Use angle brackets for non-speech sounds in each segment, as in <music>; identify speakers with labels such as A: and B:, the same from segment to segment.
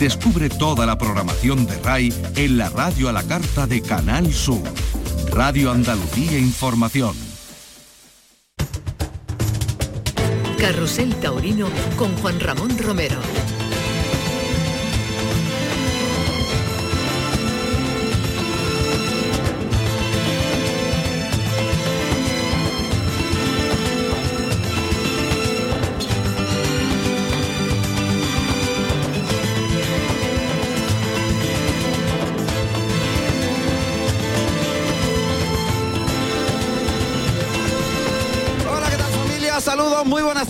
A: Descubre toda la programación de RAI en la radio a la carta de Canal Sur. Radio Andalucía Información.
B: Carrusel Taurino con Juan Ramón Romero.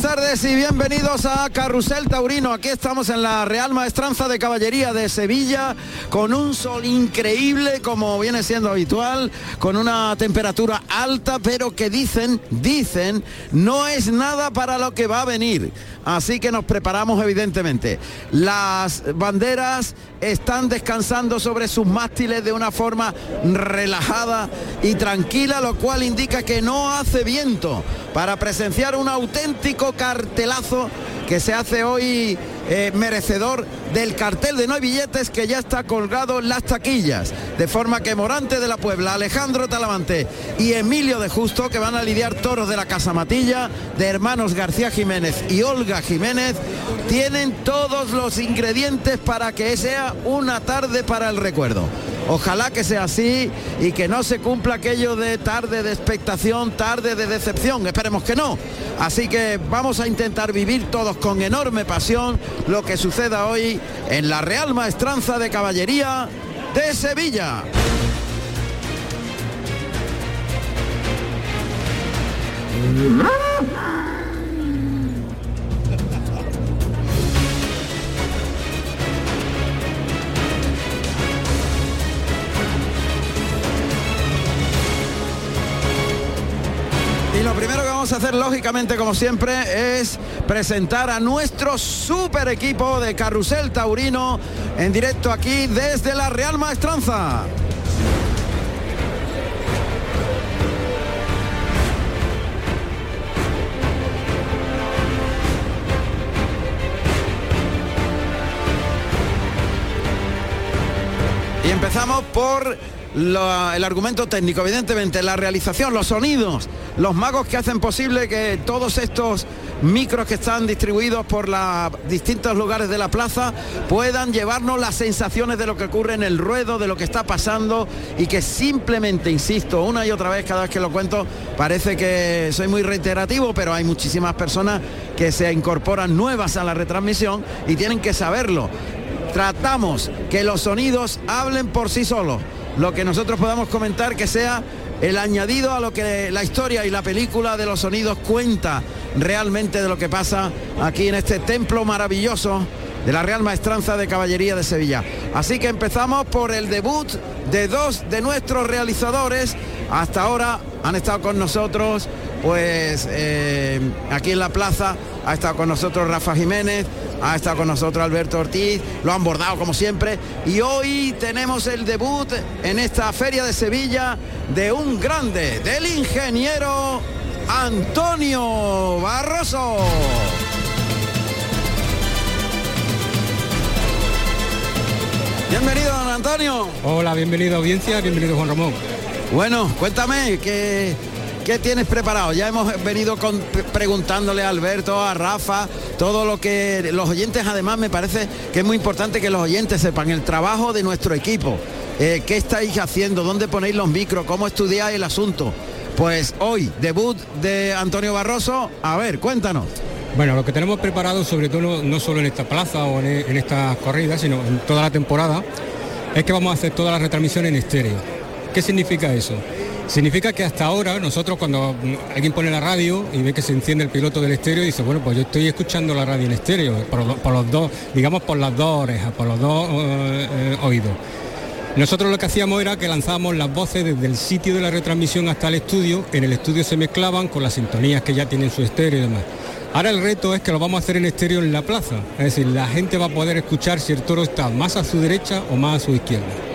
C: Tardes y bienvenidos a Carrusel Taurino. Aquí estamos en la Real Maestranza de Caballería de Sevilla con un sol increíble como viene siendo habitual, con una temperatura alta, pero que dicen, dicen, no es nada para lo que va a venir. Así que nos preparamos evidentemente. Las banderas están descansando sobre sus mástiles de una forma relajada y tranquila, lo cual indica que no hace viento para presenciar un auténtico cartelazo que se hace hoy eh, merecedor del cartel de no hay billetes que ya está colgado en las taquillas. De forma que Morante de la Puebla, Alejandro Talavante y Emilio de Justo, que van a lidiar toros de la Casa Matilla, de hermanos García Jiménez y Olga Jiménez, tienen todos los ingredientes para que sea una tarde para el recuerdo. Ojalá que sea así y que no se cumpla aquello de tarde de expectación, tarde de decepción. Esperemos que no. Así que vamos a intentar vivir todos con enorme pasión lo que suceda hoy en la Real Maestranza de Caballería de Sevilla. Primero que vamos a hacer, lógicamente, como siempre, es presentar a nuestro super equipo de Carrusel Taurino en directo aquí desde la Real Maestranza. Y empezamos por el argumento técnico, evidentemente, la realización, los sonidos, los magos que hacen posible que todos estos micros que están distribuidos por los distintos lugares de la plaza puedan llevarnos las sensaciones de lo que ocurre en el ruedo, de lo que está pasando y que simplemente, insisto, una y otra vez cada vez que lo cuento, parece que soy muy reiterativo, pero hay muchísimas personas que se incorporan nuevas a la retransmisión y tienen que saberlo. Tratamos que los sonidos hablen por sí solos lo que nosotros podamos comentar que sea el añadido a lo que la historia y la película de los sonidos cuenta realmente de lo que pasa aquí en este templo maravilloso de la Real Maestranza de Caballería de Sevilla. Así que empezamos por el debut de dos de nuestros realizadores. Hasta ahora han estado con nosotros, pues eh, aquí en la plaza ha estado con nosotros Rafa Jiménez, ha estado con nosotros Alberto Ortiz, lo han bordado como siempre y hoy tenemos el debut en esta feria de Sevilla de un grande, del ingeniero Antonio Barroso. Bienvenido, don Antonio.
D: Hola, bienvenido audiencia, bienvenido Juan Ramón.
C: Bueno, cuéntame, ¿qué, ¿qué tienes preparado? Ya hemos venido preguntándole a Alberto, a Rafa, todo lo que los oyentes, además me parece que es muy importante que los oyentes sepan el trabajo de nuestro equipo. Eh, ¿Qué estáis haciendo? ¿Dónde ponéis los micros? ¿Cómo estudiáis el asunto? Pues hoy, debut de Antonio Barroso. A ver, cuéntanos.
D: Bueno, lo que tenemos preparado, sobre todo no solo en esta plaza o en, estas corridas, sino en toda la temporada, es que vamos a hacer todas las retransmisiones en estéreo. ¿Qué significa eso? Significa que hasta ahora nosotros cuando alguien pone la radio y ve que se enciende el piloto del estéreo, dice, bueno, pues yo estoy escuchando la radio en estéreo, por, los dos, digamos por las dos orejas, por los dos eh, eh, oídos. Nosotros lo que hacíamos era que lanzábamos las voces desde el sitio de la retransmisión hasta el estudio, en el estudio se mezclaban con las sintonías que ya tienen su estéreo y demás. Ahora el reto es que lo vamos a hacer en estéreo en la plaza, es decir, la gente va a poder escuchar si el toro está más a su derecha o más a su izquierda.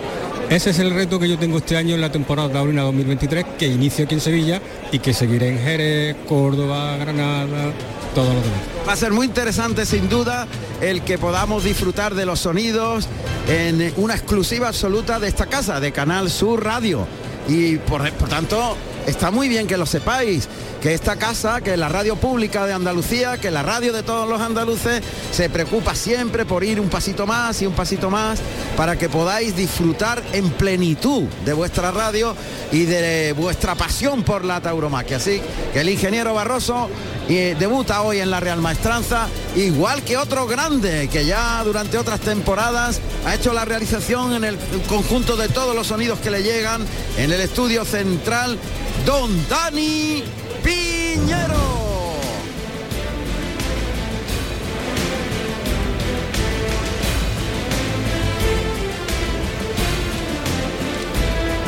D: Ese es el reto que yo tengo este año en la temporada taurina 2023, que inicia aquí en Sevilla y que seguiré en Jerez, Córdoba, Granada, todo lo demás.
C: Va a ser muy interesante sin duda el que podamos disfrutar de los sonidos en una exclusiva absoluta de esta casa, de Canal Sur Radio. Y por tanto, está muy bien que lo sepáis, que esta casa, que la radio pública de Andalucía, que la radio de todos los andaluces, se preocupa siempre por ir un pasito más y un pasito más para que podáis disfrutar en plenitud de vuestra radio y de vuestra pasión por la tauromaquia. Así que el ingeniero Barroso eh, debuta hoy en la Real Maestranza, igual que otro grande que ya durante otras temporadas ha hecho la realización en el conjunto de todos los sonidos que le llegan en el estudio central, don Dani Piñero.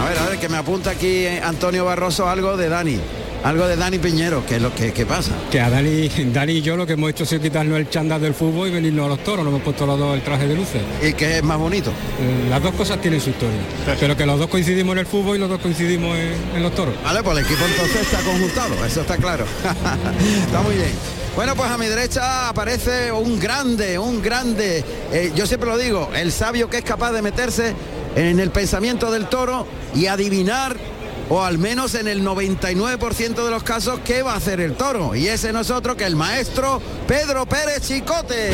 C: A ver, a ver, que me apunta aquí eh, Antonio Barroso algo de Dani. Algo de Dani Piñero, que es lo que, que pasa.
D: Que a Dani, <laughs> Dani y yo lo que hemos hecho sido quitarnos el chándal del fútbol y venirnos a los toros, nos hemos puesto los dos el traje de luces.
C: Y que es más bonito.
D: Eh, Las dos cosas tienen su historia, pero que los dos coincidimos en el fútbol y los dos coincidimos en, en los toros.
C: Vale, pues el equipo entonces está conjuntado, eso está claro. <laughs> está muy bien. Bueno, pues a mi derecha aparece un grande, un grande, eh, yo siempre lo digo, el sabio que es capaz de meterse en el pensamiento del toro y adivinar, o al menos en el 99% de los casos, qué va a hacer el toro. Y ese no es otro que el maestro Pedro Pérez Chicote.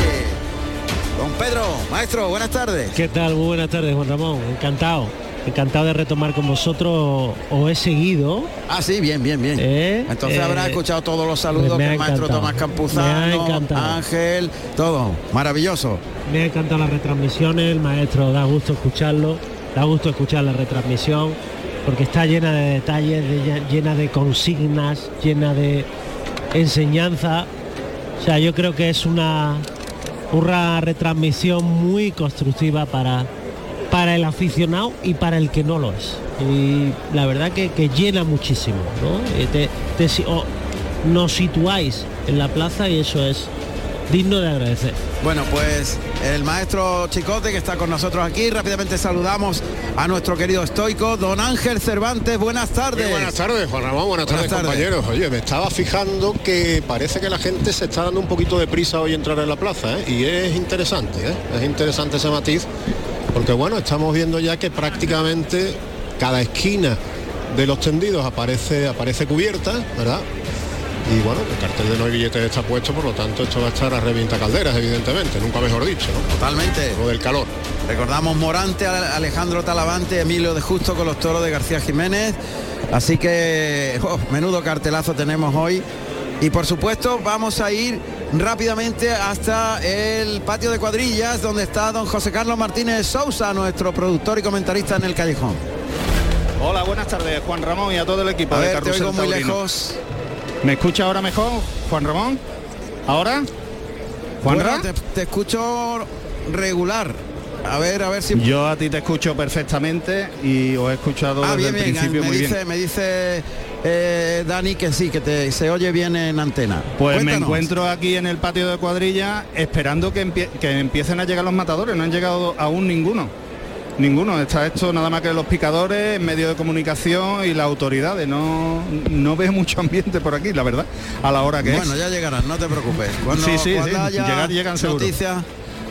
C: Don Pedro, maestro, buenas tardes.
E: ¿Qué tal? Muy buenas tardes, Juan Ramón. Encantado. Encantado de retomar con vosotros. Os he seguido.
C: Ah, sí, bien, bien, bien.
E: ¿eh?
C: Entonces
E: Eh,
C: habrá escuchado todos los saludos del maestro. Tomás Campuzano. Ángel, todo. Maravilloso.
E: Me ha encantado las retransmisiones, el maestro da gusto escucharlo, da gusto escuchar la retransmisión, porque está llena de detalles, de- llena de consignas, llena de enseñanza. O sea, yo creo que es una, una retransmisión muy constructiva para, para el aficionado y para el que no lo es. Y la verdad que, que llena muchísimo, ¿no? Eh, te- te si- o- nos situáis en la plaza y eso es digno de agradecer.
C: Bueno, pues el maestro Chicote que está con nosotros aquí, rápidamente saludamos a nuestro querido estoico, don Ángel Cervantes, buenas tardes.
F: Muy buenas tardes, Juan Ramón, buenas,
C: Buenas
F: tardes,
C: tardes.
F: compañeros. Oye, me estaba fijando que parece que la gente se está dando un poquito de prisa hoy a entrar en la plaza, ¿eh? y es interesante, ¿eh? es interesante ese matiz, porque bueno, estamos viendo ya que prácticamente cada esquina de los tendidos aparece, aparece cubierta, ¿verdad? Y bueno, el cartel de no hay billetes está puesto, por lo tanto esto va a estar a revienta calderas, evidentemente, nunca mejor dicho, ¿no?
C: Totalmente.
F: Lo del calor.
C: Recordamos Morante, Ale- Alejandro Talavante, Emilio de Justo con los toros de García Jiménez. Así que, oh, menudo cartelazo tenemos hoy. Y por supuesto vamos a ir rápidamente hasta el patio de cuadrillas donde está don José Carlos Martínez Sousa, nuestro productor y comentarista en el callejón.
G: Hola, buenas tardes, Juan Ramón y a todo el equipo
C: A
G: de
C: ver, te
G: Carrusel
C: oigo muy lejos.
G: ¿Me escucha ahora mejor, Juan Ramón? ¿Ahora? ¿Juan
C: Bueno, te, te escucho regular. A ver, a ver si...
G: Yo a ti te escucho perfectamente y os he escuchado
C: Ah,
G: desde
C: bien,
G: el principio
C: me
G: muy
C: dice,
G: bien.
C: me dice eh, Dani que sí, que te, se oye bien en antena.
G: Pues me encuentro aquí en el patio de cuadrilla esperando que, empie- que empiecen a llegar los matadores. No han llegado aún ninguno. Ninguno. Está esto nada más que los picadores, medios de comunicación y las autoridades. No, no veo mucho ambiente por aquí, la verdad, a la hora que
C: Bueno,
G: es.
C: ya llegarán, no te preocupes. Cuando,
G: Sí, sí,
C: cuando
G: sí,
C: haya
G: llegar llegan seguro.
C: noticias,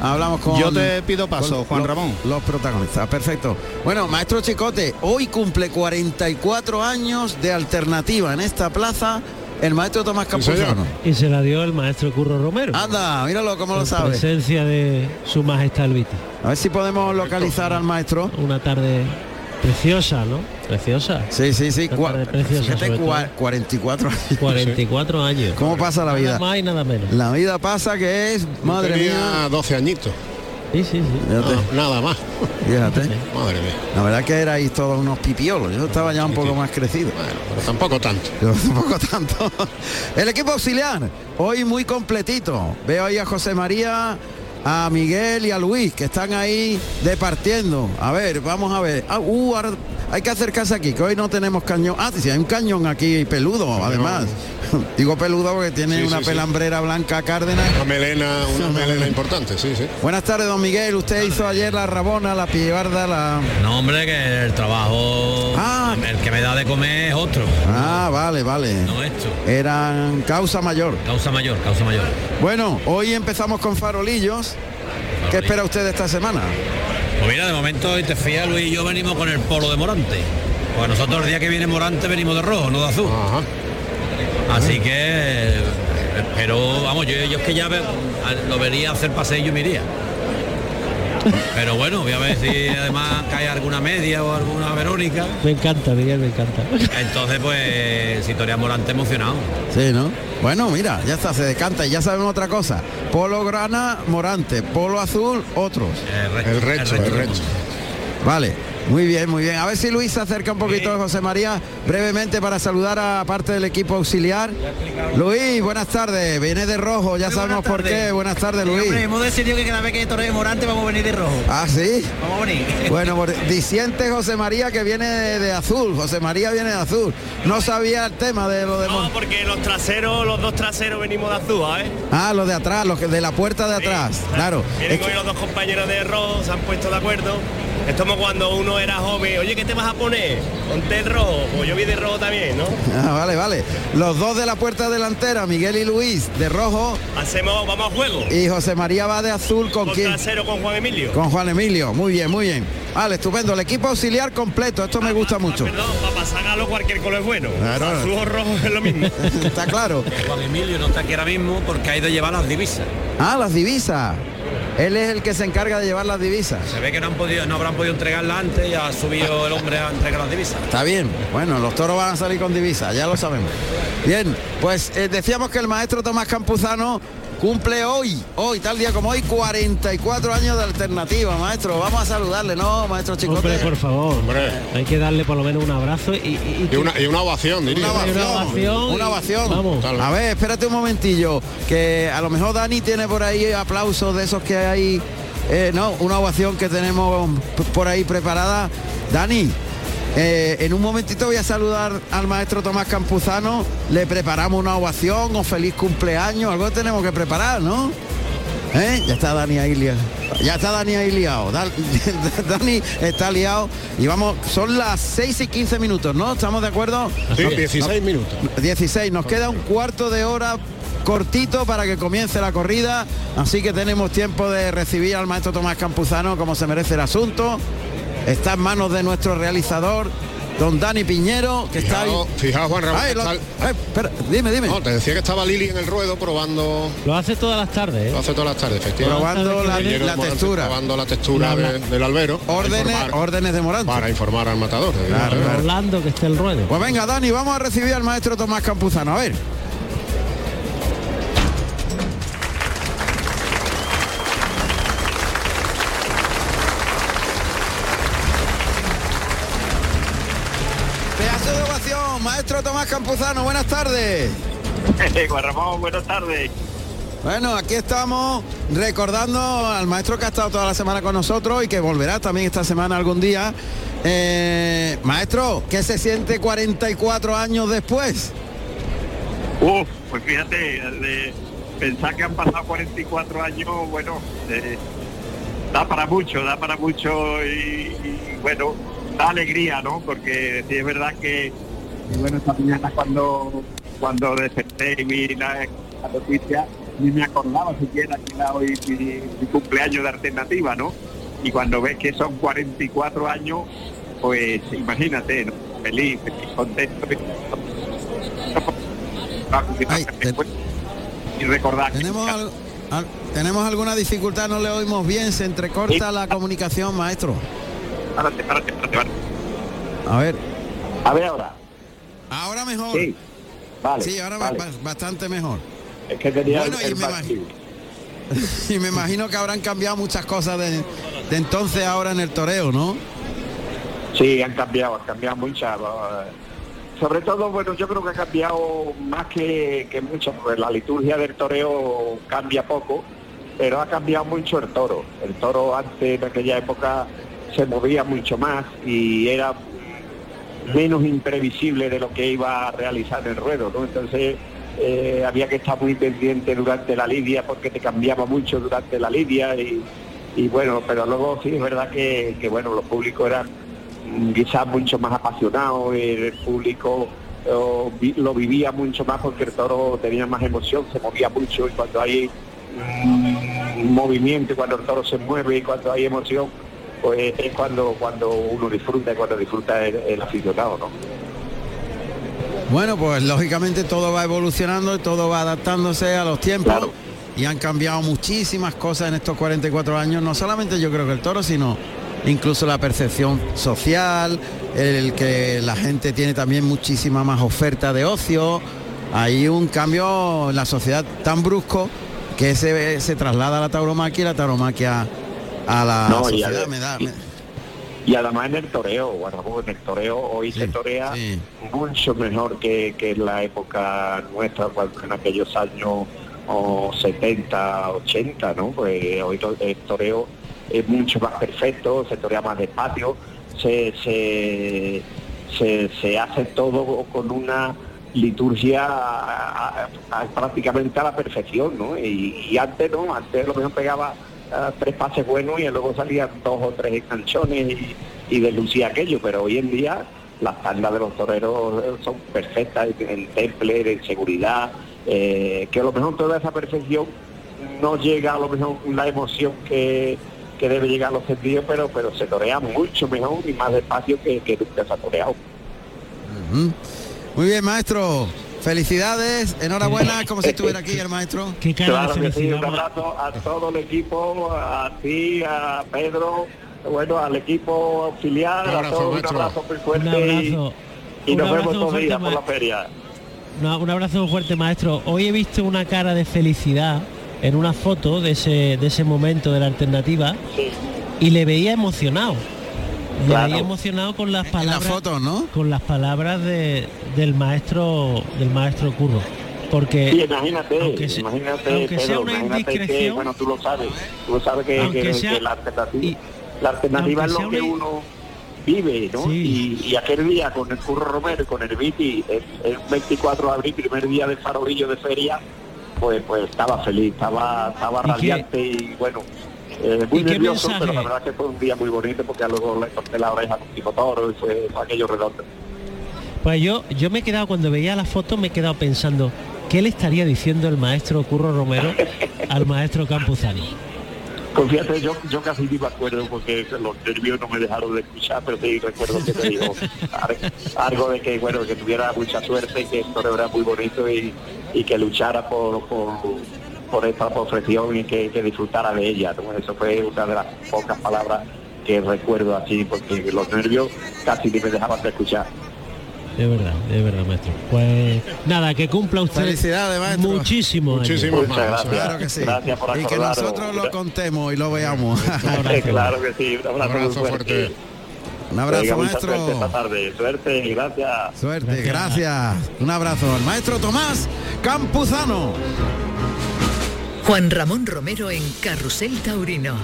C: hablamos con...
G: Yo te pido paso,
C: con
G: Juan
C: los-
G: Ramón.
C: Los protagonistas, perfecto. Bueno, maestro Chicote, hoy cumple 44 años de alternativa en esta plaza el maestro Tomás. Campuzano.
E: Y se la dio el maestro Curro Romero.
C: Anda, míralo cómo lo sabe.
E: presencia de su majestad el Viti.
C: A ver si podemos localizar al maestro.
E: Una tarde preciosa, ¿no? Preciosa.
C: Sí, sí, sí.
E: Una
C: cua-
E: tarde preciosa,
C: fíjate,
E: sobre
C: cua-
E: todo.
C: 44 años.
E: 44 años.
C: ¿Cómo pasa la vida?
E: Nada más y nada menos.
C: La vida pasa que es, madre
F: Tenía
C: mía.
F: 12 añitos,
E: Sí, sí, sí.
F: No, nada más.
C: fíjate. <laughs>
F: Madre mía.
C: La verdad que erais todos unos pipiolos. Yo estaba ya un poco más crecido.
F: Bueno, pero tampoco tanto.
C: Yo tampoco tanto. <laughs> El equipo auxiliar, hoy muy completito. Veo ahí a José María, a Miguel y a Luis, que están ahí departiendo. A ver, vamos a ver. Ah, uh, ahora hay que acercarse aquí, que hoy no tenemos cañón. Ah, sí, hay un cañón aquí peludo, además. <laughs> Digo peludo porque tiene
F: Sí,
C: una
F: sí, sí.
C: pelambrera blanca cárdenas.
F: Una melena, una <laughs> melena importante, sí, sí.
C: Buenas tardes, don Miguel. Usted hizo ayer la rabona, la pibarda, la...
H: No, hombre, que el trabajo,
C: Ah.
H: el que me da de comer es otro,
C: Ah, vale, vale.
H: no esto.
C: Eran causa mayor.
H: Causa mayor, causa mayor.
C: Bueno, hoy empezamos con farolillos. ¿Qué espera usted de esta semana?
H: Pues mira, de momento, y te fías, Luis y yo venimos con el polo de Morante. Pues nosotros el día que viene Morante venimos de rojo, no de azul.
F: Ajá.
H: Así que, eh, pero vamos, yo, yo es que ya lo vería hacer paseo y me iría. Pero bueno, voy a ver si además cae alguna media o alguna Verónica.
E: Me encanta, Miguel, me encanta.
H: Entonces, pues, si Torea Morante emocionado.
C: Sí, ¿no? Bueno, mira, ya está, se decanta y ya sabemos otra cosa. Polo grana, morante. Polo azul, otros.
H: El resto,
F: El resto, el resto.
C: Vale, muy bien, muy bien. A ver si Luis se acerca un poquito a José María brevemente para saludar a parte del equipo auxiliar. Luis, buenas tardes. Viene de rojo, ya
I: Muy
C: sabemos por qué. Buenas tardes,
I: Sí, hombre,
C: Luis.
I: hemos decidido que cada vez que toree Morante vamos a venir de rojo.
C: Ah, sí.
I: Vamos a venir. <laughs>
C: Bueno, por- disiente José María que viene de, de azul. José María viene de azul. No sabía el tema de lo de
J: No, porque los traseros, los dos traseros venimos de azul, ¿eh?
C: Ah, los de atrás, los que de la puerta de atrás. Claro.
J: Vienen
C: Es que-
J: los dos compañeros de rojo, se han puesto de acuerdo. Es como cuando uno era joven, oye, ¿qué te vas a poner? Ponte el rojo, pues yo vi de rojo también, ¿no? <laughs>
C: Ah, vale, vale. Los dos de la puerta delantera, Miguel y Luis, de rojo.
J: Hacemos, vamos a juego.
C: Y José María va de azul con
J: Con
C: quién?
J: trasero con Juan Emilio.
C: Con Juan Emilio. Muy bien, muy bien. Vale, estupendo. El equipo auxiliar completo. Esto me gusta mucho.
J: Perdón, para pasar galo cualquier color es bueno.
C: Claro.
J: Azul o rojo es lo mismo. <laughs>
C: Está claro.
H: Juan Emilio no está aquí ahora mismo porque ha ido a llevar las divisas.
C: Ah, las divisas. Él es el que se encarga de llevar las divisas.
H: Se ve que no han podido, no habrán podido entregarla antes y ha subido el hombre a entregar las divisas.
C: Está bien. Bueno, los toros van a salir con divisas, ya lo sabemos. Bien, pues eh, decíamos que el maestro Tomás Campuzano cumple hoy, hoy, tal día como hoy, 44 años de alternativa, maestro. Vamos a saludarle, ¿no, maestro Chicote?
E: Hombre, por favor.
F: Hombre.
E: Hay que darle por lo menos un abrazo y, y- y
F: Y una, y una ovación, diría.
C: Una ovación,
E: Una ovación
C: una
E: y-
C: ovación.
E: vamos.
C: A ver, espérate un momentillo, que a lo mejor Dani tiene por ahí aplausos de esos que hay, eh, no, una ovación que tenemos por ahí preparada. Dani, eh, en un momentito voy a saludar al maestro Tomás Campuzano, le preparamos una ovación o feliz cumpleaños, algo tenemos que preparar, ¿no? ¿Eh? Ya está Dani ahí liado. Ya está Dani ahí liado. Da- <laughs> Dani está liado. Y vamos, son las 6 y 15 minutos, ¿no? ¿Estamos de acuerdo?
F: Sí, 16 minutos.
C: 16, nos queda un cuarto de hora cortito para que comience la corrida, así que tenemos tiempo de recibir al maestro Tomás Campuzano como se merece el asunto. Está en manos de nuestro realizador, don Dani Piñero, que está ahí.
F: Fijaos, Juan Ramón.
C: Ay, lo-
F: está-
C: espera, dime, dime.
F: No, te decía que estaba Lili en el ruedo probando,
E: Lo hace todas las tardes.
F: lo
E: ¿eh?
F: hace todas las tardes, efectivamente.
C: Probando la, textura.
F: Probando la textura de- del albero.
C: Órdenes,
F: informar-
C: órdenes de Morante.
F: Para informar al matador.
C: Claro, claro.
E: Orlando, que esté el ruedo.
C: Pues venga, Dani, vamos a recibir al maestro Tomás Campuzano. A ver. Tomás Campuzano, buenas tardes. <laughs>
J: Juan Ramón, buenas tardes.
C: Bueno, aquí estamos recordando al maestro que ha estado toda la semana con nosotros y que volverá también esta semana algún día. Eh, maestro, ¿qué se siente 44 años después?
J: Uf, pues fíjate, de pensar que han pasado 44 años, bueno, eh, da para mucho, da para mucho y, y, bueno, da alegría, ¿no? Porque sí es verdad que, y bueno, esta mañana cuando cuando desperté y vi la, la noticia, ni me acordaba siquiera que era hoy mi, mi cumpleaños de alternativa, ¿no? Y cuando ves que son 44 años, pues imagínate, ¿no? Feliz, feliz, contento.
C: Ay, te-
J: y recordar que-
C: ¿Tenemos, al- al- ¿Tenemos alguna dificultad? No le oímos bien, se entrecorta la comunicación, maestro.
J: Párate, párate, párate.
C: A ver,
J: A ver ahora.
C: Ahora mejor.
J: Sí. Vale.
C: Sí, ahora
J: vale.
C: bastante mejor.
J: Es que tenía
C: Bueno,
J: el,
C: y me
J: vacío. <laughs>
C: Y me imagino que habrán cambiado muchas cosas de, de entonces ahora en el toreo, ¿no?
J: Sí, han cambiado, han cambiado muchas. eh, Sobre todo, bueno, yo creo que ha cambiado más que, que mucho, porque la liturgia del toreo cambia poco, pero ha cambiado mucho el toro. El toro antes, en aquella época, se movía mucho más y era menos imprevisible de lo que iba a realizar el ruedo, ¿no? Entonces, eh, había que estar muy pendiente durante la lidia porque te cambiaba mucho durante la lidia y, bueno, pero luego sí es verdad que, bueno, los públicos eran mm, quizás mucho más apasionados, el público lo vivía mucho más porque el toro tenía más emoción, se movía mucho y cuando hay mm, movimiento, cuando el toro se mueve y cuando hay emoción, pues es cuando cuando uno disfruta y cuando disfruta el, el aficionado, ¿no?
C: Bueno, pues lógicamente todo va evolucionando, todo va adaptándose a los tiempos y han cambiado muchísimas cosas en estos 44 años, no solamente yo creo que el toro, sino incluso la percepción social, el que la gente tiene también muchísima más oferta de ocio, hay un cambio en la sociedad tan brusco que se, se traslada a la tauromaquia y la tauromaquia a la
J: No, y
C: sociedad.
J: ade-
C: me da-
J: y-
C: me-
J: Y además en el toreo, bueno, en el toreo hoy se torea mucho mejor que, que en la época nuestra, cuando en aquellos años o 70, 80, ¿no? Pues hoy el toreo es mucho más perfecto, se torea más despacio, se, se, se, se hace todo con una liturgia a- a- a- prácticamente a la perfección, ¿no? Y, y antes no, antes lo mejor pegaba tres pases buenos y luego salían dos o tres enganchones y, y deslucía aquello, pero hoy en día las tandas de los toreros eh, son perfectas en temple, en seguridad, eh, que a lo mejor toda esa perfección no llega a lo mejor la emoción que, que debe llegar a los sentidos, pero pero se torea mucho mejor y más despacio que, que nunca se ha toreado.
C: Muy bien, maestro. Felicidades, enhorabuena, como si estuviera aquí el maestro.
J: Claro que sí, un abrazo a todo el equipo, a ti, a Pedro, bueno, al equipo filial,
E: Un
J: a
E: abrazo,
J: todos un abrazo muy fuerte
E: Un
J: y-
E: abrazo.
J: y,
E: Un
J: nos
E: abrazo
J: vemos todos días por la feria.
E: Una- un abrazo fuerte, maestro. Hoy he visto una cara de felicidad en una foto de ese, de ese momento de la alternativa y le veía emocionado. Le
C: Claro.
E: veía emocionado con las palabras.
C: foto, ¿no?
E: Con las palabras de- del maestro del maestro Curro. Porque
J: Sí, imagínate,
E: aunque se-
J: imagínate,
E: aunque sea
J: Pedro,
E: una
J: imagínate que,
E: indiscreción-
J: bueno, tú lo sabes, tú lo sabes que, que-
E: sea-
J: que la alternativa, la alternativa es
E: sea
J: lo que
E: una-
J: uno vive, ¿no? Y, y aquel día con el Curro Romero y con el Viti, el, el 24 de abril, primer día del farolillo de feria, pues pues estaba feliz, estaba, estaba
E: ¿Y qué-
J: radiante y bueno, eh, muy
E: ¿Y qué
J: nervioso, pero la verdad que fue un día muy bonito porque luego le corté la oreja con tipo toro y fue, fue aquello redondo.
E: Pues yo, yo me he quedado, cuando veía la foto, me he quedado pensando, ¿qué le estaría diciendo el maestro Curro Romero al maestro Campuzano?
J: Pues fíjate, yo, yo casi ni me acuerdo porque los nervios no me dejaron de escuchar, pero sí recuerdo que te digo ar- algo de que bueno que tuviera mucha suerte, que esto era muy bonito y, y que luchara por, por, por esta profesión y que, que disfrutara de ella. ¿no? Eso fue una de las pocas palabras que recuerdo así, porque los nervios casi ni me dejaban de escuchar.
E: De verdad, de verdad, maestro. Pues nada, que cumpla usted
C: Felicidades, maestro.
E: muchísimos años.
J: Muchas gracias.
C: Claro que sí.
J: Gracias por
C: y que nosotros lo contemos y lo veamos. <laughs>
J: claro que sí, un abrazo, muy fuerte.
C: Un abrazo, maestro.
J: Suerte esta tarde. Suerte y gracias.
C: Suerte, gracias. Un abrazo al maestro Tomás Campuzano.
B: Juan Ramón Romero en Carrusel Taurino.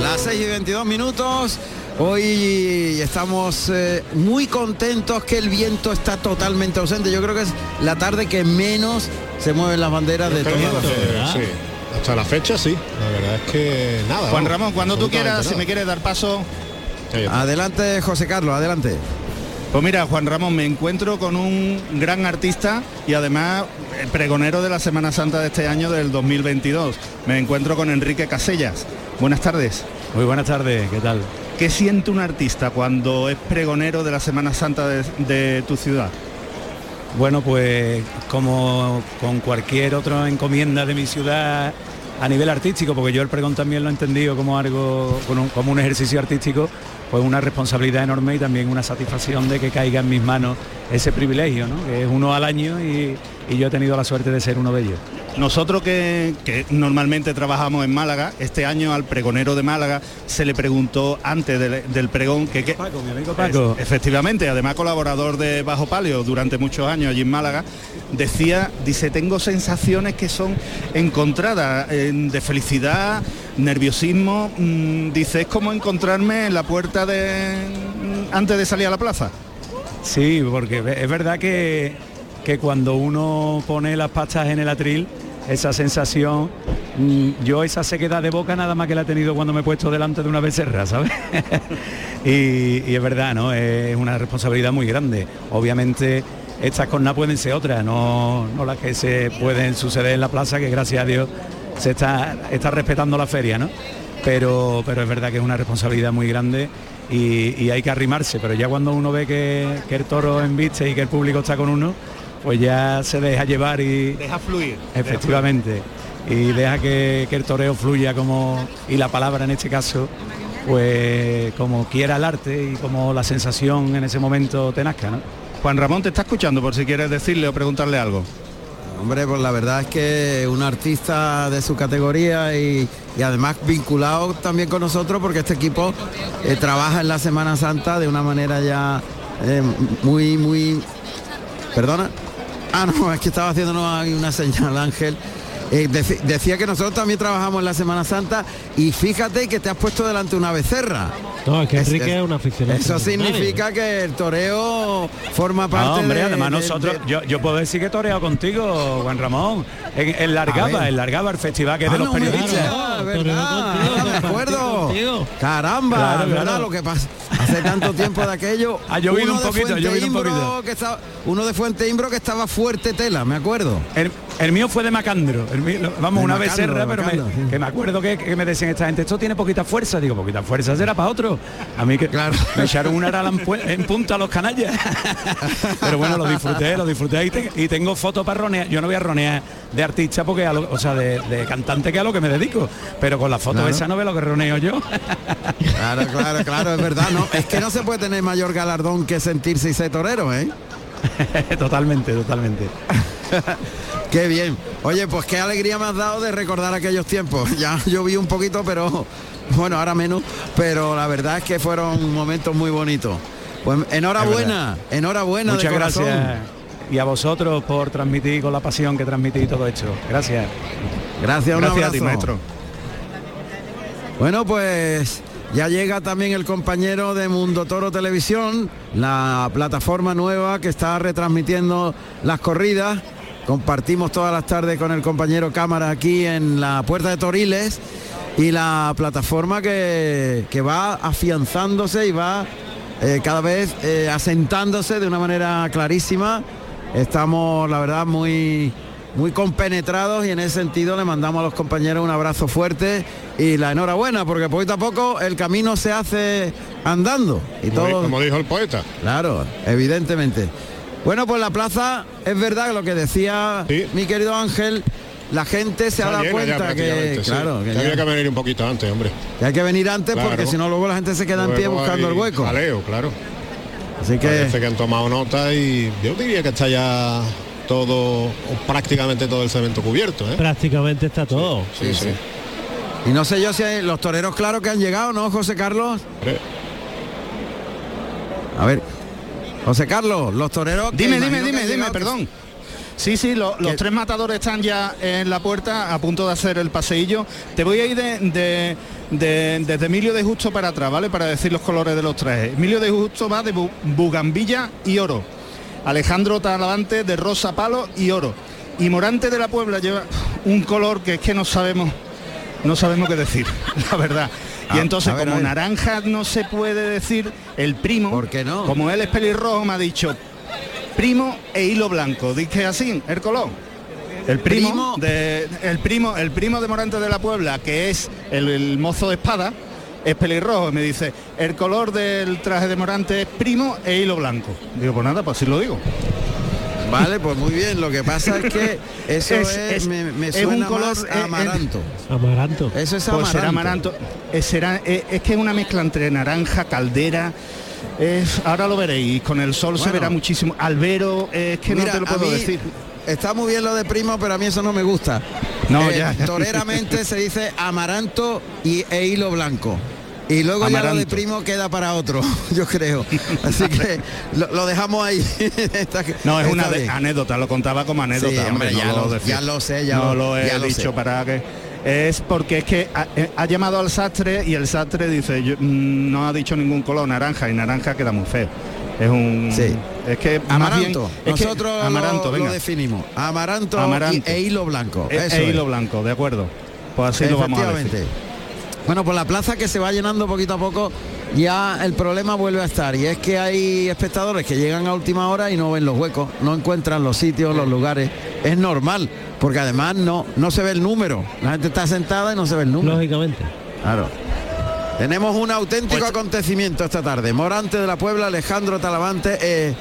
C: Las 6 y 22 minutos. Hoy estamos eh, muy contentos que el viento está totalmente ausente. Yo creo que es la tarde que menos se mueven las banderas de todo.
F: Sí, hasta la fecha sí. La verdad es que nada.
G: Juan
F: vamos,
G: Ramón, cuando tú quieras, si me quieres dar paso.
C: Adelante, José Carlos, adelante.
G: Pues mira, Juan Ramón, me encuentro con un gran artista y además el pregonero de la Semana Santa de este año del 2022. Me encuentro con Enrique Casellas. Buenas tardes.
K: Muy buenas tardes, ¿qué tal?
G: ¿Qué siente un artista cuando es pregonero de la Semana Santa de, de tu ciudad?
K: Bueno, pues como con cualquier otra encomienda de mi ciudad a nivel artístico, porque yo el pregón también lo he entendido como algo, como un, como un ejercicio artístico, pues una responsabilidad enorme y también una satisfacción de que caiga en mis manos ese privilegio, ¿no? que es uno al año y, y yo he tenido la suerte de ser uno de ellos.
G: Nosotros que, que normalmente trabajamos en Málaga, este año al pregonero de Málaga se le preguntó antes del, del pregón que... que
K: Paco, mi amigo Paco.
G: Es- efectivamente, además colaborador de Bajo Palio durante muchos años allí en Málaga, decía, dice, tengo sensaciones que son encontradas eh, de felicidad, nerviosismo, mm, dice, como encontrarme en la puerta de mm, antes de salir a la plaza.
K: Sí, porque es verdad que, que cuando uno pone las pastas en el atril, esa sensación, mm, yo esa sequedad de boca nada más que la he tenido cuando me he puesto delante de una becerra, ¿sabes? <laughs> y, y es verdad, ¿no? Es una responsabilidad muy grande. Obviamente estas cornas pueden ser otras, no, no las que se pueden suceder en la plaza, que gracias a Dios se está, está respetando la feria, ¿no? Pero, pero es verdad que es una responsabilidad muy grande y, y hay que arrimarse, pero ya cuando uno ve que, que el toro embiste y que el público está con uno, pues ya se deja llevar y
G: Deja fluir.
K: efectivamente y deja que, que el toreo fluya como y la palabra en este caso pues como quiera el arte y como la sensación en ese momento te nazca, ¿no?
G: Juan Ramón te está escuchando por si quieres decirle o preguntarle algo.
C: Hombre, pues la verdad es que un artista de su categoría y, además vinculado también con nosotros porque este equipo eh, trabaja en la Semana Santa de una manera ya eh, muy, muy... ¿Perdona? Ah, no, es que estaba haciéndonos ahí una señal, Ángel. Eh, deci- decía que nosotros también trabajamos en la Semana Santa y fíjate que te has puesto delante una becerra.
E: No, es que
C: Es-
E: Enrique
C: es-
E: es, un aficionado.
C: Eso significa que el toreo forma parte
K: No, hombre,
C: de-
K: además
C: de-
K: nosotros,
C: de-
K: yo, yo puedo decir que he toreado contigo, Juan Ramón, en, en Largaba, en Largaba, el festival que es
C: Ah,
K: de los
C: no me
K: periodistas.
E: Claro,
C: verdad,
E: contigo,
C: ah, me acuerdo.
E: contigo.
C: Caramba,
K: Claro,
C: ¿verdad?
K: claro.
C: Lo que pasa, hace tanto tiempo de aquello. <laughs>
K: Ha llovido
C: uno
K: un
C: de
K: poquito, ha
C: Fuente
K: llovido un
C: Imbro
K: poquito.
C: que estaba- uno de Fuente Imbro que estaba fuerte tela, me acuerdo.
K: El, el mío fue de Macandro, el vamos,
C: De
K: una
C: Macandro,
K: becerra, pero me-
C: Macandro, sí.
K: que me acuerdo que, que me decían esta gente, esto tiene poquita fuerza, digo, poquita fuerza será para otro. A mí que
C: Claro.
K: me echaron una arala en, pu- en punta a los canallas. <laughs> pero bueno, lo disfruté, lo disfruté y, te- y tengo fotos para ronear. Yo no voy a ronear de artista porque, a lo- o sea, de, de cantante que a lo que me dedico, pero con la foto
C: Claro.
K: esa no ve lo que roneo yo.
C: Claro, claro, claro, es verdad, ¿no? Es que no se puede tener mayor galardón que sentirse y ser torero, ¿eh? <laughs>
K: totalmente, totalmente. <laughs>
C: Qué bien. Oye, pues qué alegría me has dado de recordar aquellos tiempos. Ya <laughs> lloví un poquito, pero <laughs> bueno, ahora menos. Pero la verdad es que fueron momentos muy bonitos. Pues enhorabuena, enhorabuena. de
K: Muchas
C: corazón.
K: gracias. Y a vosotros por transmitir con la pasión que transmitís todo esto. Gracias.
C: Gracias, un
G: Gracias a ti,
C: abrazo.
G: maestro.
C: Bueno, pues ya llega también el compañero de Mundo Toro Televisión, la plataforma nueva que está retransmitiendo las corridas. Compartimos todas las tardes con el compañero cámara aquí en la Puerta de Toriles y la plataforma que, que va afianzándose y va eh, cada vez eh, asentándose de una manera clarísima. Estamos, la verdad, muy, muy compenetrados y en ese sentido le mandamos a los compañeros un abrazo fuerte y la enhorabuena, porque poquito a poco el camino se hace andando. Y
F: Como,
C: todo,
F: como dijo el poeta.
C: Claro, evidentemente. Bueno, pues la plaza es verdad lo que decía
F: Sí.
C: mi querido Ángel, la gente se ha dado cuenta que,
F: sí.
C: claro, que,
F: Que
C: ya-
F: había que venir un poquito antes, hombre.
C: que hay que venir antes
F: Claro.
C: porque si no luego la gente se queda en pie buscando el hueco.
F: jaleo, claro.
C: Así que
F: Parece que han tomado nota y yo diría que está ya todo, o prácticamente todo el cemento cubierto, ¿eh?
E: Prácticamente está todo.
F: Sí, sí.
C: y no sé yo si hay los toreros claro que han llegado, ¿no, José Carlos? A ver, José Carlos, los toreros.
G: Dime, dime, dime, dime, perdón. Sí, sí, lo- los tres matadores están ya en la puerta a punto de hacer el paseillo. Te voy a ir de, de- de- desde Emilio de Justo para atrás, ¿vale? Para decir los colores de los trajes. Emilio de Justo va de bu- bugambilla y oro. Alejandro Talavante de rosa palo y oro. Y Morante de la Puebla lleva un color que es que no sabemos, no sabemos qué decir, <laughs> la verdad. Y
C: A-
G: entonces,
C: ver,
G: como naranja no se puede decir, el primo,
C: ¿Por qué no?
G: como él es pelirrojo, me ha dicho primo e hilo blanco. Dice así, el color. El primo,
C: Primo.
G: de el primo, el primo de Morante de la Puebla, que es el, el mozo de espada, es pelirrojo. Y me dice, el color del traje de Morante es primo e hilo blanco. Digo, pues nada, pues así lo digo.
C: Vale, pues muy bien. Lo que pasa es que eso es,
G: Es- es-
C: me, me
G: es
C: suena
G: un color,
C: más
G: eh, eh,
C: amaranto.
E: Amaranto.
C: Eso es
G: Pues
C: amaranto.
G: será amaranto. Eh, será, es que es una mezcla entre naranja, caldera. es- ahora lo veréis, con el sol se verá muchísimo. Albero, es que
C: Mira,
G: no te lo puedo
C: mí-
G: decir.
C: está muy bien lo de primo, pero a mí eso no me gusta.
G: No,
C: Eh,
G: ya.
C: Toreramente se dice amaranto y, e hilo blanco. Y luego ya lo de
G: Amaranto.
C: primo queda para otro, <laughs> yo creo. Así que lo, lo dejamos ahí. <laughs>
G: No, es una de- anécdota, lo contaba como anécdota.
C: Sí, hombre,
G: no
C: ya lo-
G: decía.
C: ya lo sé, ya
G: no
C: lo-
G: lo he
C: lo
G: dicho
C: sé.
G: para que es porque es que ha, eh, ha llamado al sastre y el sastre dice yo, mm, no ha dicho ningún color naranja y naranja queda muy feo. Es un
C: Sí.
G: es que
C: Amaranto.
G: bien- es
C: Nosotros lo-
G: amaranto,
C: lo,
G: venga.
C: definimos. Amaranto,
G: Amaranto.
C: y- e hilo blanco.
G: E-
C: Eso
G: e
C: es.
G: hilo blanco, de acuerdo. Pues así lo vamos a decir.
C: Bueno, pues la plaza que se va llenando poquito a poco, ya el problema vuelve a estar. Y es que hay espectadores que llegan a última hora y no ven los huecos, no encuentran los sitios, los lugares. Es normal, porque además no, no se ve el número. La gente está sentada y no se ve el número.
E: Lógicamente.
C: Claro. Tenemos un auténtico
G: Pues-
C: acontecimiento esta tarde. Morante de la Puebla, Alejandro Talavante, eh,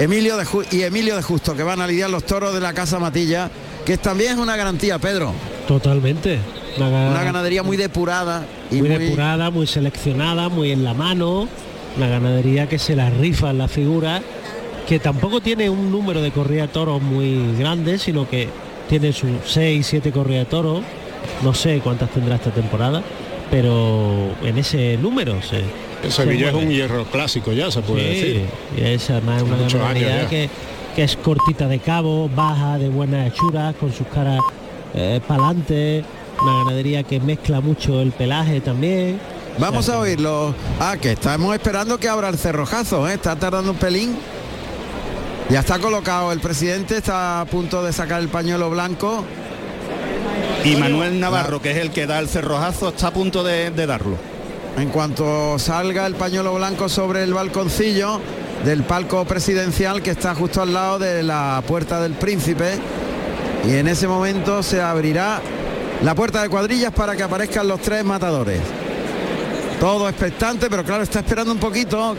C: Emilio de Ju- y Emilio de Justo, que van a lidiar los toros de la Casa Matilla, que también es una garantía, Pedro.
E: Totalmente. Una, ga-
C: Una ganadería muy depurada y
E: muy,
C: muy,
E: depurada, muy seleccionada, muy en la mano. Una ganadería que se la rifa en la figura, que tampoco tiene un número de corrida de toros muy grande, sino que tiene sus 6, 7 corridas de toros. No sé cuántas tendrá esta temporada, pero en ese número se.
F: Sevilla
E: se
F: es un hierro clásico ya, se puede
E: Sí,
F: decir.
E: y es además una ganadería que, que es cortita de cabo, baja, de buenas hechuras, con sus caras para adelante. Una ganadería que mezcla mucho el pelaje también.
C: Vamos
E: O sea
C: a oírlo. Ah, que estamos esperando que abra el cerrojazo, ¿eh? está tardando un pelín. Ya está colocado el presidente, está a punto de sacar el pañuelo blanco.
G: Y Manuel Navarro, que es el que da el cerrojazo, está a punto de, de darlo.
C: En cuanto salga el pañuelo blanco sobre el balconcillo del palco presidencial que está justo al lado de la puerta del príncipe. Y en ese momento se abrirá la puerta de cuadrillas para que aparezcan los tres matadores. Todo expectante, pero claro, está esperando un poquito.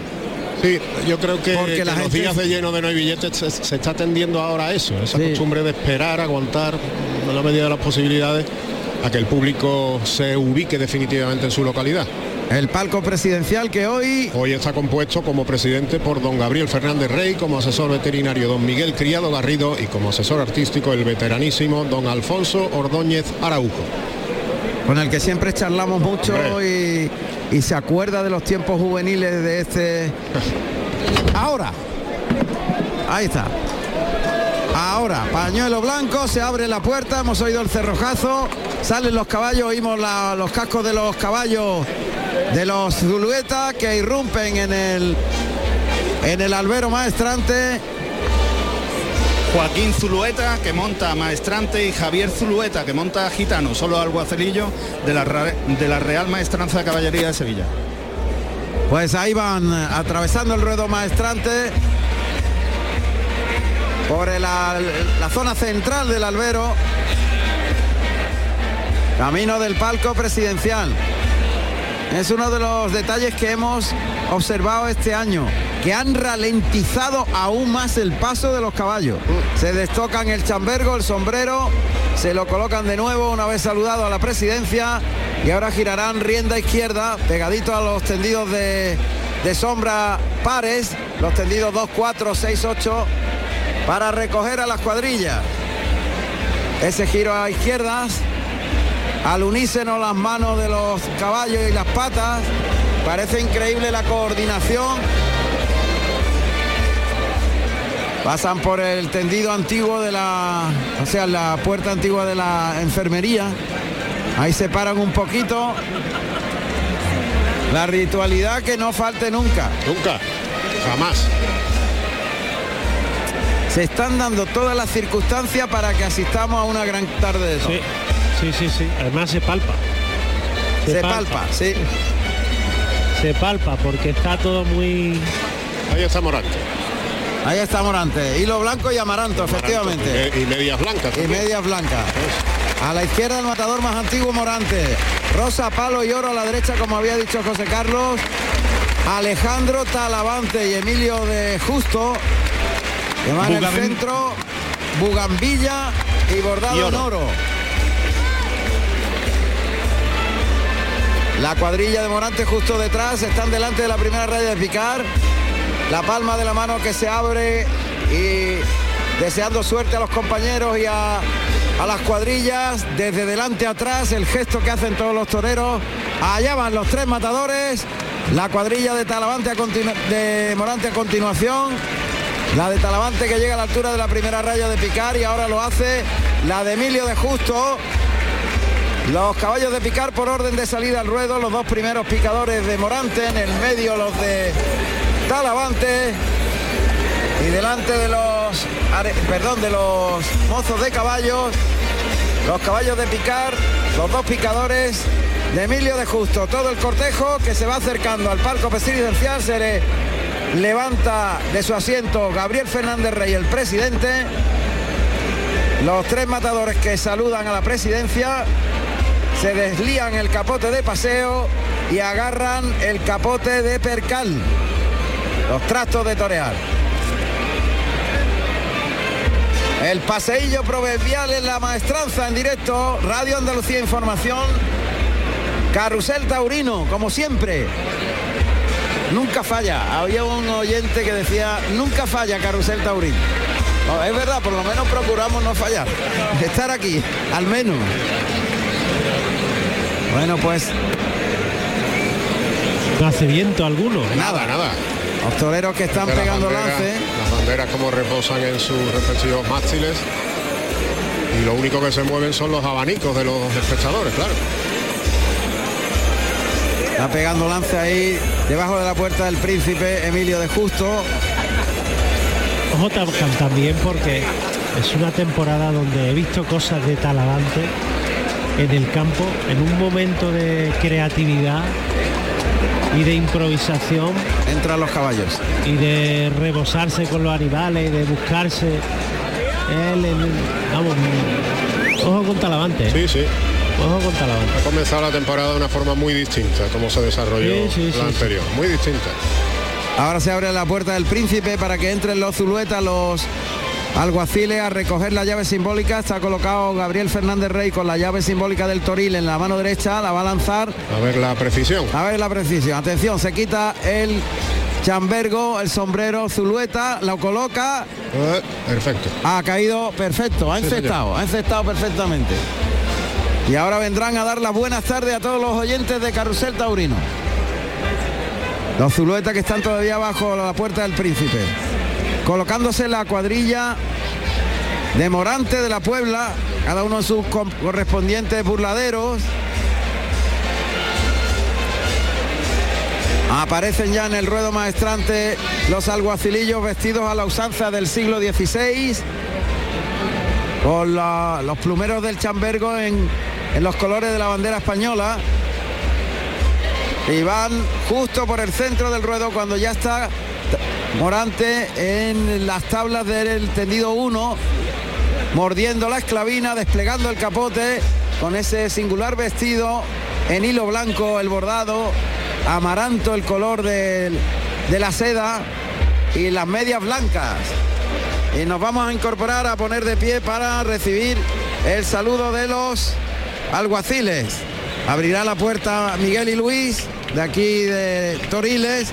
F: Sí, yo creo que,
C: Porque
F: que
C: la
F: los
C: gente-
F: días de lleno de no hay billetes se, se está tendiendo ahora a eso, esa
C: Sí.
F: costumbre de esperar, aguantar en la medida de las posibilidades a que el público se ubique definitivamente en su localidad.
C: El palco presidencial que hoy
F: Hoy está compuesto como presidente por don Gabriel Fernández Rey, como asesor veterinario don Miguel Criado Garrido y como asesor artístico el veteranísimo don Alfonso Ordóñez Araujo.
C: con el que siempre charlamos mucho y, y se acuerda de los tiempos juveniles de este. <laughs> Ahora, ahí está. Ahora, pañuelo blanco, se abre la puerta, hemos oído el cerrojazo, salen los caballos, oímos la- los cascos de los caballos de los Zulueta que irrumpen en el en el albero maestrante.
G: Joaquín Zulueta, que monta Maestrante, y Javier Zulueta, que monta Gitano, solo alguacelillo de la, de la Real Maestranza de Caballería de Sevilla.
C: Pues ahí van atravesando el ruedo maestrante por el la zona central del albero. Camino del palco presidencial. Es uno de los detalles que hemos observado este año, que han ralentizado aún más el paso de los caballos. Se destocan el chambergo, el sombrero, se lo colocan de nuevo una vez saludado a la presidencia y ahora girarán rienda izquierda, pegadito a los tendidos de, sombra pares, los tendidos 2, 4, 6, 8, para recoger a las cuadrillas. Ese giro a izquierdas, al unísono las manos de los caballos y las patas. Parece increíble la coordinación. Pasan por el tendido antiguo de la, o sea, la puerta antigua de la enfermería. Ahí se paran un poquito. La ritualidad que no falte nunca.
F: Nunca, jamás.
C: Se están dando todas las circunstancias para que asistamos a una gran tarde de.
E: Sí, sí, sí, sí. Además se palpa.
C: Se palpa, sí.
E: Se palpa porque está todo muy.
F: Ahí está Morante.
C: Ahí está Morante. Hilo blanco y amaranto, efectivamente.
F: Y, y medias blancas.
C: Y medias blancas. A la izquierda el matador más antiguo Morante. Rosa, palo y oro a la derecha, como había dicho José Carlos. Alejandro Talavante y Emilio de Justo. Que van en el centro. Bugambilla y bordado
G: Y oro.
C: en oro. La cuadrilla de Morante justo detrás, están delante de la primera raya de picar. La palma de la mano que se abre y deseando suerte a los compañeros y a, a las cuadrillas. Desde delante a atrás, el gesto que hacen todos los toreros. Allá van los tres matadores. La cuadrilla de Talavante de Morante a continuación. La de Talavante que llega a la altura de la primera raya de picar y ahora lo hace la de Emilio de Justo. Los caballos de picar por orden de salida al ruedo, los dos primeros picadores de Morante, en el medio los de Talavante y delante de los perdón, de los mozos de caballos, los caballos de picar, los dos picadores de Emilio de Justo, todo el cortejo que se va acercando al palco presidencial se le levanta de su asiento Gabriel Fernández Rey, el presidente. Los tres matadores que saludan a la presidencia se deslían el capote de paseo y agarran el capote de percal. Los trastos de torear. El paseillo proverbial en la maestranza en directo, Radio Andalucía Información, Carrusel Taurino, como siempre. Nunca falla. Había un oyente que decía, nunca falla Carrusel Taurino. No, es verdad, por lo menos procuramos no fallar. Estar aquí, al menos. Bueno, pues
E: No hace viento alguno.
F: Nada, nada.
C: los toreros que están
F: Las
C: pegando
F: banderas-
C: lance.
F: Las banderas como reposan en sus respectivos mástiles. Y lo único que se mueven son los abanicos de los espectadores, claro.
C: Está pegando lance ahí debajo de la puerta del príncipe Emilio de Justo.
E: Ojo tam- también porque es una temporada donde he visto cosas de Talavante en el campo, en un momento de creatividad y de improvisación.
C: Entran los caballos.
E: Y de rebosarse con los animales, y de buscarse. Él, en- vamos, ojo con Talavante.
F: Sí, sí.
E: Ojo con Talavante.
F: Ha comenzado la temporada de una forma muy distinta, como se desarrolló
C: Sí, sí, sí,
F: la
C: sí.
F: anterior. Muy distinta.
C: Ahora se abre la puerta del príncipe para que entren los zuluetas, los alguaciles a recoger la llave simbólica. Está colocado Gabriel Fernández Rey con la llave simbólica del toril en la mano derecha. La va a lanzar.
F: A ver la precisión.
C: A ver la precisión. Atención, se quita el chambergo, el sombrero zulueta, lo coloca.
F: Eh, perfecto.
C: Ha caído perfecto, ha encestado, ha encestado perfectamente. Y ahora vendrán a dar las buenas tardes a todos los oyentes de Carrusel Taurino. Los zuluetas que están todavía bajo la puerta del príncipe. Colocándose la cuadrilla de Morante de la Puebla, cada uno en sus correspondientes burladeros. Aparecen ya en el ruedo maestrante los alguacilillos vestidos a la usanza del siglo XVI, con los plumeros del chambergo en, en los colores de la bandera española. Y van justo por el centro del ruedo cuando ya está Morante en las tablas del tendido 1, mordiendo la esclavina, desplegando el capote con ese singular vestido en hilo blanco, el bordado, amaranto el color del- de la seda y las medias blancas. Y nos vamos a incorporar a poner de pie para recibir el saludo de los alguaciles. Abrirá la puerta Miguel y Luis, de aquí de Toriles.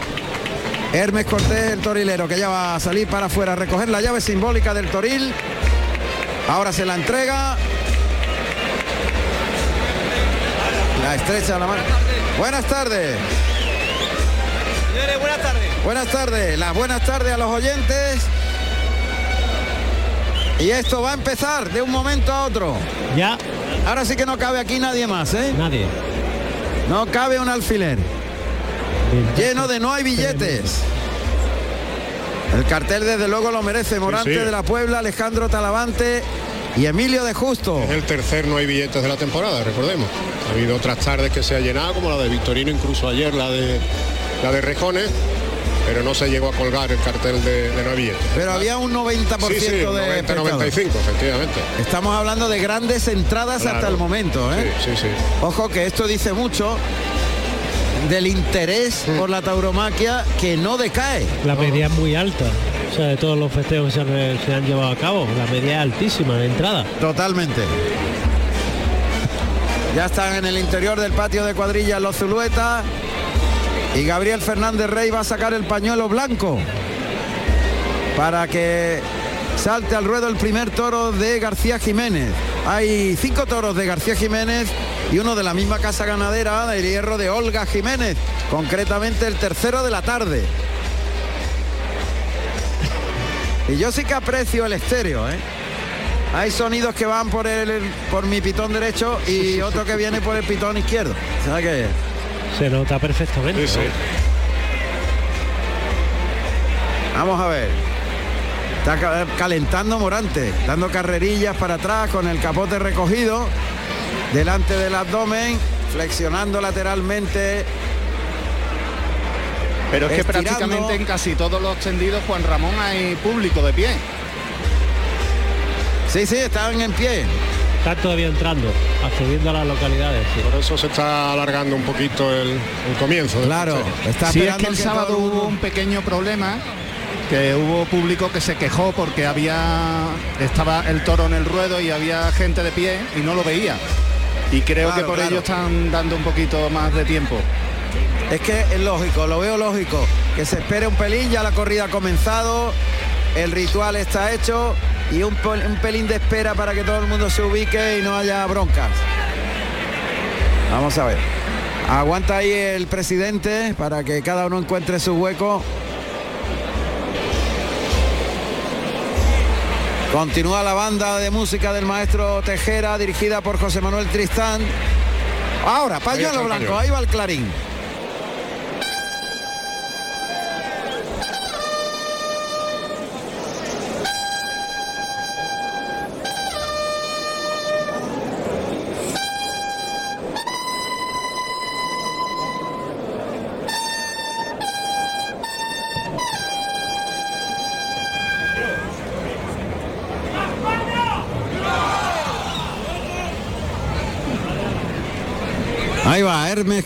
C: Hermes Cortés, el torilero, que ya va a salir para afuera a recoger la llave simbólica del toril. Ahora se la entrega. La estrecha la mano. Buenas tardes.
I: Señores, buenas tardes.
C: Buenas tardes. Las buenas tardes a los oyentes. Y esto va a empezar de un momento a otro.
E: Ya.
C: Ahora sí que no cabe aquí nadie más, ¿eh?
E: Nadie.
C: No cabe un alfiler. Lleno de no hay billetes. El cartel desde luego lo merece. Morante
F: sí.
C: de la Puebla, Alejandro Talavante y Emilio de Justo.
F: Es el tercer no hay billetes de la temporada, recordemos. Ha habido otras tardes que se ha llenado, como la de Victorino, incluso ayer la de la de Rejones, pero no se llegó a colgar el cartel de, de no hay billetes.
C: Pero había un 90%
F: Sí,
C: de
F: 90,
C: espectadores.
F: 95, efectivamente.
C: Estamos hablando de grandes entradas
F: Claro.
C: hasta el momento, ¿eh?
F: Sí, sí, sí.
C: Ojo que esto dice mucho del interés por la tauromaquia que no decae.
E: La media es muy alta. O sea, de todos los festejos que se han, se han llevado a cabo, la media es altísima de entrada.
C: Totalmente. Ya están en el interior del patio de cuadrillas los Zuluetas y Gabriel Fernández Rey va a sacar el pañuelo blanco para que salte al ruedo el primer toro de García Jiménez. Hay cinco toros de García Jiménez y uno de la misma casa ganadera del hierro de Olga Jiménez, concretamente el tercero de la tarde. Y yo sí que aprecio el estéreo, ¿eh? Hay sonidos que van por el por mi pitón derecho y otro que viene por el pitón izquierdo. O sea que
E: Se nota perfectamente.
C: Vamos a ver. Está ca- calentando Morante, dando carrerillas para atrás con el capote recogido, delante del abdomen, flexionando lateralmente.
G: Pero es que prácticamente en casi todos los tendidos, Juan Ramón, hay público de pie.
C: Sí, sí, están en pie.
E: Están todavía entrando, accediendo a las localidades. sí.
F: Por eso se está alargando un poquito el, el comienzo.
C: Claro, está
G: Sí, es
C: esperando
G: que el
C: que
G: sábado
C: todo
G: hubo un pequeño problema que hubo público que se quejó porque había estaba el toro en el ruedo y había gente de pie y no lo veía. Y creo
C: Claro,
G: que por
C: claro.
G: ello están dando un poquito más de tiempo.
C: Es que es lógico, lo veo lógico. Que se espere un pelín, ya la corrida ha comenzado, el ritual está hecho y un, un pelín de espera para que todo el mundo se ubique y no haya broncas. Vamos a ver. Aguanta ahí el presidente para que cada uno encuentre su hueco. Continúa la banda de música del maestro Tejera dirigida por José Manuel Tristán. Ahora, pañuelo blanco, ahí va el clarín.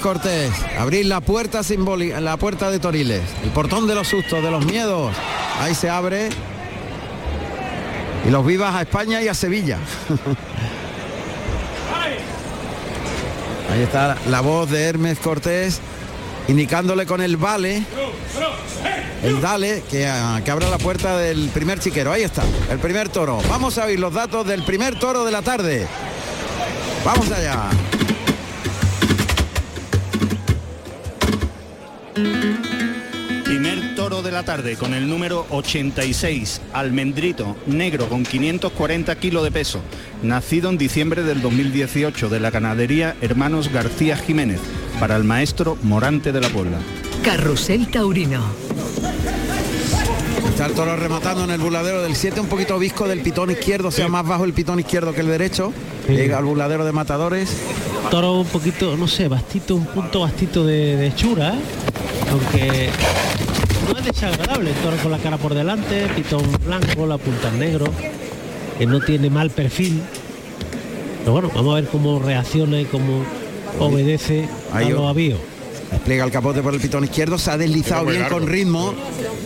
C: Cortés. Abrir la puerta simbólica, la puerta de Toriles. El portón de los sustos, de los miedos. Ahí se abre. Y los vivas a España y a Sevilla. <laughs> Ahí está la voz de Hermes Cortés indicándole con el vale, el dale, que, ah, que abra la puerta del primer chiquero. Ahí está, el primer toro. Vamos a oír los datos del primer toro de la tarde. Vamos allá.
G: Primer toro de la tarde con el número 86, almendrito, negro con 540 kilos de peso, nacido en diciembre del 2018 de la ganadería Hermanos García Jiménez, para el maestro Morante de la Puebla.
B: Carrusel Taurino.
C: Está el toro rematando en el buladero del 7, un poquito visco del pitón izquierdo, o sea, más bajo el pitón izquierdo que el derecho. Llega al buladero de matadores.
E: Toro un poquito, no sé, bastito, un punto bastito de, de hechura, ¿eh? Aunque no es desagradable. Toro con la cara por delante, pitón blanco, la punta en negro, que no tiene mal perfil. Pero bueno, vamos a ver cómo reacciona y cómo obedece
C: Ahí
E: a los avíos.
C: Despliega el capote por el pitón izquierdo, se ha deslizado bien
F: largo.
C: con ritmo.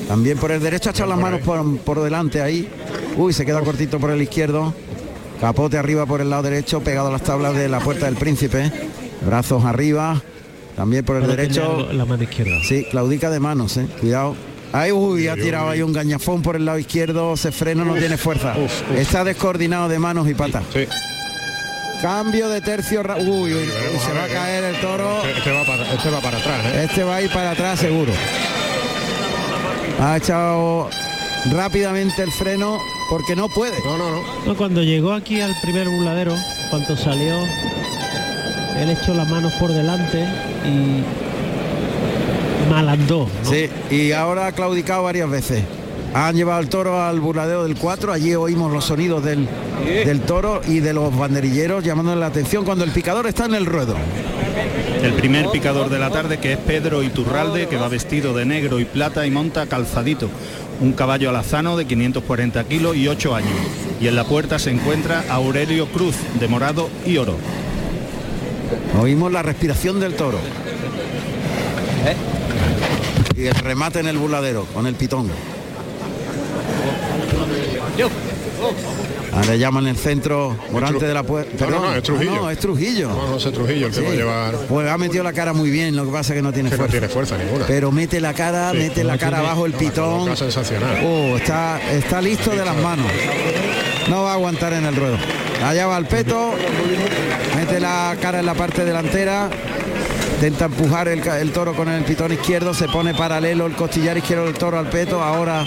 C: También por el derecho ha echado las manos por, por delante ahí. Uy, se queda cortito por el izquierdo. Capote arriba por el lado derecho, pegado a las tablas de la puerta del príncipe. Brazos arriba. También por el
E: Pero
C: derecho.
E: la mano izquierda.
C: Sí, claudica de manos, eh. Cuidado. Ahí, uy, ha tirado ahí un gañafón por el lado izquierdo, se frena, no tiene fuerza. Está descoordinado de manos y patas.
F: Sí.
C: Cambio de tercio. ra- Uy, uy, uy, se va a caer el toro.
F: Este va para, este va para atrás, ¿eh?
C: Este va a ir para atrás seguro. Ha echado rápidamente el freno porque no puede.
F: No, no, no.
E: No, cuando llegó aquí al primer burladero, cuando salió, él echó las manos por delante y malandó. ¿no?
C: Sí, y ahora ha claudicado varias veces. Han llevado el toro al burladero del 4, allí oímos los sonidos del, del toro y de los banderilleros llamándole la atención cuando el picador está en el ruedo.
G: El primer picador de la tarde que es Pedro Iturralde, que va vestido de negro y plata y monta calzadito. Un caballo alazano de 540 kilos y 8 años. Y en la puerta se encuentra Aurelio Cruz, de morado y oro.
C: Oímos la respiración del toro. Y el remate en el burladero con el pitón. Ahora le llaman el centro Morante de la puerta.
F: No, no, no, es Trujillo.
C: no, es Trujillo.
F: No, no es Trujillo el que va a llevar.
C: Pues ha metido la cara muy bien, lo que pasa es que no tiene
F: Que no
C: fuerza.
F: tiene fuerza ninguna.
C: Pero mete la cara,
F: Sí.
C: mete la cara
F: tiene-
C: abajo el
F: no,
C: pitón.
F: sensacional.
C: Oh, está, está listo de las manos. No va a aguantar en el ruedo. Allá va el peto, mete la cara en la parte delantera, intenta empujar el, toro con el pitón izquierdo, se pone paralelo el costillar izquierdo del toro al peto, ahora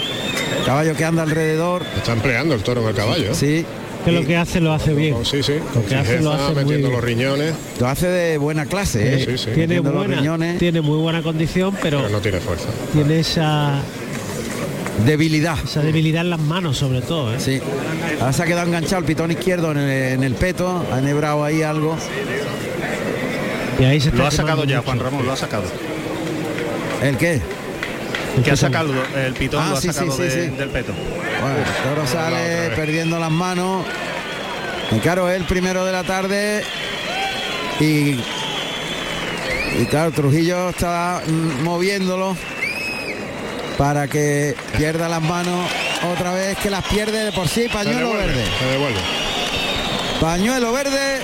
C: caballo que anda alrededor.
F: Está empleando el toro en el caballo.
C: Sí.
E: Que lo que hace lo hace bien.
F: Sí, sí. Con
E: Lo que hace lo
F: metiendo
E: bien.
F: los riñones.
C: Lo hace de buena clase, ¿eh?
F: Sí, sí.
E: Tiene
C: Metiendo los
E: buena,
C: riñones.
E: tiene muy buena condición, pero
F: Pero no tiene fuerza.
E: tiene esa,
C: Debilidad.
E: esa debilidad en las manos sobre todo. ¿eh?
C: Sí. Ahora se ha quedado enganchado el pitón izquierdo en el, en el peto, ha enhebrado ahí algo.
E: Y ahí se está
G: Lo ha sacado ya,
E: mucho.
G: Juan Ramón, lo ha sacado.
C: ¿El qué?
G: Que ha sacado el pitón,
C: Ah,
G: lo ha
C: sí, sí,
G: sacado
C: sí,
G: de-
C: sí.
G: del peto.
C: Bueno, el toro sale perdiendo las manos. Y claro, es el primero de la tarde. Y, y claro, Trujillo está mm, moviéndolo para que pierda las manos otra vez, que las pierde de por sí. Pañuelo
F: devuelve,
C: verde. Pañuelo verde.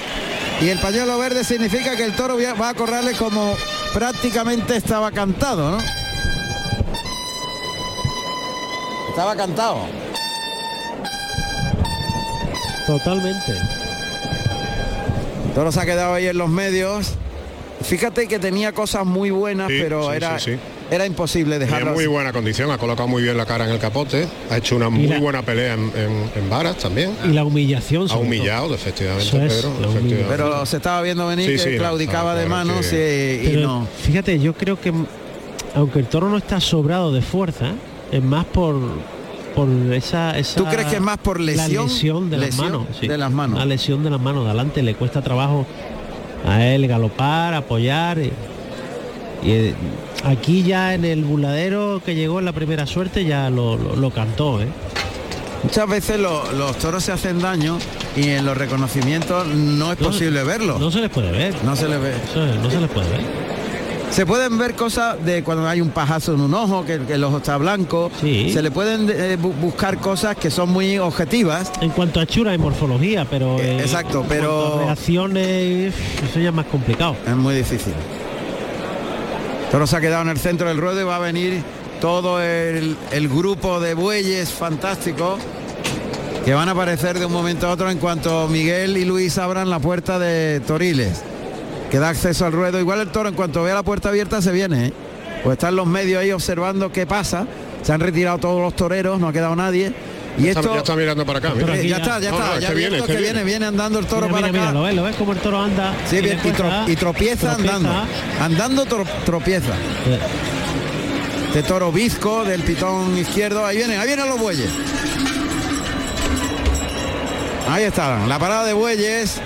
C: Y el pañuelo verde significa que el toro va a correrle como prácticamente estaba cantado, ¿no? Estaba cantado.
E: Totalmente.
C: El toro se ha quedado ahí en los medios. Fíjate que tenía cosas muy buenas,
F: Sí,
C: pero
F: sí,
C: era,
F: sí, sí.
C: Era imposible dejarlo.
F: muy
C: así.
F: buena condición, ha colocado muy bien la cara en el capote, ha hecho una muy
E: la-
F: buena pelea en, en- en varas también.
E: Y la humillación.
F: Ha humillado, efectivamente,
E: es,
F: Pedro, efectivamente.
C: Pero se estaba viendo venir
F: Sí,
C: que
F: sí,
C: claudicaba de manos y, y
E: Pero
C: no.
E: Fíjate, yo creo que aunque el toro no está sobrado de fuerza, es más por por esa, esa
C: ¿Tú crees que es más por lesión?
E: la lesión de
C: Lesión
E: las manos, sí.
C: de las manos.
E: La lesión de las manos de adelante le cuesta trabajo a él galopar, apoyar y, y, eh, aquí ya en el buladero que llegó en la primera suerte ya lo, lo- lo cantó, ¿eh?
C: Muchas veces lo- los toros se hacen daño y en los reconocimientos no es
E: No,
C: posible verlo.
E: No se les puede ver.
C: No se le ve.
E: Eso es, no se les puede ver.
C: Se pueden ver cosas de cuando hay un pajazo en un ojo, que, que el ojo está blanco.
E: Sí.
C: Se le pueden eh, bu- buscar cosas que son muy objetivas.
E: En cuanto a hechura y morfología, pero
C: Eh,
E: eh,
C: exacto,
E: en
C: pero-
E: reacciones, eso ya es más complicado.
C: Es muy difícil. Toro se ha quedado en el centro del ruedo y va a venir todo el, grupo de bueyes fantásticos que van a aparecer de un momento a otro en cuanto Miguel y Luis abran la puerta de Toriles, que da acceso al ruedo. Igual el toro en cuanto vea la puerta abierta se viene, ¿eh? pues están los medios ahí observando qué pasa. Se han retirado todos los toreros, no ha quedado nadie. Y
F: Ya está-
C: esto
F: ya está mirando para acá, mira.
C: Eh, ya está, ya
F: No,
C: está,
F: no, es
C: ya
F: que
C: viene,
F: viene,
C: que viene,
F: viene.
C: andando el toro
E: Mira,
C: para
E: mira,
C: acá.
E: mira, lo ves, lo ves como el toro anda.
C: Sí,
E: y
C: bien, y, tro- y tropieza,
E: tropieza.
C: andando. Andando tro- tropieza. De toro bizco del pitón izquierdo. Ahí vienen, ahí vienen los bueyes. Ahí están, la parada de bueyes.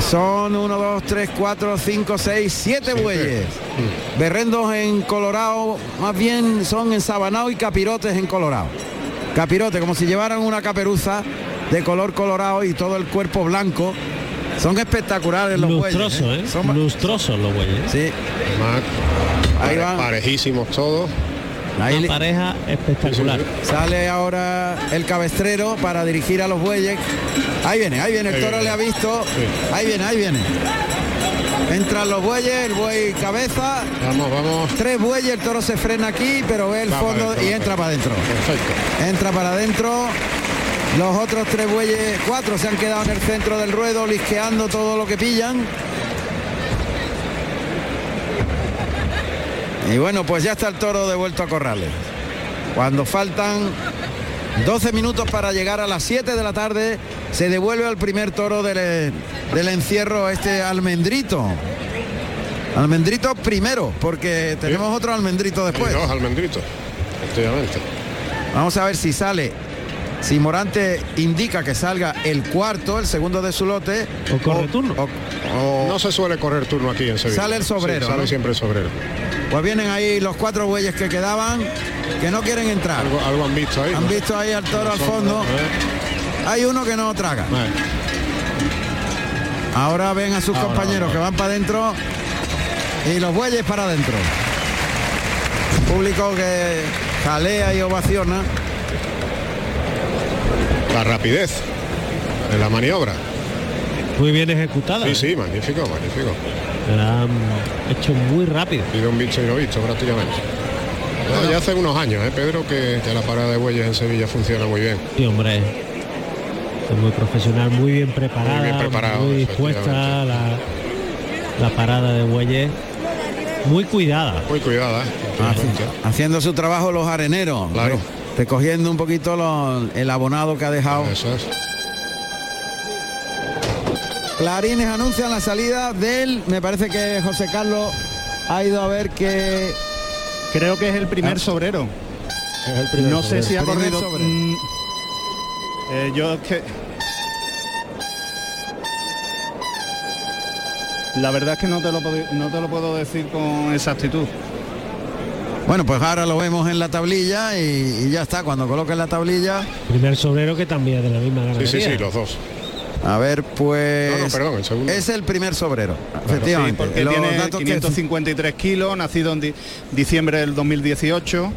C: Son 1, 2, 3, 4, 5, 6, 7 bueyes. Berrendos en Colorado, más bien son ensabanao y capirotes en Colorado. Capirote, como si llevaran una caperuza de color colorado y todo el cuerpo blanco. Son espectaculares los bueyes.
E: lustroso, ¿eh?
C: Son-
E: Lustrosos los bueyes.
C: Sí,
F: Además,
C: Ahí van.
F: parejísimos todos.
C: Ahí
E: Una pareja espectacular.
C: sale ahora el cabestrero para dirigir a los bueyes. Ahí viene, ahí viene, el toro le ha visto. Ahí viene, ahí viene. Entran los bueyes, el buey cabeza.
F: Vamos, vamos.
C: Tres bueyes, el toro se frena aquí, pero ve el
F: Va
C: fondo
F: adentro,
C: y entra para adentro.
F: Perfecto.
C: Entra para adentro. Los otros tres bueyes, cuatro se han quedado en el centro del ruedo, lisqueando todo lo que pillan. Y bueno, pues ya está el toro devuelto a corrales. Cuando faltan 12 minutos para llegar a las 7 de la tarde, se devuelve al primer toro del, del encierro este almendrito. Almendrito primero, porque tenemos otro almendrito después.
F: Y dos almendritos, efectivamente.
C: Vamos a ver si sale. Si Morante indica que salga el cuarto, el segundo de su lote.
E: O corre turno.
C: o-
F: No se suele correr turno aquí en Sevilla.
C: Sale el sobrero,
F: Sí, sale
C: ¿no?
F: siempre el sobrero.
C: pues vienen ahí los cuatro bueyes que quedaban, que no quieren entrar.
F: Algo, algo han visto ahí.
C: Han
F: ¿no?
C: visto ahí al toro al fondo.
F: ¿eh?
C: Hay uno que no traga.
F: Vale.
C: Ahora ven a sus
F: Ahora,
C: compañeros
F: ahora.
C: que van para adentro y los bueyes para adentro. Público que jalea y ovaciona.
F: la rapidez en la maniobra.
E: Muy bien ejecutada.
F: Sí,
E: ¿eh?
F: sí, magnífico, magnífico.
E: La han hecho muy rápido.
F: Y de un bicho y no visto prácticamente. Ya, ya hace unos años, ¿eh, Pedro, que, que la parada de bueyes en Sevilla funciona muy bien.
E: Sí, hombre. Es muy profesional, muy bien preparada,
F: Muy bien preparado,
E: muy dispuesta la, la parada de bueyes, muy cuidada.
F: Muy cuidada. ¿eh?
C: Haci- haciendo su trabajo los areneros.
F: Claro.
C: re- Recogiendo un poquito los- el abonado que ha dejado.
F: Eso es.
C: Clarines anuncian la salida del, me parece que José Carlos ha ido a ver que
G: Creo que es el primer
C: Ah.
G: sobrero.
C: es el primer
G: no sé si ha corrido.
C: sobre.
G: mm, eh, yo es que. La verdad es que no te lo, no te lo puedo decir con exactitud.
C: Bueno, pues ahora lo vemos en la tablilla y, y ya está. Cuando coloque la tablilla,
E: Primer sobrero que también es de la misma
F: Sí,
E: ganadería.
F: sí, sí, los dos.
C: A ver, pues
F: No, no, perdón, el segundo.
C: es el primer sobrero.
G: Sí,
C: efectivamente.
G: porque
C: Los
G: tiene
C: datos que-
G: 553 kilos, nacido en di- diciembre del 2018.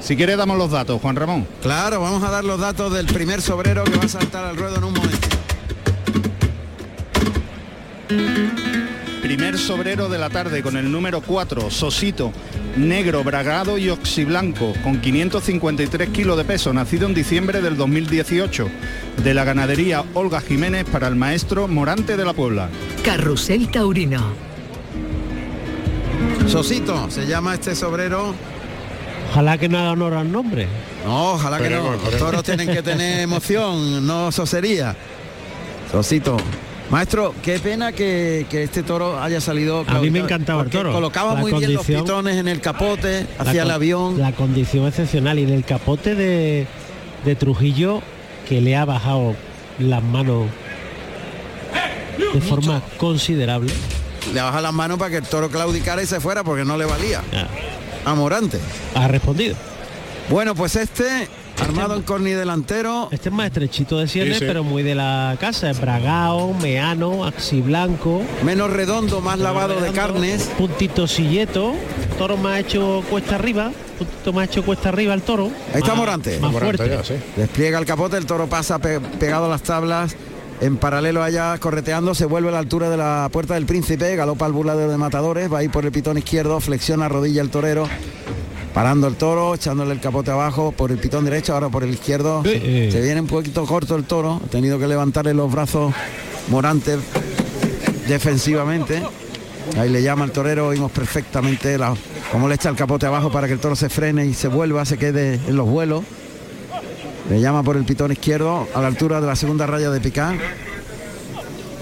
G: Si quiere damos los datos, Juan Ramón.
C: Claro, vamos a dar los datos del primer sobrero que va a saltar al ruedo en un momento.
G: Primer sobrero de la tarde con el número 4, Sosito, negro, bragado y oxiblanco, con 553 kilos de peso, nacido en diciembre del 2018, de la ganadería Olga Jiménez para el maestro Morante de la Puebla.
B: Carrusel Taurino.
C: Sosito, se llama este sobrero.
E: Ojalá que no haga honor al nombre.
C: No, ojalá que no.
F: Esperemos,
C: Los toros tienen que tener <laughs> emoción, no sosería. Sosito. Maestro, qué pena que, que este toro haya salido.
E: A mí me encantaba el toro.
C: Colocaba
E: La
C: muy bien los pitones en el capote, hacia el avión.
E: La condición excepcional y en el capote de, de Trujillo que le ha bajado las manos de forma considerable.
C: Le baja las manos para que el toro claudicara y se fuera porque no le valía.
E: Ya,
C: A Morante.
E: Ha respondido.
C: Bueno, pues este, armado en corni delantero.
E: Este es más estrechito de
F: Sí, sí.
E: pero muy de la casa. Es bragao, meano, axiblanco.
C: Menos redondo, más lavado de carnes.
E: Puntito silleto. Toro más hecho cuesta arriba. Puntito más hecho cuesta arriba el toro.
C: Ahí está
E: Más-
C: Morante.
E: Más
F: Morante
E: fuerte.
F: ya, sí.
C: Despliega el capote, el toro pasa pe- pegado a las tablas. En paralelo allá correteando, se vuelve a la altura de la puerta del príncipe, galopa al burladero de matadores, va a ir por el pitón izquierdo, flexiona rodilla el torero, parando el toro, echándole el capote abajo por el pitón derecho, ahora por el izquierdo.
E: Sí.
C: Se, se viene un poquito corto el toro, ha tenido que levantarle los brazos morantes defensivamente. Ahí le llama al torero, oímos perfectamente la, cómo le echa el capote abajo para que el toro se frene y se vuelva, se quede en los vuelos. Le llama por el pitón izquierdo a la altura de la segunda raya de picar.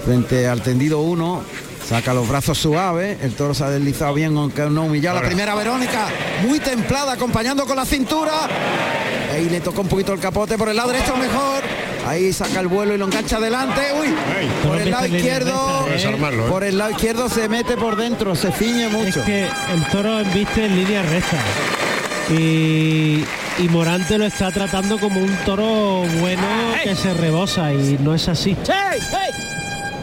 C: Frente al tendido 1. Saca los brazos suaves. El toro se ha deslizado bien aunque no humillado. La primera Verónica. Muy templada acompañando con la cintura. Ahí le toca un poquito el capote por el lado derecho mejor. Ahí saca el vuelo y lo engancha adelante. Uy. Por el lado izquierdo.
E: recta, ¿eh?
C: Por el lado izquierdo se mete por dentro. Se ciñe
E: Es
C: mucho.
E: que el toro embiste en línea recta. Y, y Morante lo está tratando como un toro bueno que se rebosa y no es así.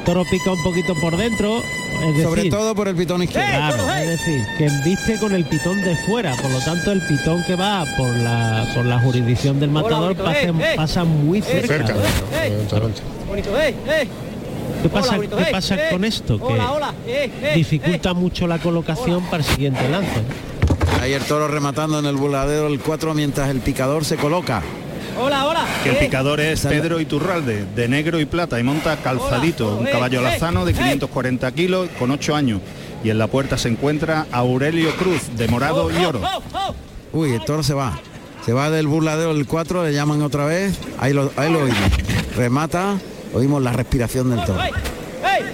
E: Toro pica un poquito por dentro. Es decir,
C: Sobre todo por el pitón izquierdo.
E: Claro, es decir, que embiste con el pitón de fuera, por lo tanto el pitón que va por la por la jurisdicción del matador
I: bonito,
E: pasa,
I: eh, eh.
E: pasa muy cerca.
F: Cerca.
I: eh, eh.
E: ¿Qué pasa,
I: Hola, bonito,
E: qué pasa
I: eh.
E: con esto? Que
I: Hola, hola, eh, eh,
E: dificulta mucho la colocación para el siguiente lance.
C: Ahí el toro rematando en el voladero el 4 mientras el picador se coloca.
I: Eh. Hola, hola.
G: Que el
I: eh.
G: picador es Pedro Iturralde, de negro y plata, y monta calzadito, un caballo
I: eh,
G: lazano de
I: eh.
G: 540 kilos con 8 años. Y en la puerta se encuentra Aurelio Cruz, de morado y oro.
I: Oh, oh, oh.
C: Uy, el toro se va. Se va del burladero del 4, le llaman otra vez. Ahí lo, ahí lo oímos. Remata, oímos la respiración del toro.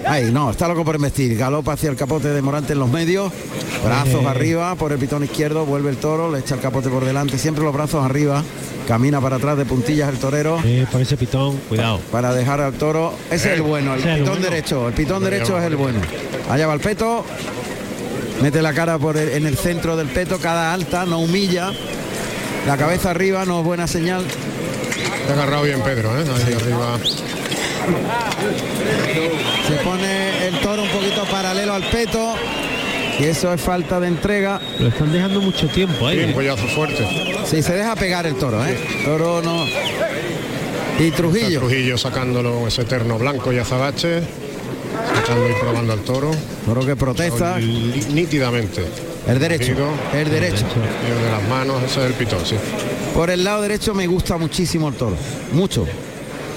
C: Ahí, no, está loco por investir. Galopa hacia el capote de Morante en los medios. Brazos
E: Eh.
C: arriba, por el pitón izquierdo, vuelve el toro, le echa el capote por delante, siempre los brazos arriba. Camina para atrás de puntillas el torero.
E: Eh, por ese pitón, cuidado.
C: Para dejar al toro. Ese es el bueno, el pitón
E: bueno.
C: derecho. El pitón derecho es el bueno. Allá va el peto. Mete la cara por el- en el centro del peto, cada alta, no humilla. La cabeza arriba, no es buena señal.
F: Te ha agarrado bien Pedro, ¿eh? Ahí arriba.
C: Se pone el toro un poquito paralelo al peto. Y eso es falta de entrega.
E: Lo están dejando mucho tiempo ahí.
F: Sí, un
E: ¿eh?
F: pollazo fuerte.
C: Sí, se deja pegar el toro, ¿eh? Toro no. Y Trujillo.
F: Trujillo sacándolo ese eterno blanco y azabache, sacando y probando al toro.
C: Toro que protesta.
F: Nítidamente.
C: El derecho, el derecho.
F: Y el de las manos, ese es el pitón, sí.
C: Por el lado derecho me gusta muchísimo el toro. Mucho.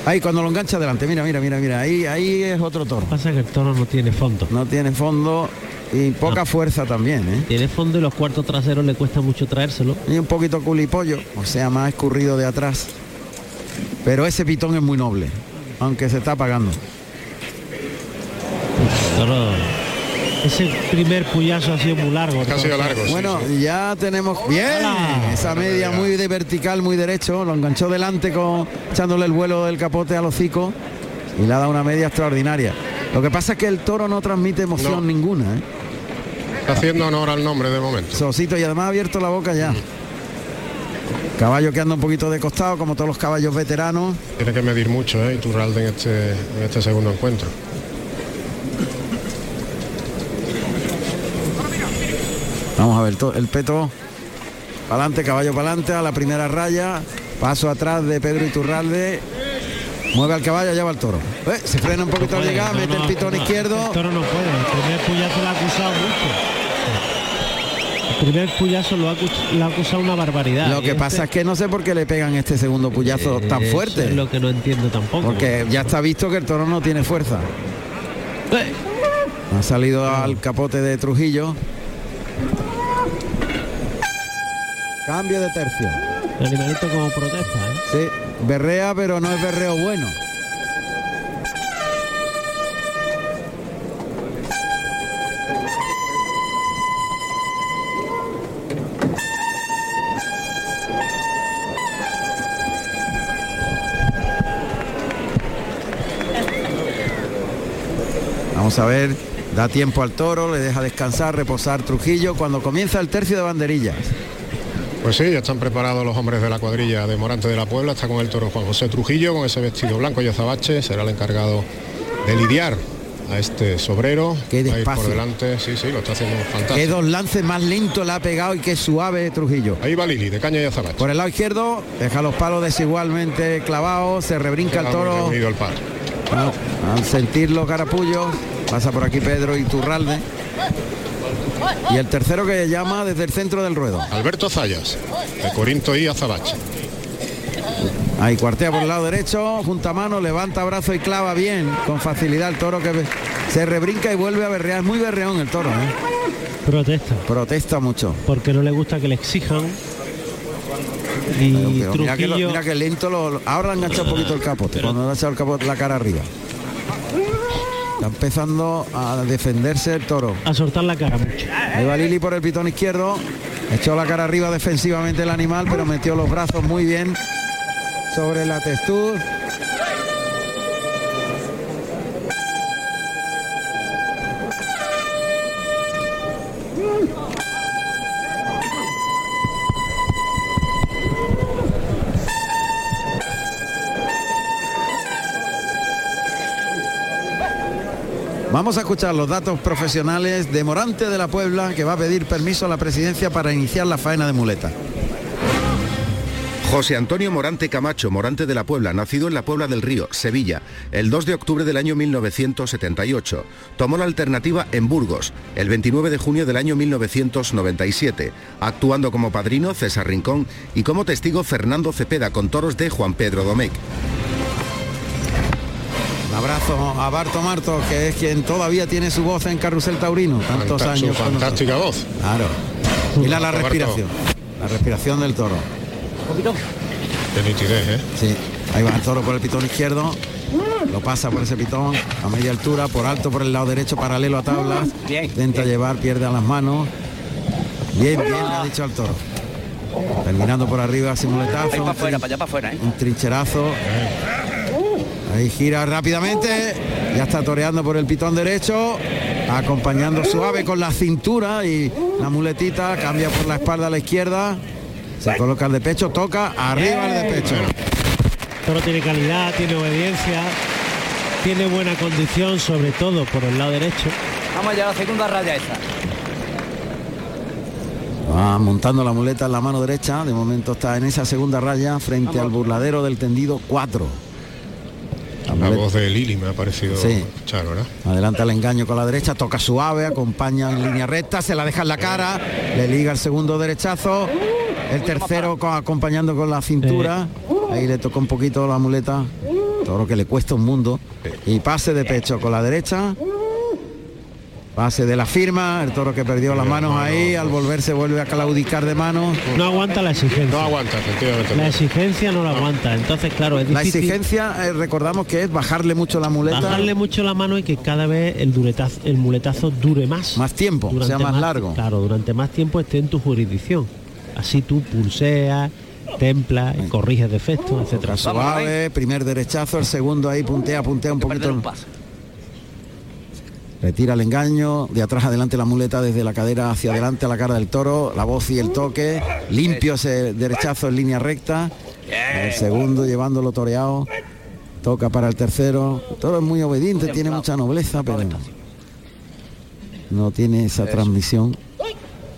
C: Ahí cuando lo engancha adelante, mira, mira, mira, mira. Ahí, ahí es otro toro.
E: Pasa que el toro no tiene fondo.
C: No tiene fondo y poca fuerza también, ¿eh?
E: Tiene fondo y los cuartos traseros le cuesta mucho traérselo.
C: Y un poquito culipollo, o sea, más escurrido de atrás. Pero ese pitón es muy noble, aunque se está apagando.
E: Ese primer puyazo ha sido muy largo.
F: Ha sido largo, sí,
C: Bueno,
F: sí.
C: ya tenemos bien esa media muy de vertical, muy derecho, lo enganchó delante con echándole el vuelo del capote al hocico y le ha dado una media extraordinaria. Lo que pasa es que el toro no transmite emoción
F: No.
C: ninguna, ¿eh?
F: Está haciendo honor al nombre de momento.
C: Sosito y además ha abierto la boca ya. Caballo que anda un poquito de costado, como todos los caballos veteranos.
F: Tiene que medir mucho, ¿eh? Iturralde en este, en este segundo encuentro.
C: Vamos a ver, el peto para adelante, caballo para adelante, a la primera raya, paso atrás de Pedro Iturralde, mueve al caballo, lleva al toro. Eh, se frena un poquito al
E: puede,
C: llegar,
E: no,
C: mete
E: no,
C: el pitón
E: no,
C: izquierdo.
E: El toro no puede. El primer puyazo lo ha acusado mucho. El primer puyazo lo ha, acus- lo ha acusado una barbaridad.
C: Lo que
E: este-
C: pasa es que no sé por qué le pegan este segundo puyazo tan
E: Eso
C: fuerte.
E: Es lo que no entiendo tampoco.
C: Porque ya está visto que el toro no tiene fuerza.
E: Eh,
C: Ha salido al capote de Trujillo. Cambio de tercio.
E: El animalito como protesta, ¿eh?
C: Sí, berrea, pero no es berreo bueno. Vamos a ver, da tiempo al toro, le deja descansar, reposar Trujillo cuando comienza el tercio de banderillas.
F: Pues sí, ya están preparados los hombres de la cuadrilla de Morante de la Puebla. Está con el toro Juan José Trujillo, con ese vestido blanco y azabache. Será el encargado de lidiar a este sobrero.
C: Qué despacio.
F: por delante, sí, sí, lo está haciendo
C: Qué
F: fantástico.
C: dos lances más lentos le ha pegado y qué suave Trujillo.
F: Ahí va Lili, de caña y azabache.
C: Por el lado izquierdo, deja los palos desigualmente clavados, se rebrinca el toro.
F: el par.
C: Al sentir los carapullos, pasa por aquí Pedro Iturralde. Y el tercero que llama desde el centro del ruedo.
F: Alberto Zayas, de Corinto y Azabache.
C: Ahí cuartea por el lado derecho, junta mano, levanta brazo y clava bien, con facilidad el toro que se rebrinca y vuelve a berrear. Es muy berreón el toro, ¿eh?
E: Protesta.
C: Protesta mucho.
E: Porque no le gusta que le exijan. Y
C: Pero mira, que lo-
E: Trujillo.
C: mira que lento lo, lo- ahora le ha enganchado un poquito el capote, cuando le ha echado el capote la cara arriba. Está empezando a defenderse el toro.
E: A soltar la cara mucho.
C: Ahí va Lili por el pitón izquierdo. Echó la cara arriba defensivamente el animal, pero metió los brazos muy bien sobre la testud. Vamos a escuchar los datos profesionales de Morante de la Puebla, que va a pedir permiso a la presidencia para iniciar la faena de muleta.
L: José Antonio Morante Camacho, Morante de la Puebla, nacido en la Puebla del Río, Sevilla, el 2 de octubre del año 1978. Tomó la alternativa en Burgos, el 29 de junio del año 1997, actuando como padrino César Rincón y como testigo Fernando Cepeda con toros de Juan Pedro Domecq.
C: Un abrazo a Barto Marto, que es quien todavía tiene su voz en Carrusel Taurino, tantos
F: Fanta-
C: años. con
F: fantástica voz.
C: Claro. Mira la respiración. La respiración del toro.
F: De nitidez, ¿eh?
C: Sí. Ahí va el toro por el pitón izquierdo. Lo pasa por ese pitón a media altura, por alto por el lado derecho, paralelo a tablas. Intenta llevar, pierde a las manos. Bien, bien, le ha dicho al toro. Terminando por arriba, simuletazo.
M: Ahí para afuera, para allá para afuera, ¿eh?
C: Un trincherazo. Ahí gira rápidamente. Ya está toreando por el pitón derecho. Acompañando suave con la cintura y la muletita. Cambia por la espalda a la izquierda. Se coloca el de pecho, toca arriba el de pecho.
E: Toro tiene calidad, tiene obediencia, tiene buena condición, sobre todo por el lado derecho.
M: Vamos allá a la segunda raya esa.
C: Va montando la muleta en la mano derecha. De momento está en esa segunda raya frente al burladero del tendido 4.
F: La voz de Lili me ha parecido
C: Sí.
F: escuchar, ¿verdad?
C: Adelanta el engaño con la derecha, toca suave, acompaña en línea recta, se la deja en la cara, le liga el segundo derechazo, el tercero co- acompañando con la cintura, ahí le toca un poquito la muleta, todo lo que le cuesta un mundo, y pase de pecho con la derecha, pase de la firma, el toro que perdió las manos ahí, al volverse vuelve a claudicar de manos.
E: No aguanta la exigencia.
F: No aguanta, efectivamente.
E: La exigencia no la aguanta. Entonces, claro, es
C: La
E: difícil
C: exigencia, eh, recordamos que es bajarle mucho la muleta.
E: bajarle mucho la mano y que cada vez el duretazo, el muletazo dure más.
C: Más tiempo,
E: Durante
C: sea más largo.
E: Claro, durante más tiempo esté en tu jurisdicción. Así tú pulseas, templas, corriges defectos, etcétera.
C: Suave, primer derechazo, el segundo ahí puntea, puntea un poquito. Retira el engaño, de atrás adelante la muleta desde la cadera hacia adelante a la cara del toro, la voz y el toque, limpio ese derechazo en línea recta, el segundo llevándolo toreado, toca para el tercero, el toro es muy obediente, tiene mucha nobleza, pero no tiene esa transmisión,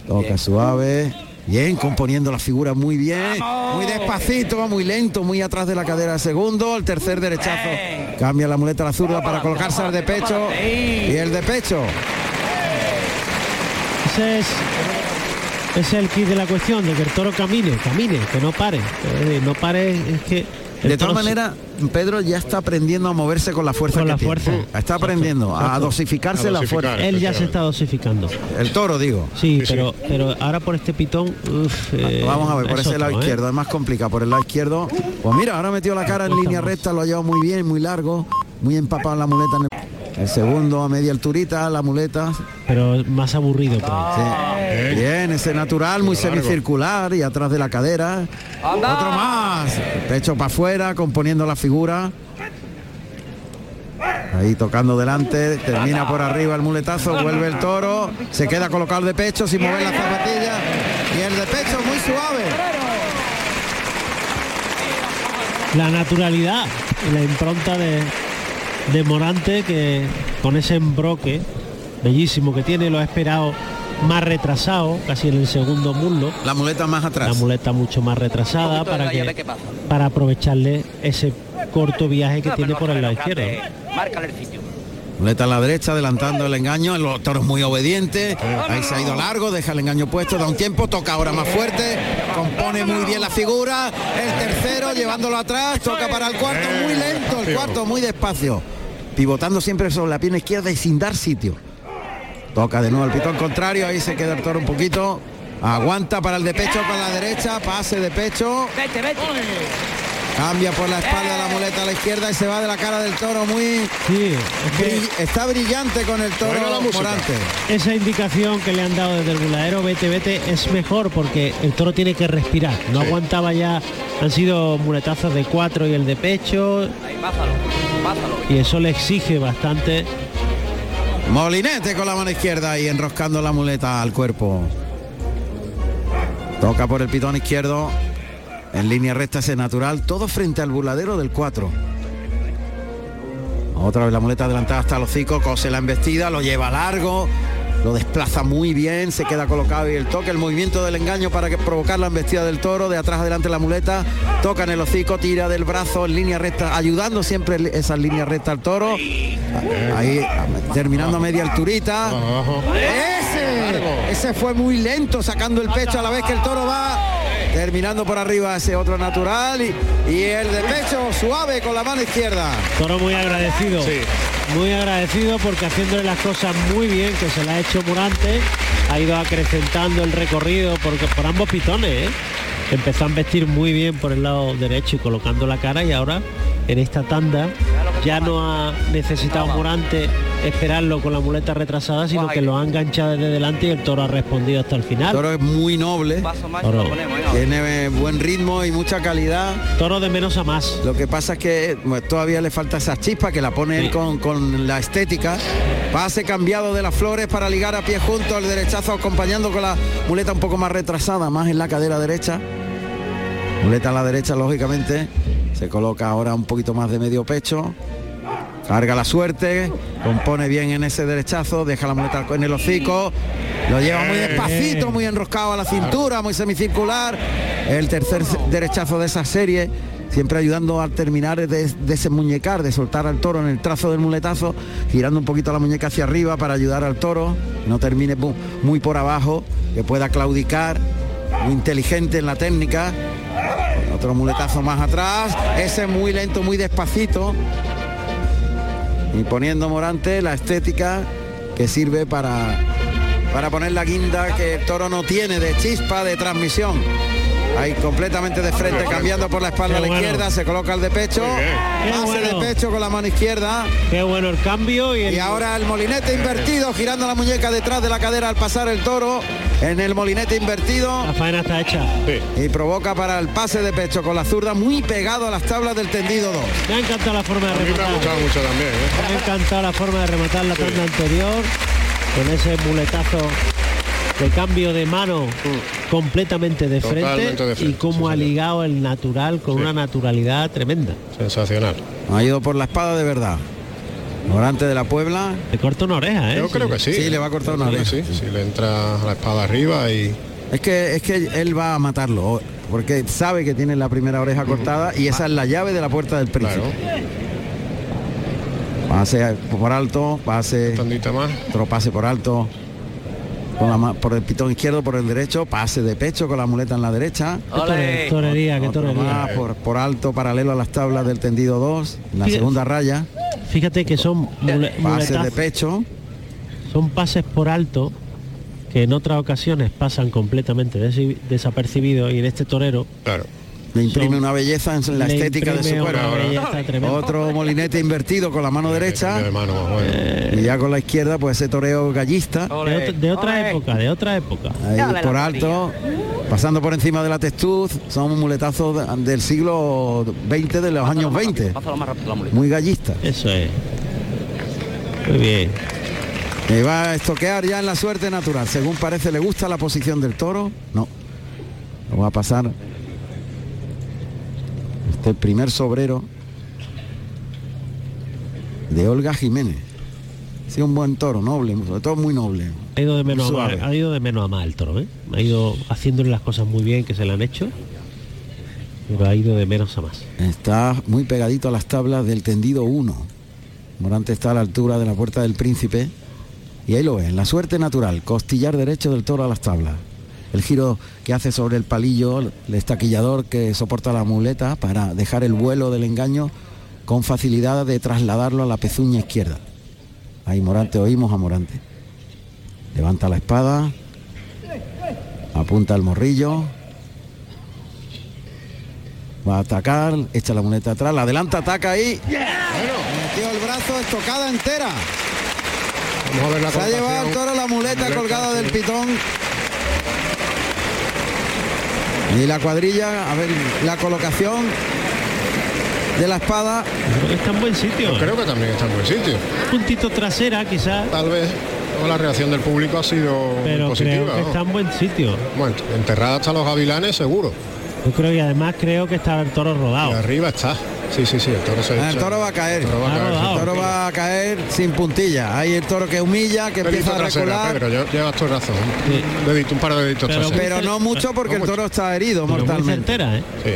C: toca suave, bien, componiendo la figura muy bien, muy despacito, muy lento, muy atrás de la cadera. El segundo, el tercer derechazo, cambia la muleta a la zurda para colocarse al de pecho. y el de pecho.
E: Ese es, ese es el kit de la cuestión, de que el toro camine, camine, que no pare. Eh, no pare es que...
C: De todas maneras, Pedro ya está aprendiendo a moverse con la fuerza
E: Con
C: que
E: la
C: tiene.
E: fuerza.
C: Está aprendiendo a dosificarse la fuerza.
E: Él ya se está dosificando.
C: El toro, digo.
E: Sí, pero, pero ahora por este pitón... uf, eh,
C: Vamos a ver, por
E: es
C: ese lado
E: ¿eh?
C: izquierdo, es más complicado. Por el lado izquierdo, pues mira, ahora metió la cara en línea recta, lo ha llevado muy bien, muy largo, muy empapado en la muleta. en el- El segundo a media alturita, la muleta.
E: Pero más aburrido.
C: Sí. Bien, ese natural, muy semicircular y atrás de la cadera. Otro más. Pecho para afuera, componiendo la figura. Ahí tocando delante, termina por arriba el muletazo, vuelve el toro, se queda colocado de pecho sin mover la zapatilla y el de pecho muy suave.
E: La naturalidad, la impronta de, de Morante que con ese embroque bellísimo que tiene, lo ha esperado más retrasado, casi en el segundo muslo.
C: La muleta más atrás.
E: La muleta mucho más retrasada para que para aprovecharle ese corto viaje que tiene por el lado izquierdo.
M: Márcale el sitio.
C: Muleta a la derecha, adelantando el engaño, el toro es muy obediente, ahí se ha ido largo, deja el engaño puesto, da un tiempo, toca ahora más fuerte, compone muy bien la figura, el tercero llevándolo atrás, toca para el cuarto, muy lento, el cuarto muy despacio, pivotando siempre sobre la pierna izquierda y sin dar sitio. Toca de nuevo el pitón contrario, ahí se queda el toro un poquito, aguanta para el de pecho con la derecha, pase de pecho. Cambia por la espalda la muleta a la izquierda y se va de la cara del toro muy...
E: Sí,
C: Brill- está brillante con el toro Morante.
E: Esa indicación que le han dado desde el buladero, vete, vete, es mejor porque el toro tiene que respirar. No aguantaba ya, han sido muletazos de cuatro y el de pecho,
M: Ahí, pásalo, pásalo.
E: y eso le exige bastante.
C: Molinete con la mano izquierda y enroscando la muleta al cuerpo. Toca por el pitón izquierdo. En línea recta ese natural. Todo frente al burladero del 4. Otra vez la muleta adelantada hasta el hocico. Cose la embestida. Lo lleva largo. Lo desplaza muy bien. Se queda colocado y el toque. El movimiento del engaño para que provocar la embestida del toro. De atrás adelante la muleta. Toca en el hocico. Tira del brazo en línea recta. Ayudando siempre esa línea recta al toro. Ahí terminando a media alturita. Ese, ese fue muy lento sacando el pecho a la vez que el toro va. Terminando por arriba ese otro natural y, y el de pecho suave con la mano izquierda.
E: Toro muy agradecido. Muy agradecido porque haciéndole las cosas muy bien, que se la ha hecho Morante, ha ido acrecentando el recorrido porque por ambos pitones, ¿eh? Empezó a vestir muy bien por el lado derecho y colocando la cara y ahora en esta tanda ya no ha necesitado Morante esperarlo con la muleta retrasada, sino que lo ha enganchado desde delante y el toro ha respondido hasta el
C: El
E: final.
C: toro es muy noble,
E: Toro.
C: tiene buen ritmo y mucha calidad.
E: Toro de menos a más.
C: Lo que pasa es que bueno, todavía le falta esa chispa que la pone él con, con la estética. Pase cambiado de las flores para ligar a pie junto, el derechazo acompañando con la muleta un poco más retrasada, más en la cadera derecha. Muleta a la derecha, lógicamente. Se coloca ahora un poquito más de medio pecho. Carga la suerte, compone bien en ese derechazo, deja la muleta en el hocico, lo lleva muy despacito, muy enroscado a la cintura, muy semicircular. El tercer derechazo de esa serie siempre ayudando al terminar de desenmuñecar, de soltar al toro en el trazo del muletazo, girando un poquito la muñeca hacia arriba para ayudar al toro, no termine mu- muy por abajo, que pueda claudicar, inteligente en la técnica. Otro muletazo más atrás, ese muy lento, muy despacito. Y poniendo Morante la estética que sirve para, para poner la guinda que el toro no tiene de chispa, de transmisión. Ahí completamente de frente, cambiando por la espalda a la
E: bueno.
C: izquierda, se coloca el de pecho,
E: bueno.
C: de pecho con la mano izquierda.
E: Qué bueno el cambio y, el-
C: Y ahora el molinete invertido, girando la muñeca detrás de la cadera al pasar el toro en el molinete invertido.
E: la faena está hecha.
C: Y provoca para el pase de pecho con la zurda muy pegado a las tablas del tendido 2.
E: Me ha encantado la forma de
F: A mí me ha
E: rematar.
F: gustado mucho también. ¿eh?
E: Me ha encantado la forma de rematar la tanda anterior con ese muletazo de cambio de mano completamente de frente,
F: Totalmente de frente,
E: y cómo ha ligado el natural con una naturalidad tremenda.
F: Sensacional.
C: Ha ido por la espada de verdad. Morante de la Puebla.
E: Le corta una oreja, ¿eh?
F: Yo creo que sí.
C: Sí, le va a cortar una
F: que
C: oreja.
F: Sí, si le entra la espada arriba y
C: Es que es que él va a matarlo porque sabe que tiene la primera oreja cortada y esa es la llave de la puerta del príncipe. Pase por alto, pase
F: más.
C: otro pase por alto. Con la ma- por el pitón izquierdo, por el derecho, pase de pecho con la muleta en la derecha.
E: Tore- torería, qué
C: Otro
E: torería.
C: más por, por alto, paralelo a las tablas del tendido 2, en la segunda raya.
E: Fíjate que son mule-
C: Pase de pecho.
E: son pases por alto que en otras ocasiones pasan completamente desapercibidos y en este torero
F: claro.
C: Le imprime
E: Son-
C: una belleza en la estética de su cuerpo. Otro molinete invertido con la mano derecha. Y ya con la izquierda, pues ese toreo gallista.
E: de, ot- de otra época, de otra época.
C: Ahí por alto, pasando por encima de la testuz, son muletazos de- del siglo 20, de los años 20.
M: Pásalo más rápido la muleta.
C: Muy gallista.
E: Eso es. Muy bien.
C: Y va a estoquear ya en la suerte natural. Según parece, le gusta la posición del toro. No. Lo va a pasar. Este primer sobrero de Olga Jiménez. Sí, un buen toro, noble, sobre todo muy noble.
E: Ha ido de menos, a ha ido de menos a más el toro, ¿eh? Ha ido haciéndole las cosas muy bien que se le han hecho, pero ha ido de menos a más.
C: Está muy pegadito a las tablas del tendido 1. Morante está a la altura de la puerta del príncipe. Y ahí lo ven, la suerte natural, costillar derecho del toro a las tablas. El giro que hace sobre el palillo, el estaquillador que soporta la muleta para dejar el vuelo del engaño con facilidad de trasladarlo a la pezuña izquierda. Ahí Morante, oímos a Morante. Levanta la espada, apunta el morrillo, va a atacar, echa la muleta atrás, la adelanta, ataca ahí. Metió el brazo, estocada entera.
F: Vamos a ver la
C: Se ha llevado el toro la muleta
F: Muleta,
C: colgada
F: sí.
C: del pitón. Y la cuadrilla, a ver, la colocación de la espada.
E: Creo que está en buen sitio.
F: Creo que también está en buen sitio.
E: Puntito trasera quizás,
F: Tal vez o la reacción del público ha sido muy
E: pero
F: positiva.
E: creo que
F: ¿no?
E: está en buen sitio.
F: Bueno, enterrada hasta los gavilanes seguro.
E: Yo creo y además creo que está el toro
F: Y
E: rodado.
F: arriba está. Sí, sí, sí, el toro se
C: Ah, el toro va a caer.
F: el toro va a
E: Ha
F: caer.
C: El toro va a caer sin puntilla. Hay el toro que humilla, que
F: Dedito
C: empieza a
F: trasera,
C: recular.
F: Pedro, lle- llevas tu razón.
E: Sí.
F: Dedito, un par de deditos
E: Pero-
C: no mucho porque el toro está herido
E: Pero muy
C: mortalmente.
E: certera, ¿eh?
F: Sí.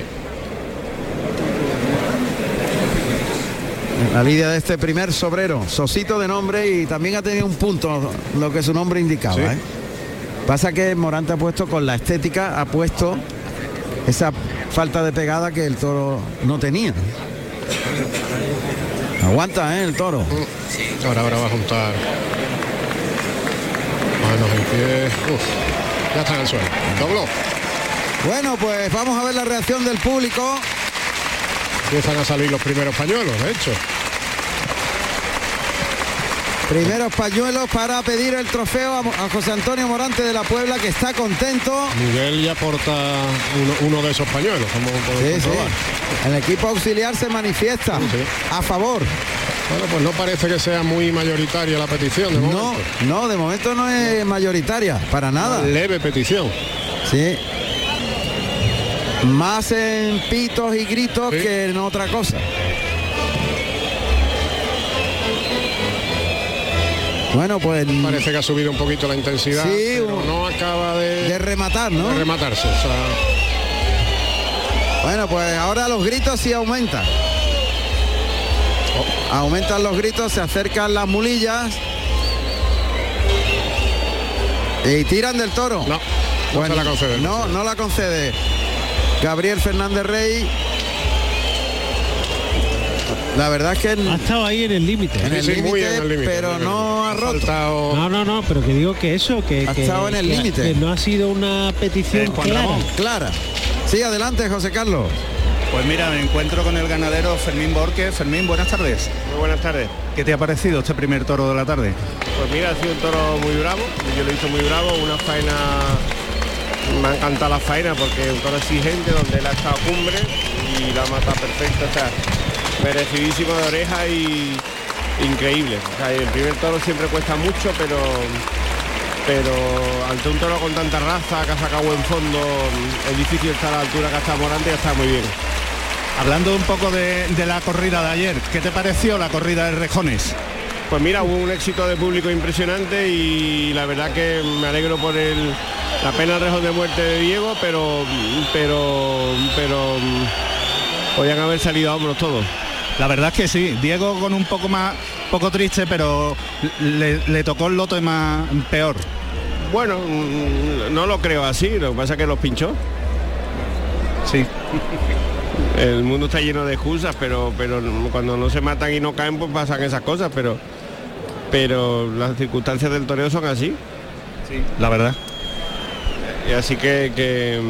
C: La lidia de este primer sobrero, Sosito de nombre y también ha tenido un punto, lo que su nombre indicaba.
F: Sí.
C: ¿eh? Pasa que Morante ha puesto con la estética, ha puesto esa falta de pegada que el toro no tenía. Aguanta, ¿eh? El toro.
F: Ahora, ahora va a juntar manos pies. Uf, ya está en el suelo. Dobló.
C: Bueno, pues vamos a ver la reacción del público.
F: Empiezan a salir los primeros pañuelos, de hecho.
C: Primeros pañuelos para pedir el trofeo a, José Antonio Morante de la Puebla, que está contento.
F: Miguel ya porta uno, uno de esos pañuelos, como
C: Sí, sí. El equipo auxiliar se manifiesta
F: Sí.
C: a favor.
F: Bueno, pues no parece que sea muy mayoritaria la petición de
C: No,
F: momento.
C: no, de momento no es mayoritaria, para nada.
F: Una leve petición.
C: Sí. Más en pitos y gritos que en otra cosa. Bueno, pues
F: Parece que ha subido un poquito la intensidad,
C: Sí,
F: pero
C: un-
F: no acaba de,
C: de rematar, ¿no?
F: de rematarse. o sea,
C: Bueno, pues ahora los gritos sí aumentan. Aumentan los gritos, se acercan las mulillas. Y tiran del toro.
F: No, no se la concede.
C: No, no la concede. Gabriel Fernández Rey. La verdad es que
E: ha estado ahí en el límite.
C: En el límite, pero no ha roto.
E: No, no, no, pero que digo que eso, que,
C: Ha
E: que-
C: estado en el límite.
E: que no ha sido una petición clara.
C: Ramón, clara. Sí, adelante, José Carlos.
G: Pues mira, me encuentro con el ganadero Fermín Borque. Fermín, buenas tardes.
N: Muy buenas tardes.
G: ¿Qué te ha parecido este primer toro de la tarde?
N: Pues mira, ha sido un toro muy bravo, yo lo he visto muy bravo, una faena, me ha encantado la faena porque es un toro exigente donde él ha estado cumbre y la ha matado perfecta, o sea, merecidísimo de oreja y increíble. O sea, el primer toro siempre cuesta mucho, pero pero ante un toro con tanta raza que ha sacado buen fondo, es difícil estar a la altura que ha estado Morante y está muy bien.
G: Hablando un poco de, de la corrida de ayer, ¿qué te pareció la corrida de Rejones?
N: Pues mira, hubo un éxito de público impresionante y la verdad que me alegro por el, la pena rejón de muerte de Diego, pero pero pero podían haber salido a hombros todos.
G: La verdad es que sí, Diego con un poco más, poco triste, pero le, le tocó el lote más peor.
N: Bueno, no lo creo así, lo que pasa es que los pinchó.
G: Sí. <laughs>
N: El mundo está lleno de excusas, pero pero cuando no se matan y no caen, pues pasan esas cosas, pero pero las circunstancias del toreo son así.
G: Sí, la verdad.
N: Y así que, que,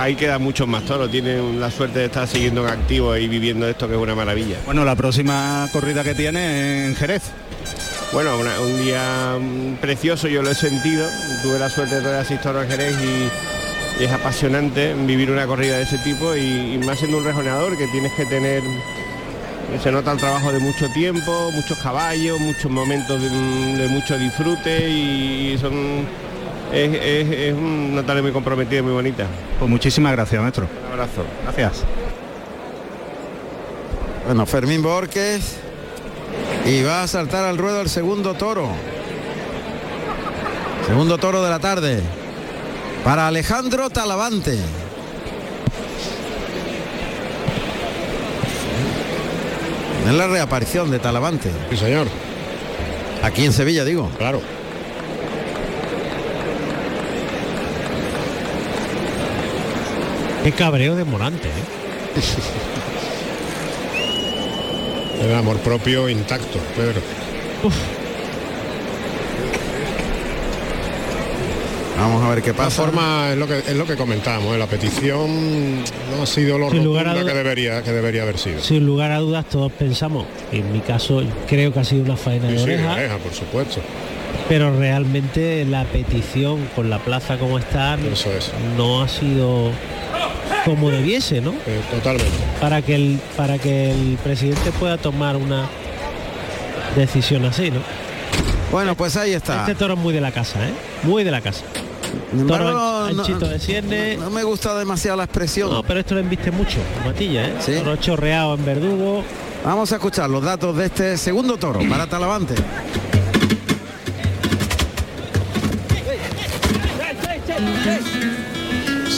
N: ahí quedan muchos más toros, tienen la suerte de estar siguiendo en activo y viviendo esto que es una maravilla.
G: Bueno, la próxima corrida que tiene en Jerez.
N: Bueno, una- un día mm, precioso, yo lo he sentido, tuve la suerte de poder asistir a Jerez y, y es apasionante vivir una corrida de ese tipo y, y más siendo un rejoneador que tienes que tener, se nota el trabajo de mucho tiempo, muchos caballos, muchos momentos de, de mucho disfrute y son, es, es- es una tarea muy comprometida y muy bonita.
G: Pues muchísimas gracias, maestro.
N: Un abrazo.
G: Gracias.
C: Bueno, Fermín Borges. Y va a saltar al ruedo el segundo toro. Segundo toro de la tarde. Para Alejandro Talavante. Es la reaparición de Talavante.
F: Sí, señor.
C: Aquí en Sevilla, digo.
F: Claro.
E: Qué cabreo de Morante, ¿eh? <laughs>
F: El amor propio intacto, Pedro.
C: Vamos a ver qué pasa.
F: formas, es lo que, es lo que comentábamos, ¿eh? la petición no ha sido lo
E: lugar a
F: que debería, que debería haber sido.
E: Sin lugar a dudas todos pensamos, en mi caso creo que ha sido una faena
F: Sí,
E: de
F: sí,
E: oreja,
F: oreja, por supuesto.
E: pero realmente la petición con la plaza como está no ha sido como debiese, ¿no?
F: Eh, totalmente.
E: Para que el para que el presidente pueda tomar una decisión así, ¿no?
C: Bueno, pues ahí está.
E: Este toro es muy de la casa, ¿eh? Muy de la casa. Toro
C: embargo,
E: anch-
C: no-
E: de cierne.
C: No me gusta demasiado la expresión.
E: No, pero esto lo embiste mucho, Matilla, ¿eh? Toro chorreado en verdugo.
C: Vamos a escuchar los datos de este segundo toro para Talavante.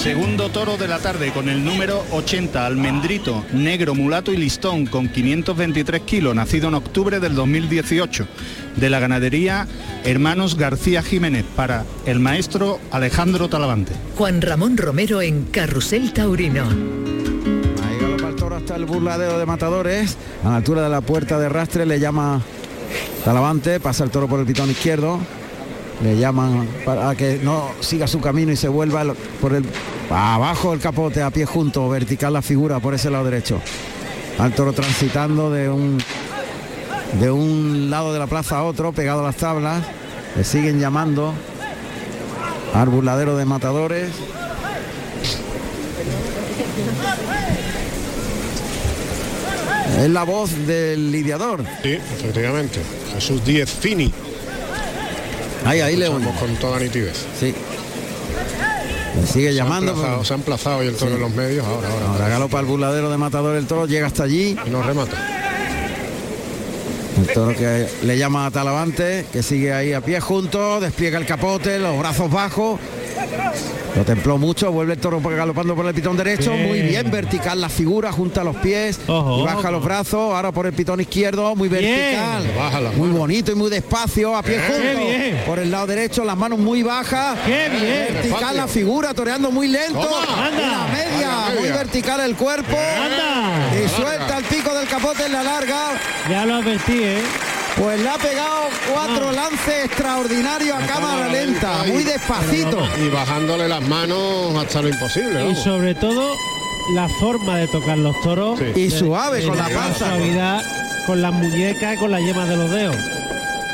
G: Segundo toro de la tarde con el número 80, almendrito, negro, mulato y listón, con 523 kilos, nacido en octubre del 2018, de la ganadería Hermanos García Jiménez, para el maestro Alejandro Talavante.
B: Juan Ramón Romero en Carrusel Taurino.
C: Ahí galopa el toro hasta el burladero de matadores. A la altura de la puerta de rastre le llama Talavante, pasa el toro por el pitón izquierdo. Le llaman para que no siga su camino y se vuelva por el abajo el capote a pie junto, vertical la figura por ese lado derecho. Al toro transitando de un de un lado de la plaza a otro, pegado a las tablas. Le siguen llamando al burladero de matadores. Es la voz del lidiador.
F: Sí, efectivamente. Jesús Díez Fini.
C: Ahí, ahí le
F: con toda nitidez.
C: Sí. Le sigue llamando.
F: Se ha emplazado, se ha emplazado y el toro
C: Sí.
F: en los medios. Ahora, ahora.
C: Ahora galopa el burladero de matador el toro, llega hasta allí.
F: Y nos remata.
C: El toro que le llama a Talavante, que sigue ahí a pie junto, despliega el capote, los brazos bajos Lo templó mucho, vuelve el toro galopando por el pitón derecho,
E: Bien.
C: muy bien, vertical la figura, junta los pies
E: Ojo,
C: y baja
E: ojo.
C: los brazos, ahora por el pitón izquierdo, muy vertical, muy bonito y muy despacio, a pie junto, por el lado derecho, las manos muy bajas,
E: ¡Qué bien!
C: vertical la figura, toreando muy lento,
F: Toma.
C: la media, muy vertical el cuerpo,
E: ¡Anda!
C: y suelta el pico del capote en la larga,
E: Ya lo advertí, ¿eh?
C: Pues le ha pegado cuatro lances extraordinarios a cámara lenta, muy despacito.
F: Y bajándole las manos hasta lo imposible.
E: Y
F: vamos.
E: sobre todo la forma de tocar los toros.
F: Sí.
C: Y
E: De-
C: suave
E: de
C: con la
E: una
C: panza.
E: Suavidad con las muñecas y con las yemas de los dedos.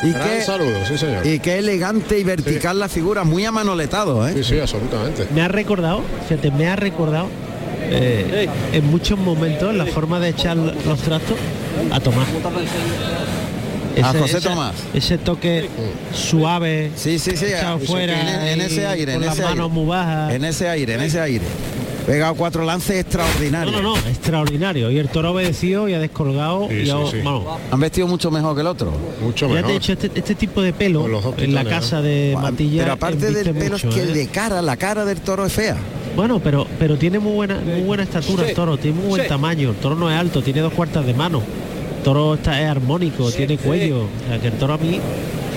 C: Y
F: Gran
C: qué,
F: saludo, sí señor.
C: y qué elegante y vertical la figura, muy amanoletado, ¿eh?
F: Sí, sí, absolutamente.
E: Me ha recordado, fíjate, me ha recordado eh, en muchos momentos la forma de echar los trastos a Tomás.
C: A José Tomás.
E: Ese toque suave,
C: Sí, sí, sí.
E: echado
C: en-
E: fuera,
C: en,
E: y
C: ese aire,
E: con
C: en
E: las
C: ese
E: manos
C: aire.
E: muy bajas.
C: En ese aire, en ese aire. Pegado cuatro lances
E: No,
C: extraordinarios.
E: no, no, extraordinario. Y el toro ha obedecido y ha descolgado.
F: Sí,
E: y
F: sí,
E: ha-
F: sí.
E: vamos.
C: Han vestido mucho mejor que el otro.
F: Mucho
E: Ya
F: mejor.
E: te he dicho, este, este tipo de pelo en la casa de Matilla.
C: Pero aparte del pelo es que
E: ¿eh?
C: de cara, la cara del toro es fea.
E: Bueno, pero pero tiene muy buena muy buena estatura el toro, tiene muy buen
I: Sí.
E: tamaño. El toro no es alto, tiene dos cuartas de mano. El toro está es armónico, tiene cuello. O sea que el toro a mí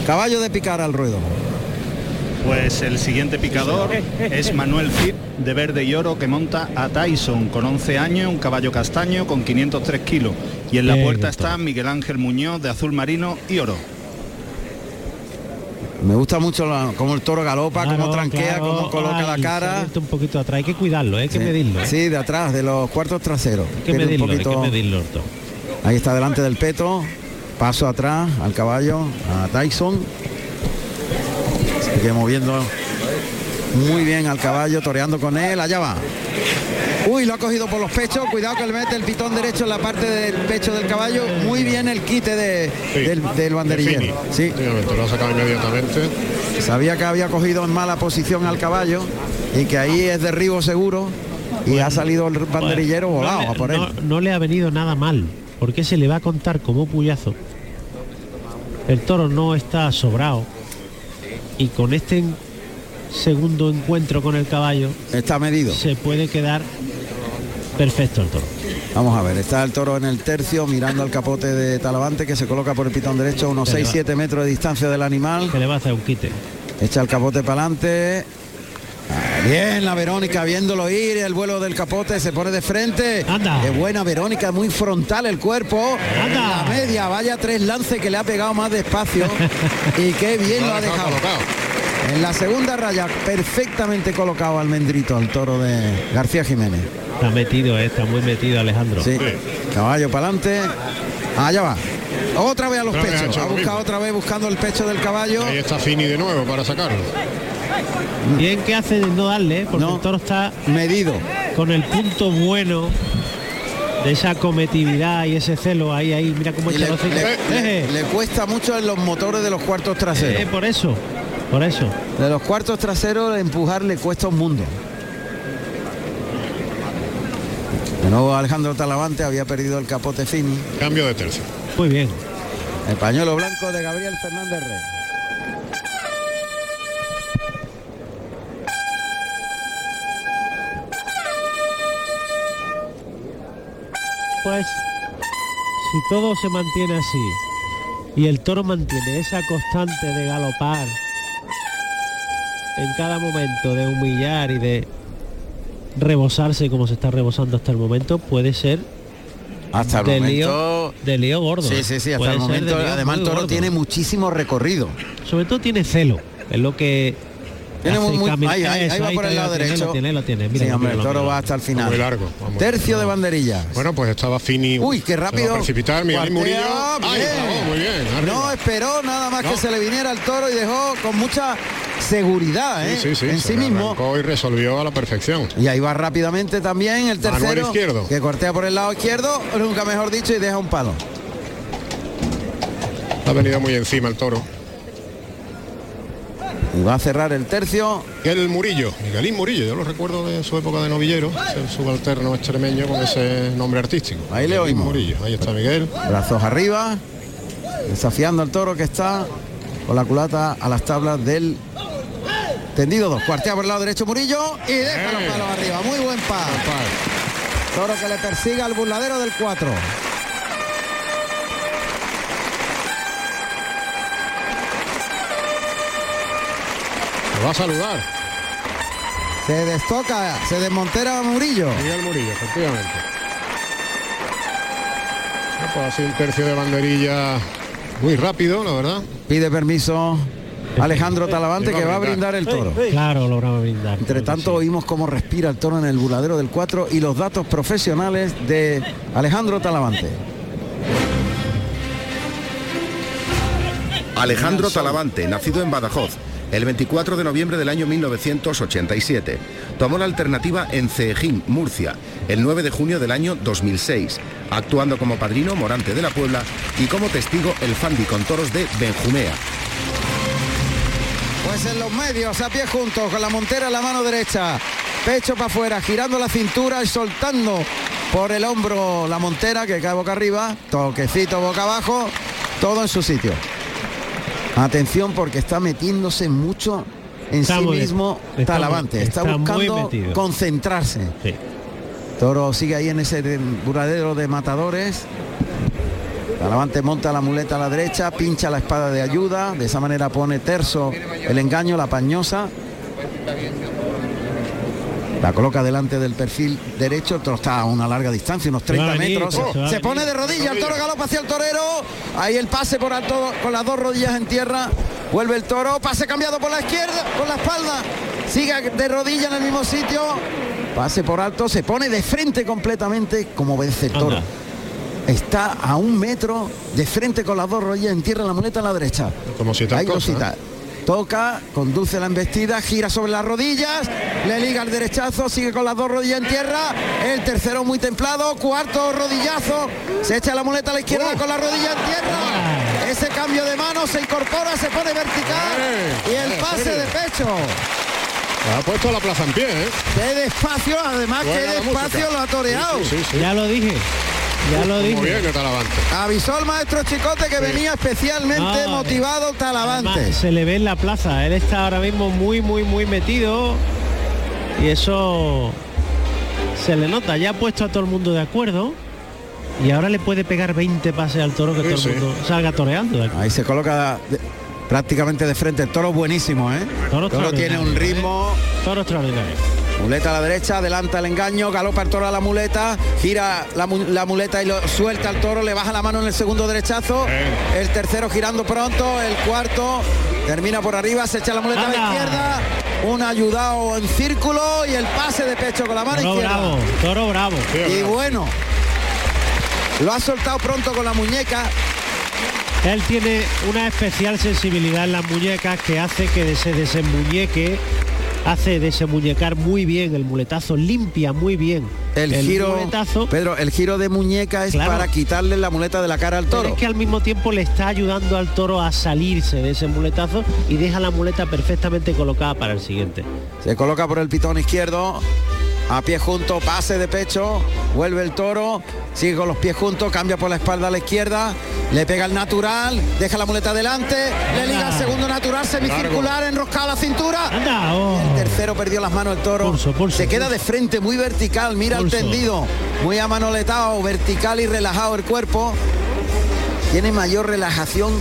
C: Caballo de picar al ruedo.
G: Pues el siguiente picador <laughs> es Manuel Cid de verde y oro que monta a Tyson con 11 años, un caballo castaño con 503 kilos. Y en la puerta está Miguel Ángel Muñoz de azul marino y oro.
C: Me gusta mucho la- cómo el toro galopa, cómo
E: Claro,
C: tranquea,
E: claro.
C: cómo coloca
E: Ay,
C: la cara.
E: un poquito atrás, hay que cuidarlo, hay que
C: Sí.
E: medirlo. ¿eh?
C: Sí, de atrás, de los cuartos traseros.
E: Hay que
C: un
E: medirlo, hay
C: poquito-
E: que medirlo el toro.
C: Ahí está delante del peto. Paso atrás al caballo, a Tyson. Sigue moviendo muy bien al caballo, toreando con él. Allá va. Uy, lo ha cogido por los pechos. Cuidado que le mete el pitón derecho en la parte del pecho del caballo. Muy bien el quite de,
F: Sí.
C: del, del banderillero. Sí,
F: lo ha sacado inmediatamente.
C: sabía que había cogido en mala posición al caballo y que ahí es derribo seguro. Y ha salido el banderillero volado
E: le-
C: a por él.
E: no- no le ha venido nada mal, porque se le va a contar como puyazo. El toro no está sobrado y con este segundo encuentro con el caballo
C: Está medido.
E: se puede quedar perfecto el toro.
C: Vamos a ver, está el toro en el tercio mirando al capote de Talavante que se coloca por el pitón derecho a unos
E: Se le
C: 6-7 metros de distancia del animal.
E: Que le va a hacer un quite.
C: Echa el capote para adelante. Bien, la Verónica viéndolo ir, el vuelo del capote se pone de frente.
E: Anda.
C: Qué buena Verónica, muy frontal el cuerpo.
E: Anda.
C: La media, vaya tres lances que le ha pegado más despacio. <laughs> y qué bien lo ha dejado.
F: colocado.
C: En la segunda raya, perfectamente colocado Almendrito, al toro de García Jiménez.
E: Está metido, eh, está muy metido Alejandro.
C: Sí. Caballo para adelante. Allá va. Otra vez a los
F: ha
C: pechos. Ha
F: lo
C: buscado otra vez buscando el pecho del caballo.
F: Ahí está Fini de nuevo para sacarlo.
E: Bien que hace de no darle, porque
C: No.
E: el toro está
C: Medido.
E: con el punto bueno de esa cometividad y ese celo ahí, ahí, mira cómo echa
C: le,
E: los cinco.
C: le- le-
E: Eh,
C: le cuesta mucho en los motores de los cuartos traseros.
E: eh, por eso, por eso.
C: De los cuartos traseros empujar le cuesta un mundo. De nuevo Alejandro Talavante había perdido el capote Fini.
F: Cambio de tercio.
E: Muy bien.
C: El pañuelo blanco de Gabriel Fernández Rey.
E: Pues si todo se mantiene así y el toro mantiene esa constante de galopar en cada momento, de humillar y de rebosarse como se está rebosando hasta el momento, puede ser
C: Hasta el
E: de
C: momento.
E: lío, de lío gordo.
C: Sí,
E: ¿eh?
C: sí, sí, hasta el momento. Además el toro
E: gordo.
C: tiene muchísimo recorrido.
E: Sobre todo tiene celo, es lo que
C: Tiene
E: hace
C: muy- ahí, ahí, ahí va por el lado derecho.
E: Lo tiene, lo tiene. Mira,
C: sí, hombre, el toro va hasta el final.
F: Muy largo. vamos.
C: Tercio de banderilla.
F: Bueno, pues estaba Fini.
C: Uy, qué rápido.
F: precipitar Miguel
C: Cuartea,
F: Murillo. Muy bien. arriba.
C: No esperó nada más
F: No.
C: que se le viniera el toro y dejó con mucha seguridad ¿eh?
F: Sí, sí, sí.
C: en
F: se
C: sí mismo.
F: y resolvió a la perfección.
C: Y ahí va rápidamente también el
F: Manuel
C: tercero,
F: Izquierdo.
C: que cortea por el lado izquierdo, nunca mejor dicho, y deja un palo.
F: Ha venido muy encima el toro.
C: Y va a cerrar el tercio.
F: El Murillo, Miguelín Murillo, yo lo recuerdo de su época de novillero, el subalterno extremeño con ese nombre artístico.
C: Ahí le oímos.
F: Murillo, ahí está Miguel.
C: Brazos arriba, desafiando al toro que está con la culata a las tablas del Tendido dos, cuartea por el lado derecho Murillo y deja los palos arriba. Muy buen par. Toro que le persiga al burladero del 4.
O: Lo va a saludar.
C: Se destoca, se desmontera Murillo.
O: Miguel Murillo, efectivamente. Ah, pues un tercio de banderilla muy rápido, la verdad.
C: Pide permiso Alejandro Talavante
O: Que va a brindar.
C: el toro.
E: Claro, lograba brindar.
C: Entre tanto oímos cómo respira el toro en el burladero del 4 y los datos profesionales de Alejandro Talavante.
L: Alejandro Talavante, nacido en Badajoz, el 24 de noviembre del año 1987. Tomó la alternativa en Ceejín, Murcia, el 9 de junio del año 2006, actuando como padrino Morante de la Puebla y como testigo el Fandi con toros de Benjumea.
C: Pues en los medios, a pie juntos, con la montera en la mano derecha, pecho para afuera, girando la cintura y soltando por el hombro la montera que cae boca arriba, toquecito boca abajo, todo en su sitio. Atención porque está metiéndose mucho en
E: Está
C: sí
E: muy-
C: mismo
E: está
C: Talavante,
E: muy-
C: está, buscando concentrarse. Toro sigue ahí en ese de- buradero de matadores. Talavante monta la muleta a la derecha, pincha la espada de ayuda, de esa manera pone terso el engaño, la pañosa. La coloca delante del perfil derecho, el toro está a una larga distancia, unos 30
E: va a venir,
C: metros.
E: se
C: pone de rodillas, el toro galopa hacia el torero. Ahí el pase por alto con las dos rodillas en tierra. Vuelve el toro, pase cambiado por la izquierda, por la espalda. Sigue de rodilla en el mismo sitio. Pase por alto, se pone de frente completamente como vence el toro.
E: Anda.
C: Está a un metro de frente con las dos rodillas en tierra, la muleta a la derecha.
O: Como si tal cosa.
C: Toca, conduce la embestida, gira sobre las rodillas, le liga el derechazo, sigue con las dos rodillas en tierra, el tercero muy templado, cuarto rodillazo, se echa la muleta a la izquierda con la rodilla en tierra, ese cambio de mano se incorpora, se pone vertical y el pase de pecho.
O: Ha puesto la plaza en pie, ¿eh?
C: Qué despacio, además
O: Buena
C: qué despacio lo ha toreado.
O: Sí, sí, sí.
E: Ya lo dije. Ya lo
O: Muy
E: dije.
O: bien, Talavante.
C: Avisó el maestro Chicote que venía especialmente
E: No,
C: motivado
E: Además,
C: Talavante.
E: se le ve en la plaza. Él está ahora mismo muy, muy, muy metido. Y eso se le nota. Ya ha puesto a todo el mundo de acuerdo. Y ahora le puede pegar 20 pases al toro que
C: Sí,
E: todo
C: sí.
E: el mundo salga toreando. de aquí.
C: Ahí se coloca de- prácticamente de frente. El toro buenísimo, ¿eh?
E: Toro
C: toro tiene un ritmo.
E: Toro extraordinario.
C: Muleta a la derecha, adelanta el engaño, galopa el toro a la muleta, gira la, mu- la muleta y lo suelta al toro, le baja la mano en el segundo derechazo, el tercero girando pronto, el cuarto termina por arriba, se echa la muleta a la izquierda, un ayudado en círculo y el pase de pecho con la mano
E: Toro
C: izquierda.
E: bravo, toro bravo.
C: Y bueno, lo ha soltado pronto con la muñeca,
E: Él tiene una especial sensibilidad en las muñecas que hace que se desenmuñeque, hace desenmuñecar muy bien el muletazo, limpia muy bien
C: el, giro,
E: muletazo.
C: Pedro, el giro de muñeca es
E: Claro.
C: para quitarle la muleta de la cara al
E: Pero
C: toro.
E: es que al mismo tiempo le está ayudando al toro a salirse de ese muletazo y deja la muleta perfectamente colocada para el siguiente.
C: Se coloca por el pitón izquierdo, a pie junto, pase de pecho, vuelve el toro, sigue con los pies juntos, cambia por la espalda a la izquierda, le pega el natural, deja la muleta adelante, le liga el segundo natural, semicircular, enroscado a la cintura. El tercero perdió las manos el toro. Se queda de frente, muy vertical, mira
E: Pulso.
C: el tendido, muy amanoletado, vertical y relajado el cuerpo. Tiene mayor relajación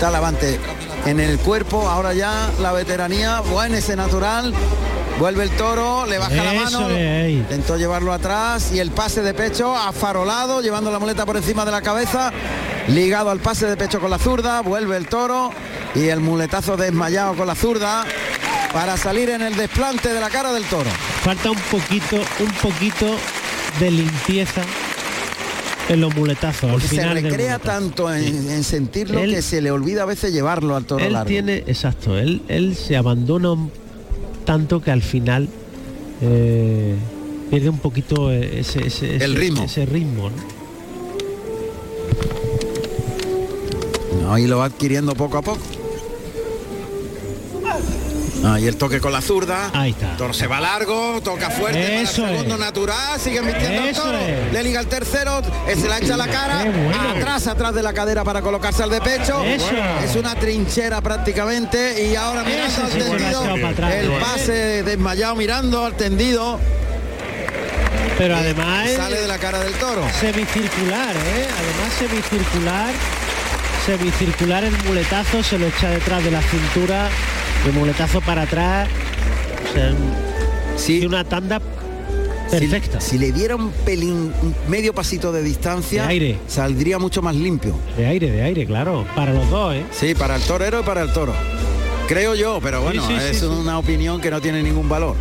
C: Talavante en el cuerpo, ahora ya la veteranía, buen ese natural. Vuelve el toro, le baja la mano, intentó llevarlo atrás y el pase de pecho afarolado, llevando la muleta por encima de la cabeza, ligado al pase de pecho con la zurda, vuelve el toro y el muletazo desmayado con la zurda para salir en el desplante de la cara del toro.
E: Falta un poquito, un poquito de limpieza en los muletazos. al
C: se
E: final del
C: recrea tanto en, en sentirlo
E: Él-
C: que se le olvida a veces llevarlo al toro
E: él
C: largo.
E: tiene, exacto, él, él se abandona un- tanto que al final eh, pierde un poquito eh, ese, ese-
C: El ritmo.
E: ese ritmo, ¿no?
C: No, y lo va adquiriendo poco a poco. Ahí el toque con la zurda.
E: Ahí está.
C: Toro se va largo, toca fuerte,
E: Eso
C: para el segundo
E: es.
C: natural, sigue vistiendo el toro.
E: es.
C: Le liga el tercero, eh, se la echa a la cara,
E: bueno.
C: atrás, atrás de la cadera para colocarse al de pecho.
E: Eso.
C: Es una trinchera prácticamente y ahora mirando al
E: sí
C: tendido, el pase desmayado mirando al tendido.
E: Pero además
C: Sale de la cara del toro.
E: semicircular, ¿eh? Además semicircular, semicircular el muletazo, se lo echa detrás de la cintura, el muletazo para atrás. O sea,
C: Sí.
E: una tanda perfecta.
C: Si, le diera un pelín, medio pasito de distancia,
E: De aire.
C: saldría mucho más limpio.
E: De aire, de aire, claro. Para los dos, ¿eh?
C: Sí, para el torero y para el toro. Creo yo, pero bueno,
E: sí, sí,
C: es una opinión que no tiene ningún valor.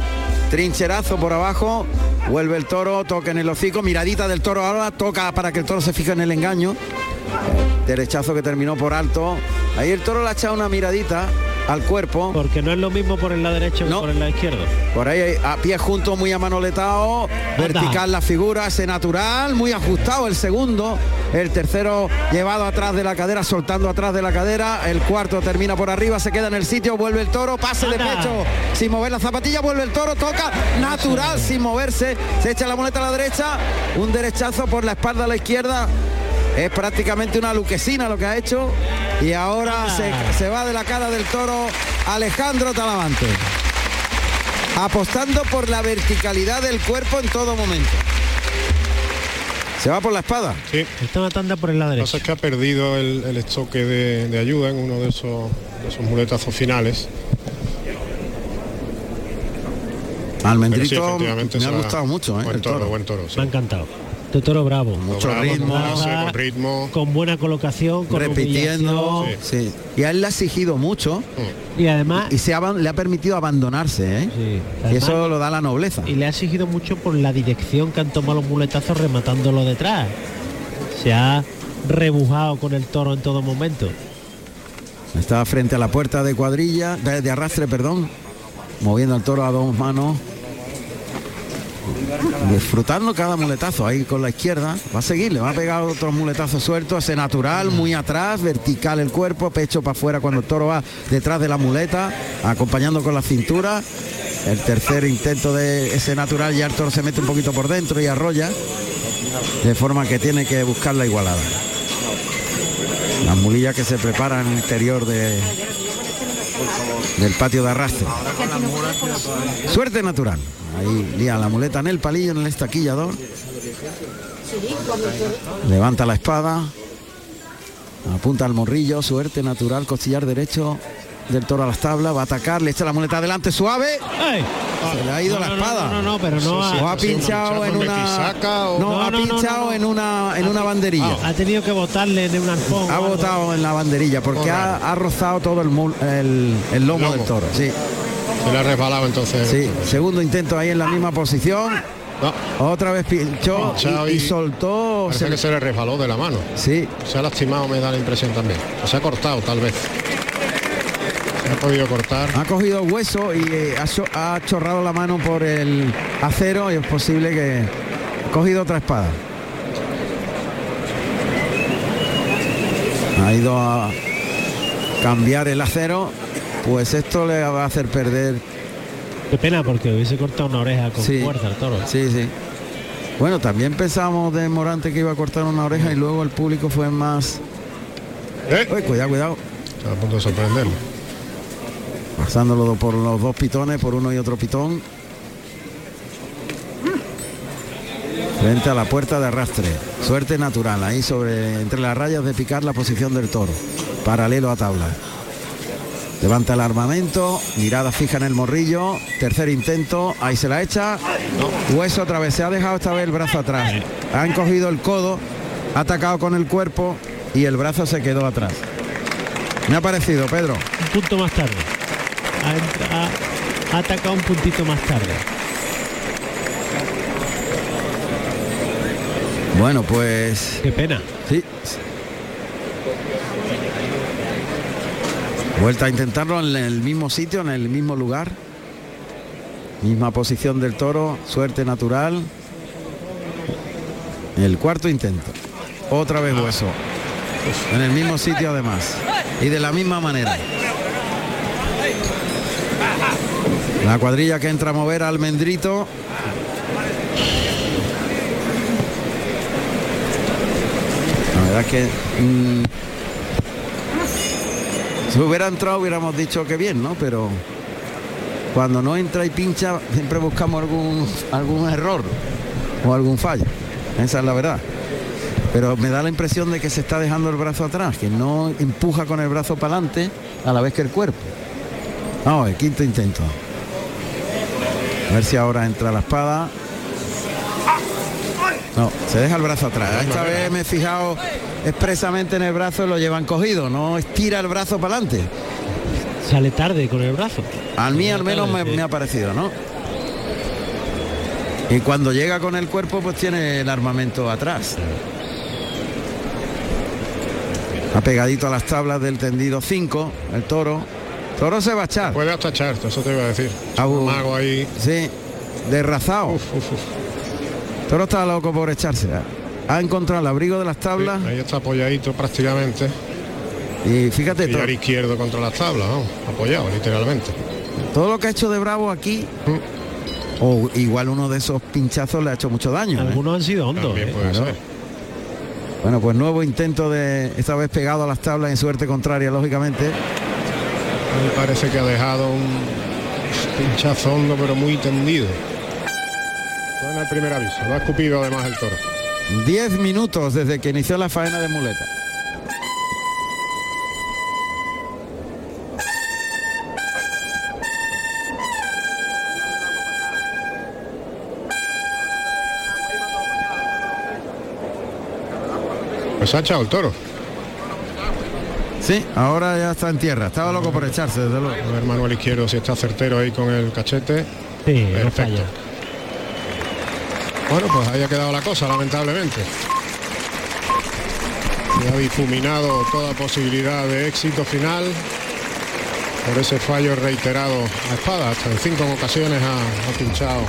C: Trincherazo por abajo, vuelve el toro, toca en el hocico, miradita del toro ahora, toca para que el toro se fije en el engaño. Derechazo que terminó por alto. Ahí el toro le ha echado una miradita al cuerpo.
E: Porque no es lo mismo por el lado derecho que
C: No.
E: por el lado izquierdo.
C: Por ahí a pie junto, muy amanoletado, vertical la figura, ese natural, muy ajustado el segundo, el tercero llevado atrás de la cadera, soltando atrás de la cadera, el cuarto termina por arriba, se queda en el sitio, vuelve el toro, pase de
E: Anda.
C: pecho, sin mover la zapatilla, vuelve el toro, toca natural sin moverse, se echa la moneta a la derecha, un derechazo por la espalda a la izquierda. Es prácticamente una luquesina lo que ha hecho y ahora se, se va de la cara del toro Alejandro Talavante apostando por la verticalidad del cuerpo en todo momento. Se va por la espada.
O: Sí.
E: Esta una tanda por el lado
O: Lo que pasa
E: derecho.
O: es que ha perdido el, el estoque de, de ayuda en uno de esos, de esos muletazos finales. Sí,
C: Almendrito
O: efectivamente
C: me ha gustado mucho, ¿eh?
O: Buen
C: el
O: toro,
C: toro.
O: buen toro. sí.
E: Me ha encantado. De toro bravo.
C: Mucho
O: Bravo,
C: ritmo,
O: con clase,
E: Nada.
O: con ritmo.
E: Con buena colocación, con
C: repitiendo. Sí. Y a él le ha exigido mucho
E: Y además,
C: y se ha, le ha permitido abandonarse, ¿eh?
E: sí,
C: Y eso lo da la nobleza.
E: y le ha exigido mucho por la dirección que han tomado los muletazos rematándolo detrás. Se ha rebujado con el toro en todo momento.
C: Está frente a la puerta de cuadrilla, de, de arrastre, perdón, moviendo al toro a dos manos. Disfrutando cada muletazo ahí con la izquierda. Va a seguir, le va a pegar otros muletazos sueltos, ese natural, muy atrás, vertical el cuerpo, pecho para afuera cuando el toro va detrás de la muleta, acompañando con la cintura. El tercer intento de ese natural, ya el toro se mete un poquito por dentro y arrolla, de forma que tiene que buscar la igualada. Las mulillas que se preparan en el interior de, del patio de arrastre. Suerte natural. Ahí lía la muleta en el palillo, en el estaquillador. Levanta la espada. Apunta al morrillo. Suerte natural. Costillar derecho del toro a las tablas. Va a atacar. Le echa la muleta adelante suave.
E: ¡Ay!
C: Se le ha ido
E: No,
C: la espada.
E: No, no, no, pero no ha,
C: O ha pinchado en una.
O: O-
C: No, ha pinchado en una en una banderilla.
E: ha tenido que botarle en un arpón.
C: Ha botado en la banderilla porque ha, ha rozado todo el, el, el lomo,
O: Lomo.
C: del toro. Sí,
O: Se le ha resbalado entonces.
C: sí. Segundo intento ahí en la misma posición.
O: No,
C: Otra vez pinchó y, soltó.
O: parece
C: se-
O: que se le resbaló de la mano.
C: Sí,
O: Se ha lastimado, me da la impresión también. O se ha cortado, tal vez. Se ha podido cortar.
C: ha cogido hueso y eh, ha, ha chorrado la mano por el acero y es posible que ha cogido otra espada. Ha ido a cambiar el acero, pues esto le va a hacer perder
E: Qué pena porque hubiese cortado una oreja con
C: Sí.
E: fuerza el toro.
C: Sí, sí. Bueno, también pensábamos de Morante que iba a cortar una oreja y luego el público fue más.
O: ¿Eh?
C: Uy, cuidado, cuidado.
O: Está a punto de sorprenderlo.
C: Pasándolo por los dos pitones, por uno y otro pitón. Frente a la puerta de arrastre. Suerte natural, ahí sobre entre las rayas de picar la posición del toro. Paralelo a tabla. Levanta el armamento, mirada fija en el morrillo, tercer intento, ahí se la echa, hueso otra vez, se ha dejado esta vez el brazo atrás, han cogido el codo, ha atacado con el cuerpo y el brazo se quedó atrás. Me ha parecido, Pedro.
E: Un punto más tarde. Ha, ha atacado un puntito más tarde.
C: Bueno, pues
E: Qué pena.
C: sí. Vuelta a intentarlo en el mismo sitio, en el mismo lugar. Misma posición del toro, suerte natural. El cuarto intento. Otra vez hueso. En el mismo sitio además. Y de la misma manera. La cuadrilla que entra a mover al Mendrito. La verdad es que mm, si hubiera entrado hubiéramos dicho que bien, ¿no? Pero cuando no entra y pincha siempre buscamos algún algún error o algún fallo. Esa es la verdad. Pero me da la impresión de que se está dejando el brazo atrás, que no empuja con el brazo para adelante a la vez que el cuerpo. Vamos, el quinto intento. A ver si ahora entra la espada. No, se deja el brazo atrás. Esta vez me he fijado expresamente en el brazo lo llevan cogido, no estira el brazo para adelante.
E: Sale tarde con el brazo.
C: Al mí
E: Sale
C: al menos
E: tarde,
C: me,
E: sí.
C: me ha parecido, ¿no? Y cuando llega con el cuerpo, pues tiene el armamento atrás. Ha pegadito a las tablas del tendido 5, el toro. Toro se va a echar.
F: Puede hasta echar, eso te iba a decir.
C: Abu-
F: Mago ahí.
C: Sí, derrazado. Toro está loco por echarse. Ha encontrado el abrigo de las tablas
F: Ahí está apoyadito prácticamente.
C: y fíjate, Toro,
F: izquierdo contra las tablas, ¿no? apoyado literalmente.
C: todo lo que ha hecho de Bravo aquí, o igual uno de esos pinchazos le ha hecho mucho daño. ¿eh?
E: Algunos han sido hondos.
F: También
E: ¿eh?
F: puede
C: Claro.
F: ser.
C: Bueno, pues nuevo intento de esta vez pegado a las tablas en suerte contraria, lógicamente.
F: Me parece que ha dejado un pinchazo hondo pero muy tendido. Bueno, el primer aviso. Lo ha escupido además el toro.
C: 10 minutos desde que inició la faena de muleta.
F: Pues ha echado el toro.
C: Sí, ahora ya está en tierra. Estaba loco por echarse, desde luego.
F: A ver Manuel Izquierdo si está certero ahí con el cachete.
E: Sí, no
F: Perfecto.
E: falla.
F: Bueno, pues ahí ha quedado la cosa, lamentablemente. Se ha difuminado toda posibilidad de éxito final por ese fallo reiterado a espada. Hasta en cinco ocasiones ha, ha pinchado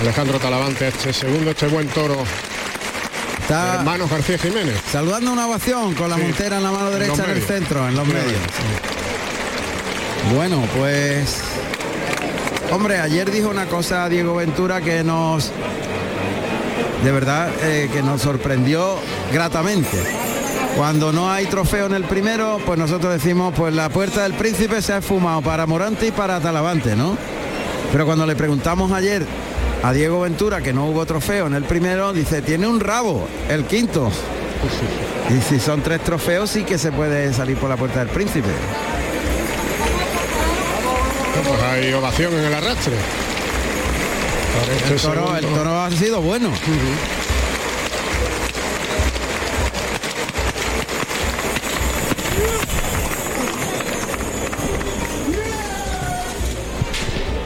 F: Alejandro Talavante este segundo, este buen toro.
C: Está
F: Hermanos García Jiménez.
C: saludando una ovación con la
F: Sí.
C: montera en la mano derecha en el centro, en los
F: Sí.
C: medios. Bueno, pues hombre, ayer dijo una cosa Diego Ventura que nos de verdad eh, que nos sorprendió gratamente. Cuando no hay trofeo en el primero, pues nosotros decimos, pues la puerta del príncipe se ha esfumado para Morante y para Talavante, ¿no? Pero cuando le preguntamos ayer a Diego Ventura que no hubo trofeo en el primero, dice, tiene un rabo, el quinto. Y si son tres trofeos, sí que se puede salir por la puerta del príncipe.
F: Pues hay ovación en el arrastre. Este
C: El toro, el
F: segundo.
C: toro ha sido bueno.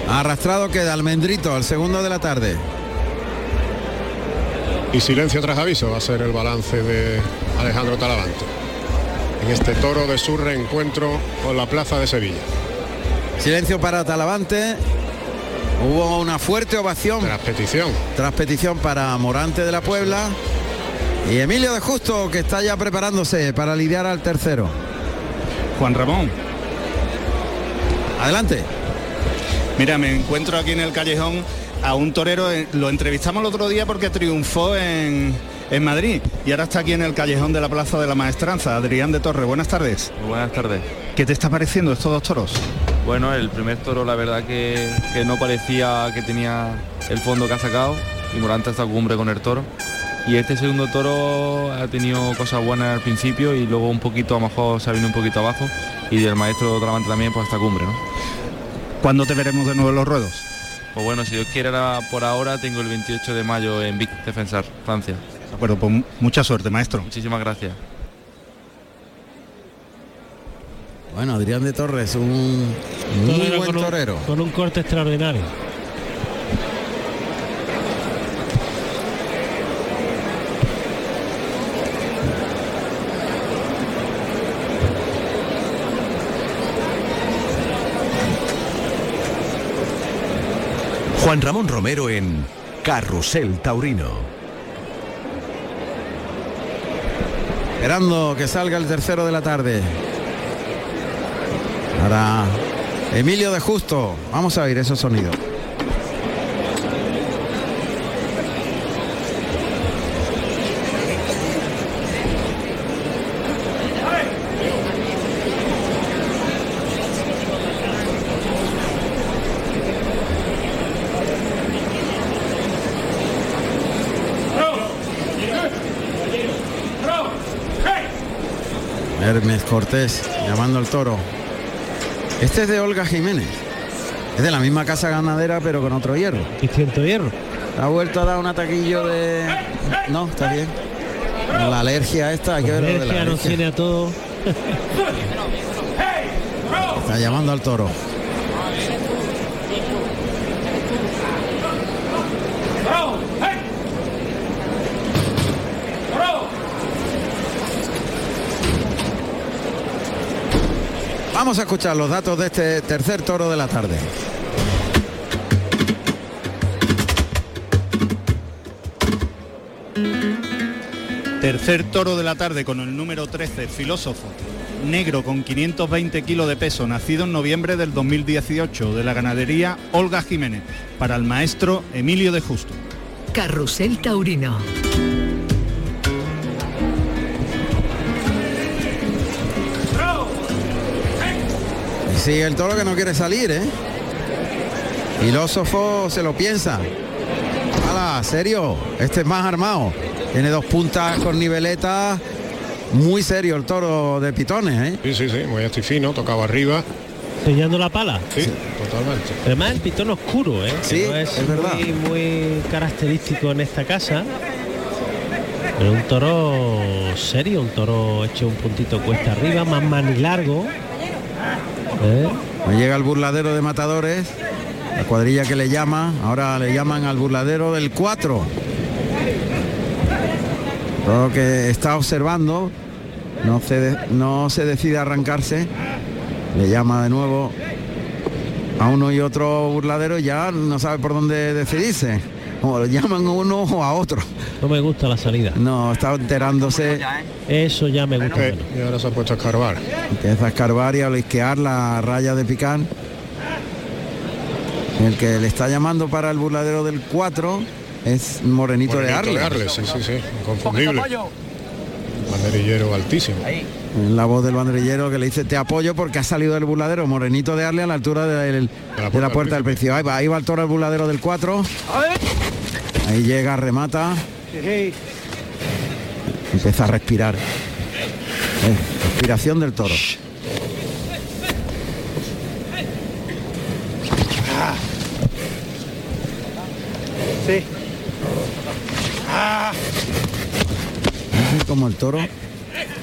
C: Arrastrado queda Almendrito, el segundo de la tarde.
F: Y silencio tras aviso va a ser el balance de Alejandro Talavante. En este toro de su reencuentro con la Plaza de Sevilla.
C: Silencio para Talavante. Hubo una fuerte ovación
F: Tras petición.
C: tras petición para Morante de la Puebla. Y Emilio de Justo, que está ya preparándose para lidiar al tercero.
G: Juan Ramón,
C: Adelante.
G: mira, me encuentro aquí en el callejón a un torero, eh, lo entrevistamos el otro día porque triunfó en, en Madrid y ahora está aquí en el callejón de la Plaza de la Maestranza, Adrián de Torre. Buenas tardes.
P: Buenas tardes.
G: ¿Qué te está pareciendo estos dos toros?
P: Bueno, el primer toro la verdad que, que no parecía que tenía el fondo que ha sacado y Morante está cumbre con el toro. Y este segundo toro ha tenido cosas buenas al principio y luego un poquito, a lo mejor se ha venido un poquito abajo y del maestro Talavante también pues hasta cumbre, ¿no?
G: ¿Cuándo te veremos de nuevo en los ruedos?
P: Pues bueno, si Dios quiere por ahora tengo el 28 de mayo en Vic Defensar, Francia.
G: De acuerdo, pues mu- mucha suerte, maestro.
P: Muchísimas gracias.
C: Bueno, Adrián de Torres, un muy
E: Torero
C: buen
E: con un-
C: torero.
E: con un corte extraordinario.
A: Juan Ramón Romero en Carrusel Taurino.
C: Esperando que salga el tercero de la tarde. Para Emilio de Justo, vamos a oír esos sonidos. Hermes Cortés llamando al toro. Este es de Olga Jiménez. Es de la misma casa ganadera pero con otro hierro.
E: Distinto hierro.
C: Ha vuelto a dar un ataquillo de. No, está bien. La alergia esta, hay que ver la
E: Alergia nos tiene a todos.
C: Está llamando al toro. Vamos a escuchar los datos de este tercer toro de la tarde.
G: Tercer toro de la tarde con el número 13, filósofo. Negro con 520 kilos de peso, nacido en noviembre del 2018 de la ganadería Olga Jiménez, para el maestro Emilio de Justo.
B: Carrusel Taurino.
C: Sigue el toro que no quiere salir, ¿eh? Filósofo se lo piensa. ¡Hala! ¿Serio? Este es más armado. Tiene dos puntas con niveletas. Muy serio el toro de pitones, ¿eh?
F: Sí, sí, sí, muy así fino, tocado arriba.
E: Enseñando la pala.
F: Sí, totalmente.
E: Además el pitón oscuro, ¿eh?
C: Sí,
E: no
C: es verdad.
E: Muy, muy característico en esta casa. Pero un toro serio, un toro hecho un puntito cuesta arriba, más manilargo. ¿Eh?
C: Ahí llega el burladero de matadores. La cuadrilla que le llama. Ahora le llaman al burladero del 4. Todo que está observando. No se, no se decide arrancarse. Le llama de nuevo a uno y otro burladero y ya no sabe por dónde decidirse. O le llaman a uno o a otro.
E: No me gusta la salida.
C: No, está enterándose.
E: Eso ya me gusta menos.
F: Y ahora se ha puesto a escarbar.
C: Empieza a escarbar y a olisquear la raya de picar. El que le está llamando para el burladero del 4 es Morenito, de
F: Morenito
C: Arles.
F: sí, sí, sí, inconfundible. Banderillero altísimo.
C: La voz del banderillero que le dice te apoyo porque ha salido del burladero Morenito de Arles a la altura del- de la puerta, del precio. Ahí va, ahí va el toro al burladero del 4. Ahí llega, remata, empieza a respirar. Eh, respiración del toro.
I: Sí.
C: Es como el toro.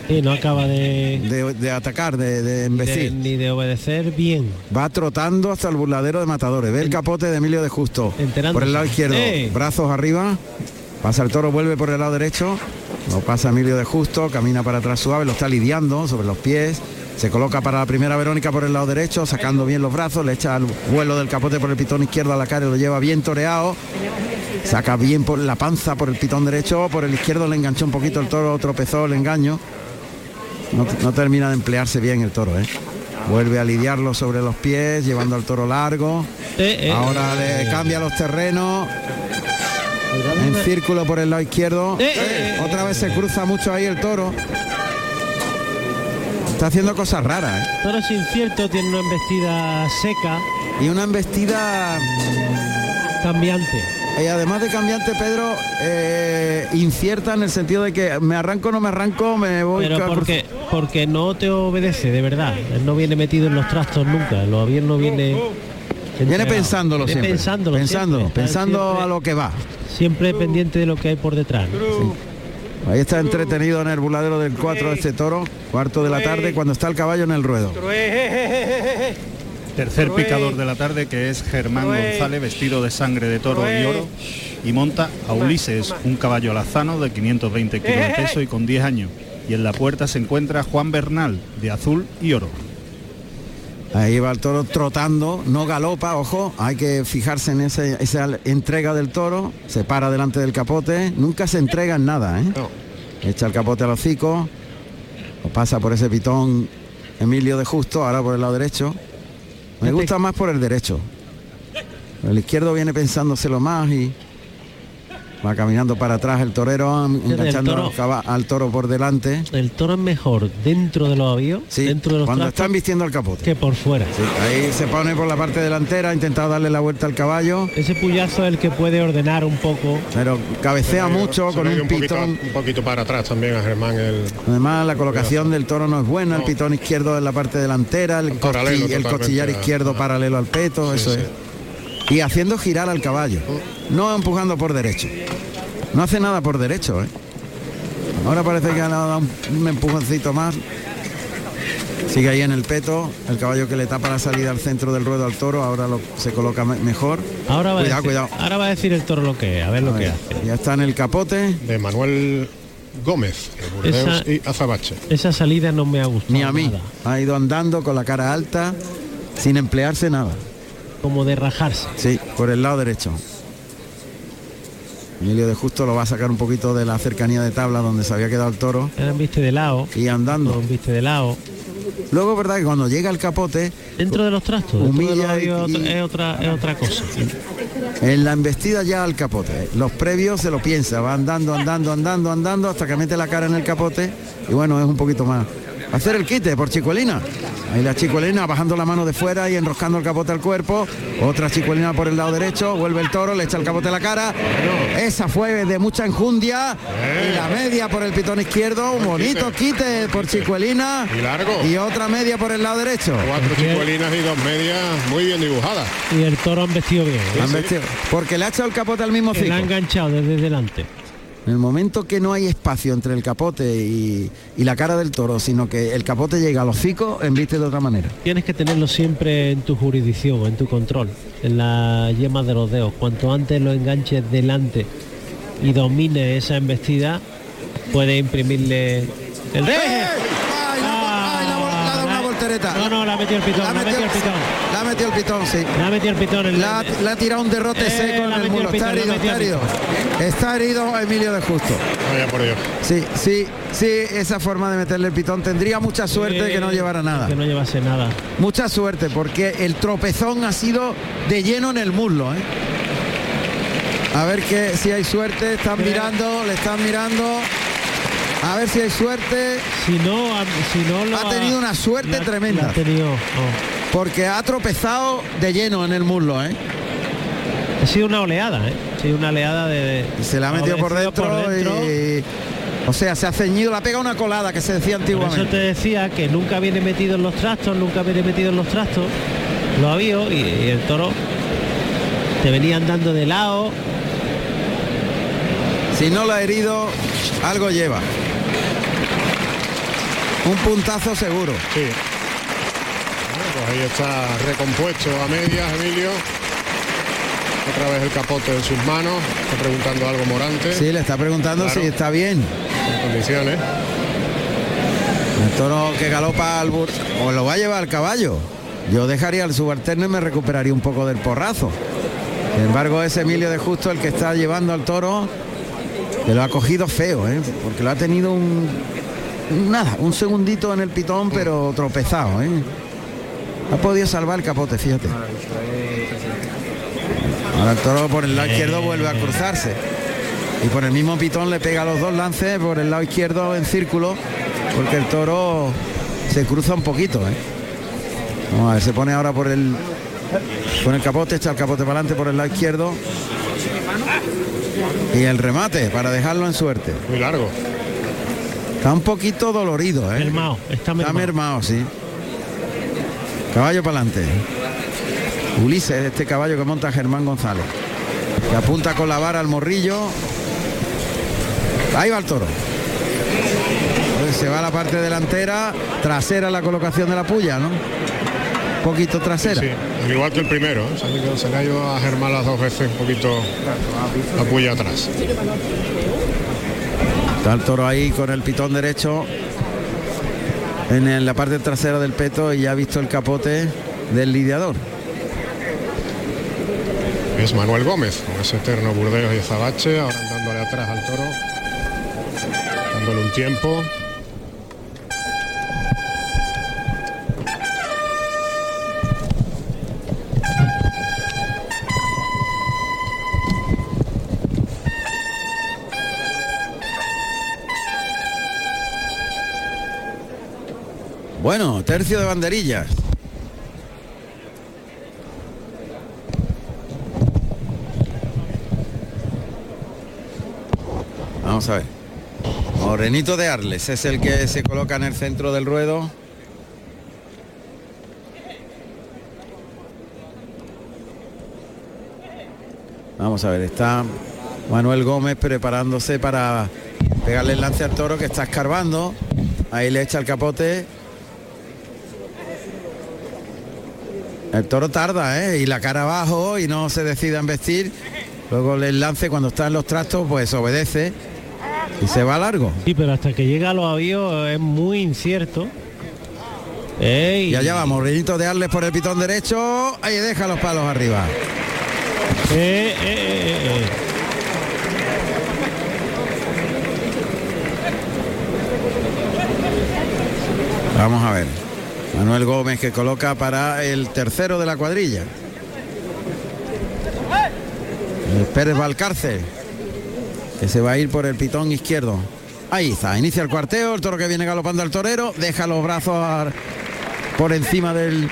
E: Y no acaba de,
C: de, de atacar, de, de embestir.
E: ni de obedecer bien.
C: Va trotando hasta el burladero de matadores. Ve el capote de Emilio de Justo. Por el lado izquierdo.
E: ¡Eh!
C: Brazos arriba. Pasa el toro, vuelve por el lado derecho. Lo pasa Emilio de Justo. Camina para atrás suave. Lo está lidiando sobre los pies. Se coloca para la primera Verónica por el lado derecho, sacando bien los brazos, le echa el vuelo del capote por el pitón izquierdo a la cara y lo lleva bien toreado. Saca bien por la panza por el pitón derecho, por el izquierdo le enganchó un poquito el toro, tropezó el engaño. No, no termina de emplearse bien el toro, ¿eh? Vuelve a lidiarlo sobre los pies, llevando al toro largo.
E: eh,
C: Ahora le
E: eh.
C: cambia los terrenos. En círculo por el lado izquierdo.
E: Eh,
C: Otra vez se cruza mucho ahí el toro. Está haciendo cosas raras, ¿eh?
E: Toro es incierto, tiene una embestida seca.
C: Y una embestida
E: cambiante.
C: Y además de cambiante, Pedro, eh, incierta en el sentido de que me arranco, no me arranco, me voy.
E: Pero porque, porque no te obedece, de verdad. Él no viene metido en los trastos nunca. Lo bien no viene.
C: Viene pensándolo
E: Viene
C: siempre.
E: Pensándolo,
C: pensando,
E: siempre.
C: Pensando
E: siempre-
C: a lo que va.
E: Siempre pendiente de lo que hay por detrás.
C: Ahí está entretenido en el buladero del 4 este toro, cuarto de la tarde, cuando está el caballo en el ruedo.
G: Tercer picador de la tarde que es Germán González vestido de sangre de toro y oro y monta a Ulises, un caballo alazano de 520 kilos de peso y con 10 años. Y en la puerta se encuentra Juan Bernal de azul y oro.
C: Ahí va el toro trotando, no galopa, ojo, hay que fijarse en ese- esa entrega del toro, se para delante del capote, nunca se entrega en nada, ¿eh? Echa el capote al hocico, o pasa por ese pitón Emilio de Justo, ahora por el lado derecho. Me gusta más por el derecho. El izquierdo viene pensándoselo más y va caminando para atrás el torero, enganchando
E: toro-
C: al, caba- al toro por delante.
E: El toro es mejor dentro de los avíos, dentro de los
C: cuando
E: trastos,
C: están vistiendo el capote.
E: que por fuera.
C: Ahí se pone por la parte delantera, ha intentado darle la vuelta al caballo,
E: Ese puyazo es el que puede ordenar un poco.
C: pero cabecea mucho
F: Se
C: con un
F: poquito,
C: pitón.
F: un poquito para atrás también a Germán el
C: Además la colocación del toro no es buena, el pitón izquierdo en la parte delantera, el,
F: Paralelo
C: costi- el
F: totalmente
C: costillar
F: a-
C: izquierdo paralelo al peto, eso es. Y haciendo girar al caballo, no empujando por derecho. No hace nada por derecho, ¿eh? Ahora parece que ha dado un, un empujoncito más. Sigue ahí en el peto, el caballo que le tapa la salida al centro del ruedo al toro, ahora lo, se coloca me- mejor.
E: Ahora va,
C: cuidado,
E: a decir,
C: cuidado.
E: ahora va a decir el toro lo que es, a ver lo
C: A
E: que
C: ver,
E: hace.
C: Ya está en el capote.
F: de Manuel Gómez, de Burdeos
E: Esa-
F: y Azabache.
E: Esa salida no me ha gustado.
C: Ni a mí.
E: nada.
C: Ha ido andando con la cara alta, sin emplearse nada.
E: Como de rajarse.
C: Sí, por el lado derecho. Emilio de Justo lo va a sacar un poquito de la cercanía de tabla donde se había quedado el toro
E: Eran viste de lado.
C: y andando.
E: Viste de lado.
C: Luego, verdad que cuando llega el capote,
E: Dentro de los trastos. dentro de los
C: Humilla y-
E: avíos
C: y-
E: es otra, es otra cosa.
C: en la embestida ya al capote. Los previos se lo piensa, va andando, andando, andando, andando hasta que mete la cara en el capote y bueno, es un poquito más. Hacer el quite por chicuelina. Ahí la chicuelina bajando la mano de fuera y enroscando el capote al cuerpo. Otra chicuelina por el lado derecho. Vuelve el toro, le echa el capote a la cara. Esa fue de mucha enjundia. Y la media por el pitón izquierdo. Un bonito quite por chicuelina.
F: Y largo.
C: Y otra media por el lado derecho.
F: Cuatro chicuelinas y dos medias muy bien dibujadas.
E: Y el toro han vestido bien. ¿eh?
C: Han vestido- Porque le ha echado el capote al mismo
E: la ha enganchado desde delante.
C: En el momento que no hay espacio entre el capote y, y la cara del toro, sino que el capote llega al hocico, embiste de otra manera.
E: Tienes que tenerlo siempre en tu jurisdicción, en tu control, en la yema de los dedos. Cuanto antes lo enganches delante y domines esa embestida, puedes imprimirle el reje.
C: ¡Ay, la, ay, la ha dado una voltereta!
E: No, no, la ha metido el pitón,
C: La
E: la ha metido el pitón.
C: La metido el pitón, sí.
E: La ha metido el pitón. El,
C: Le ha, le ha tirado un derrote
E: Eh,
C: seco en
E: la
C: el
E: el
C: Está
E: la
C: herido, está herido. Está herido Emilio de Justo.
F: Vaya por Dios.
C: Sí, sí, sí, esa forma de meterle el pitón tendría mucha suerte
E: Eh,
C: que no llevara nada.
E: Que no llevase nada.
C: Mucha suerte, porque el tropezón ha sido de lleno en el muslo. ¿eh? A ver que si hay suerte, están mirando, le están mirando. A ver si hay suerte.
E: Si no, ha- si no lo
C: Ha tenido una suerte
E: la-
C: tremenda.
E: la ha tenido, oh.
C: Porque ha tropezado de lleno en el muslo, ¿eh?
E: Ha sido una oleada, ¿eh? Ha sido una oleada de...
C: Y se la ha metido por dentro,
E: por dentro.
C: y. O sea, se ha ceñido, la pega una colada que se decía
E: Por eso
C: antiguamente.
E: te decía que nunca viene metido en los trastos, nunca viene metido en los trastos. Lo había y, y el toro te venía andando de lado.
C: Si no lo ha herido, algo lleva. Un puntazo seguro.
F: Sí. Ahí está recompuesto a medias, Emilio. Otra vez el capote en sus manos. Está preguntando algo Morante.
C: Sí, le está preguntando
F: Claro.
C: si está bien.
F: En condiciones.
C: El toro que galopa al bur... O lo va a llevar al caballo. Yo dejaría al subalterno y me recuperaría un poco del porrazo. Sin embargo, es Emilio de Justo el que está llevando al toro, que lo ha cogido feo, ¿eh? porque lo ha tenido un... Nada, un segundito en el pitón, pero tropezado. ¿eh? Ha podido salvar el capote, fíjate. Ahora el toro por el lado izquierdo vuelve a cruzarse. Y por el mismo pitón le pega los dos lances por el lado izquierdo en círculo, porque el toro se cruza un poquito. ¿eh? Vamos a ver, se pone ahora por el con el capote, echa el capote para adelante por el lado izquierdo. Y el remate para dejarlo en suerte.
F: Muy largo.
C: Está un poquito dolorido, ¿eh?
E: Mermao, está mermao.
C: mermao, sí. Caballo para adelante. Ulises, este caballo que monta Germán González. Que apunta con la vara al morrillo. Ahí va el toro. Pues se va a la parte delantera, trasera la colocación de la puya, ¿no? Un poquito trasera.
F: Sí, al igual que el primero. ¿eh? Se, le quedó- se le ha ido a Germán las dos veces un poquito la puya atrás.
C: Está el toro ahí con el pitón derecho en la parte trasera del peto y ya ha visto el capote del lidiador.
F: Es Manuel Gómez, con ese eterno Burdeos y Zabache, ahora dándole atrás al toro. Dándole un tiempo.
C: Tercio de banderillas. Vamos a ver. Morenito de Arles es el que se coloca en el centro del ruedo. Vamos a ver, está Manuel Gómez preparándose para pegarle el lance al toro que está escarbando. Ahí le echa el capote. El toro tarda, ¿eh? Y la cara abajo y no se decide a vestir. Luego el lance cuando está en los trastos, pues obedece y se va largo.
E: Sí, pero hasta que llega a los avíos es muy incierto.
C: Y allá vamos, Renito de Arles por el pitón derecho. Ahí deja los palos arriba.
E: Eh, eh, eh,
C: Vamos a ver. Manuel Gómez que coloca para el tercero de la cuadrilla. El Pérez Valcárcel, que se va a ir por el pitón izquierdo. Ahí está, inicia el cuarteo, el toro que viene galopando al torero, deja los brazos por encima del,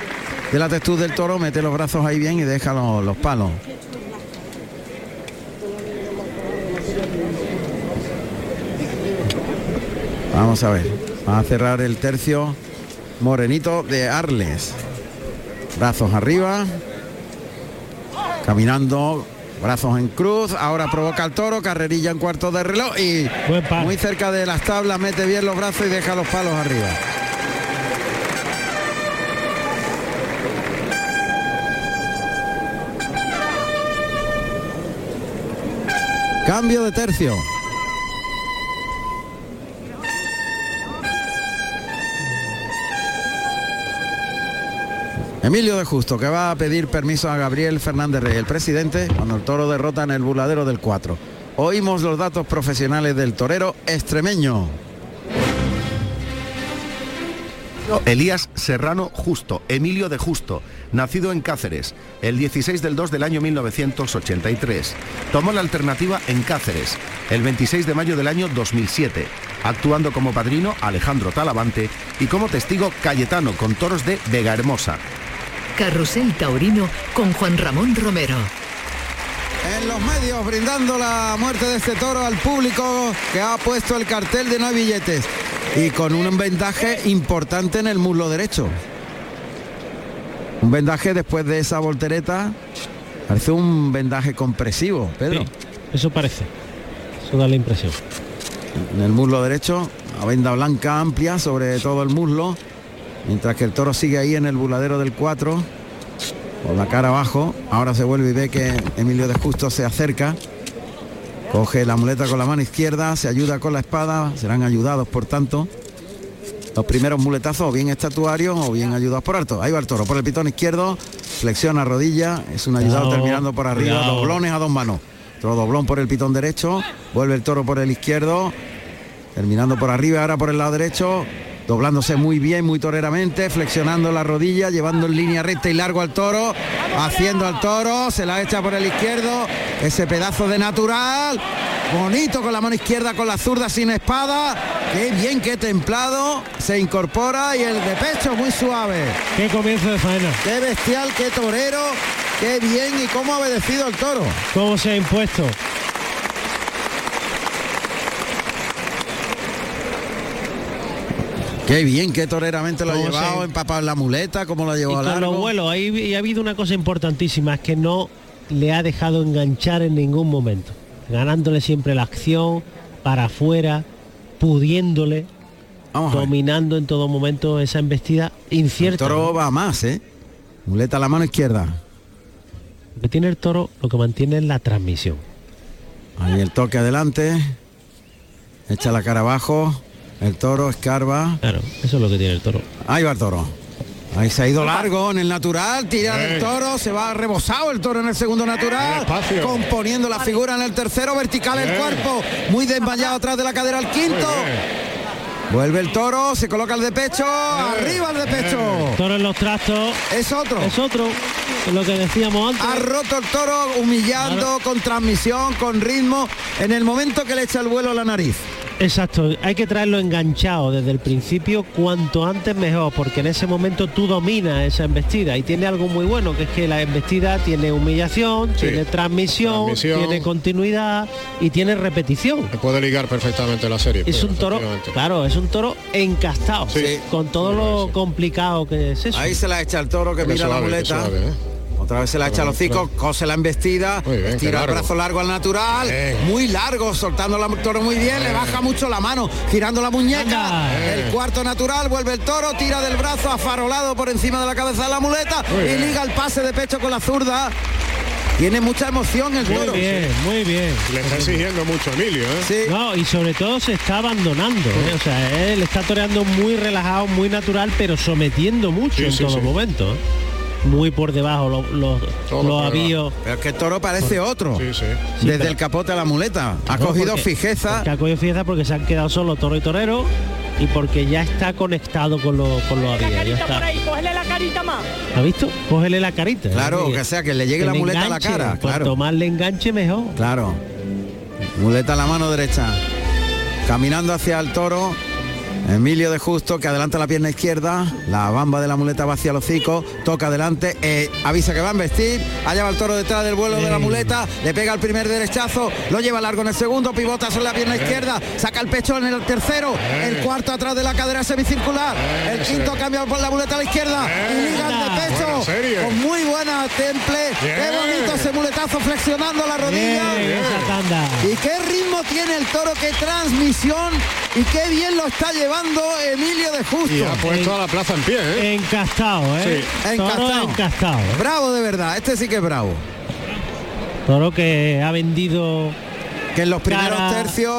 C: de la textura del toro, mete los brazos ahí bien y deja los, los palos. Vamos a ver, va a cerrar el tercio morenito de Arles. Brazos arriba, caminando, brazos en cruz, ahora provoca el toro, carrerilla en cuarto de reloj y muy cerca de las tablas mete bien los brazos y deja los palos arriba. Cambio de tercio. Emilio de Justo, que va a pedir permiso a Gabriel Fernández Rey, el presidente, cuando el toro derrota en el buladero del 4. Oímos los datos profesionales del torero extremeño.
L: Elías Serrano Justo, Emilio de Justo, nacido en Cáceres, el 16 del 2 del año 1983. Tomó la alternativa en Cáceres, el 26 de mayo del año 2007, actuando como padrino Alejandro Talavante y como testigo Cayetano con toros de Vega Hermosa.
B: Carrusel Taurino con Juan Ramón Romero.
C: En los medios brindando la muerte de este toro al público que ha puesto el cartel de no hay billetes y con un vendaje importante en el muslo derecho. Un vendaje después de esa voltereta parece un vendaje compresivo, Pedro.
E: Sí, eso parece. Eso da la impresión.
C: En el muslo derecho, una venda blanca amplia sobre todo el muslo, mientras que el toro sigue ahí en el buladero del 4, con la cara abajo. Ahora se vuelve y ve que Emilio de Justo se acerca. Coge la muleta con la mano izquierda, se ayuda con la espada, serán ayudados por tanto. Los primeros muletazos o bien estatuarios o bien ayudados por alto. Ahí va el toro por el pitón izquierdo, flexiona rodilla, es un ayudado terminando por arriba,
E: cuidado.
C: doblones a dos manos. Otro doblón por el pitón derecho, vuelve el toro por el izquierdo, terminando por arriba, ahora por el lado derecho, doblándose muy bien, muy toreramente, flexionando la rodilla, llevando en línea recta y largo al toro, haciendo al toro, se la echa por el izquierdo, ese pedazo de natural, bonito con la mano izquierda, con la zurda sin espada, qué bien, qué templado, se incorpora y el de pecho muy suave.
E: Qué comienzo de faena.
C: Qué bestial, qué torero, qué bien y cómo ha obedecido el toro.
E: ¿Cómo se ha impuesto?
C: Qué bien, qué toreramente lo ha
E: ¿Cómo
C: llevado,
E: se-
C: empapado en la muleta, como lo ha
E: Y
C: llevado
E: con
C: largo.
E: los vuelos, ahí y ha habido una cosa importantísima, es que no le ha dejado enganchar en ningún momento, ganándole siempre la acción, para afuera, pudiéndole, dominando en todo momento esa embestida incierta.
C: El toro va más, ¿eh? Muleta a la mano izquierda.
E: Lo que tiene el toro, lo que mantiene es la transmisión.
C: Ahí el toque adelante. Echa la cara abajo. El toro escarba.
E: Claro, eso es lo que tiene el toro.
C: Ahí va el toro. Ahí se ha ido largo en el natural, tira
E: Eh.
C: el toro, se va rebosado el toro en el segundo natural, componiendo la figura en el tercero, vertical el cuerpo, muy desmayado atrás de la cadera al quinto. Vuelve el toro, se coloca el de pecho, arriba el de pecho.
E: Toro en los trastos.
C: Es otro.
E: Es otro. Es lo que decíamos antes.
C: Ha roto el toro humillando, con transmisión, con ritmo, en el momento que le echa el vuelo a la nariz.
E: Exacto, hay que traerlo enganchado desde el principio, cuanto antes mejor, porque en ese momento tú dominas esa embestida y tiene algo muy bueno, que es que la embestida tiene humillación, tiene transmisión,
F: Transmisión.
E: tiene continuidad y tiene repetición.
F: Se puede ligar perfectamente la serie.
E: Es
F: pues,
E: un toro,
F: efectivamente.
E: claro, es un toro encastado,
F: Sí.
E: con todo lo complicado que es eso.
C: Ahí se la echa el toro que mira
F: suave,
C: la muleta.
F: ¿Eh?
C: Otra vez se la echa a los hocicos, cose la embestida,
F: Muy bien,
C: tira el brazo largo al natural, muy largo, soltando la toro muy bien, le baja mucho la mano, girando la muñeca, el cuarto natural, vuelve el toro, tira del brazo afarolado por encima de la cabeza de la muleta
F: Muy
C: y
F: bien.
C: liga el pase de pecho con la zurda. Tiene mucha emoción el
E: Muy
C: toro.
E: bien, muy bien.
F: Le está exigiendo mucho Emilio, ¿eh?
E: No, y sobre todo se está abandonando, ¿eh? o sea, él está toreando muy relajado, muy natural, pero sometiendo mucho
C: Sí,
E: en
C: sí,
E: todo
C: sí.
E: momento. ¿eh? Muy por debajo los, los, los avíos.
C: Pero es que el toro parece otro.
E: Sí,
C: Desde
E: pero-
C: el capote a la muleta. Ha
E: No,
C: cogido
E: porque-
C: fijeza.
E: porque ha cogido fijeza porque se han quedado solo toro y torero y porque ya está conectado con, los con los avíos. Ya está.
Q: cógele la carita más.
E: ¿Ha visto? Cógele la carita.
C: Claro,
E: Es
C: que sea, que le llegue la
E: le
C: muleta a la cara,
E: Cuanto
C: claro.
E: más le enganche, mejor.
C: Claro. Muleta a la mano derecha. Caminando hacia el toro. Emilio de Justo que adelanta la pierna izquierda, la bamba de la muleta va hacia el hocico, toca adelante, eh, avisa que va a embestir, allá va el toro detrás del vuelo de la muleta, le pega el primer derechazo, lo lleva largo en el segundo, pivota sobre la pierna izquierda, saca el pecho en el tercero, el cuarto atrás de la cadera semicircular, el quinto cambia por la muleta a la izquierda y liga de pecho con muy buena temple, qué bonito ese muletazo flexionando la rodilla. Y qué ritmo tiene el toro, qué transmisión y qué bien lo está llevando Emilio de Justo.
F: Y ha puesto a la plaza en pie, ¿eh?
E: Encastado, ¿eh?
C: Sí,
E: Toro
C: encastado.
E: encastado. ¿eh?
C: Bravo de verdad, este sí que es bravo.
E: Toro que ha vendido
C: que en los primeros
E: cara
C: tercios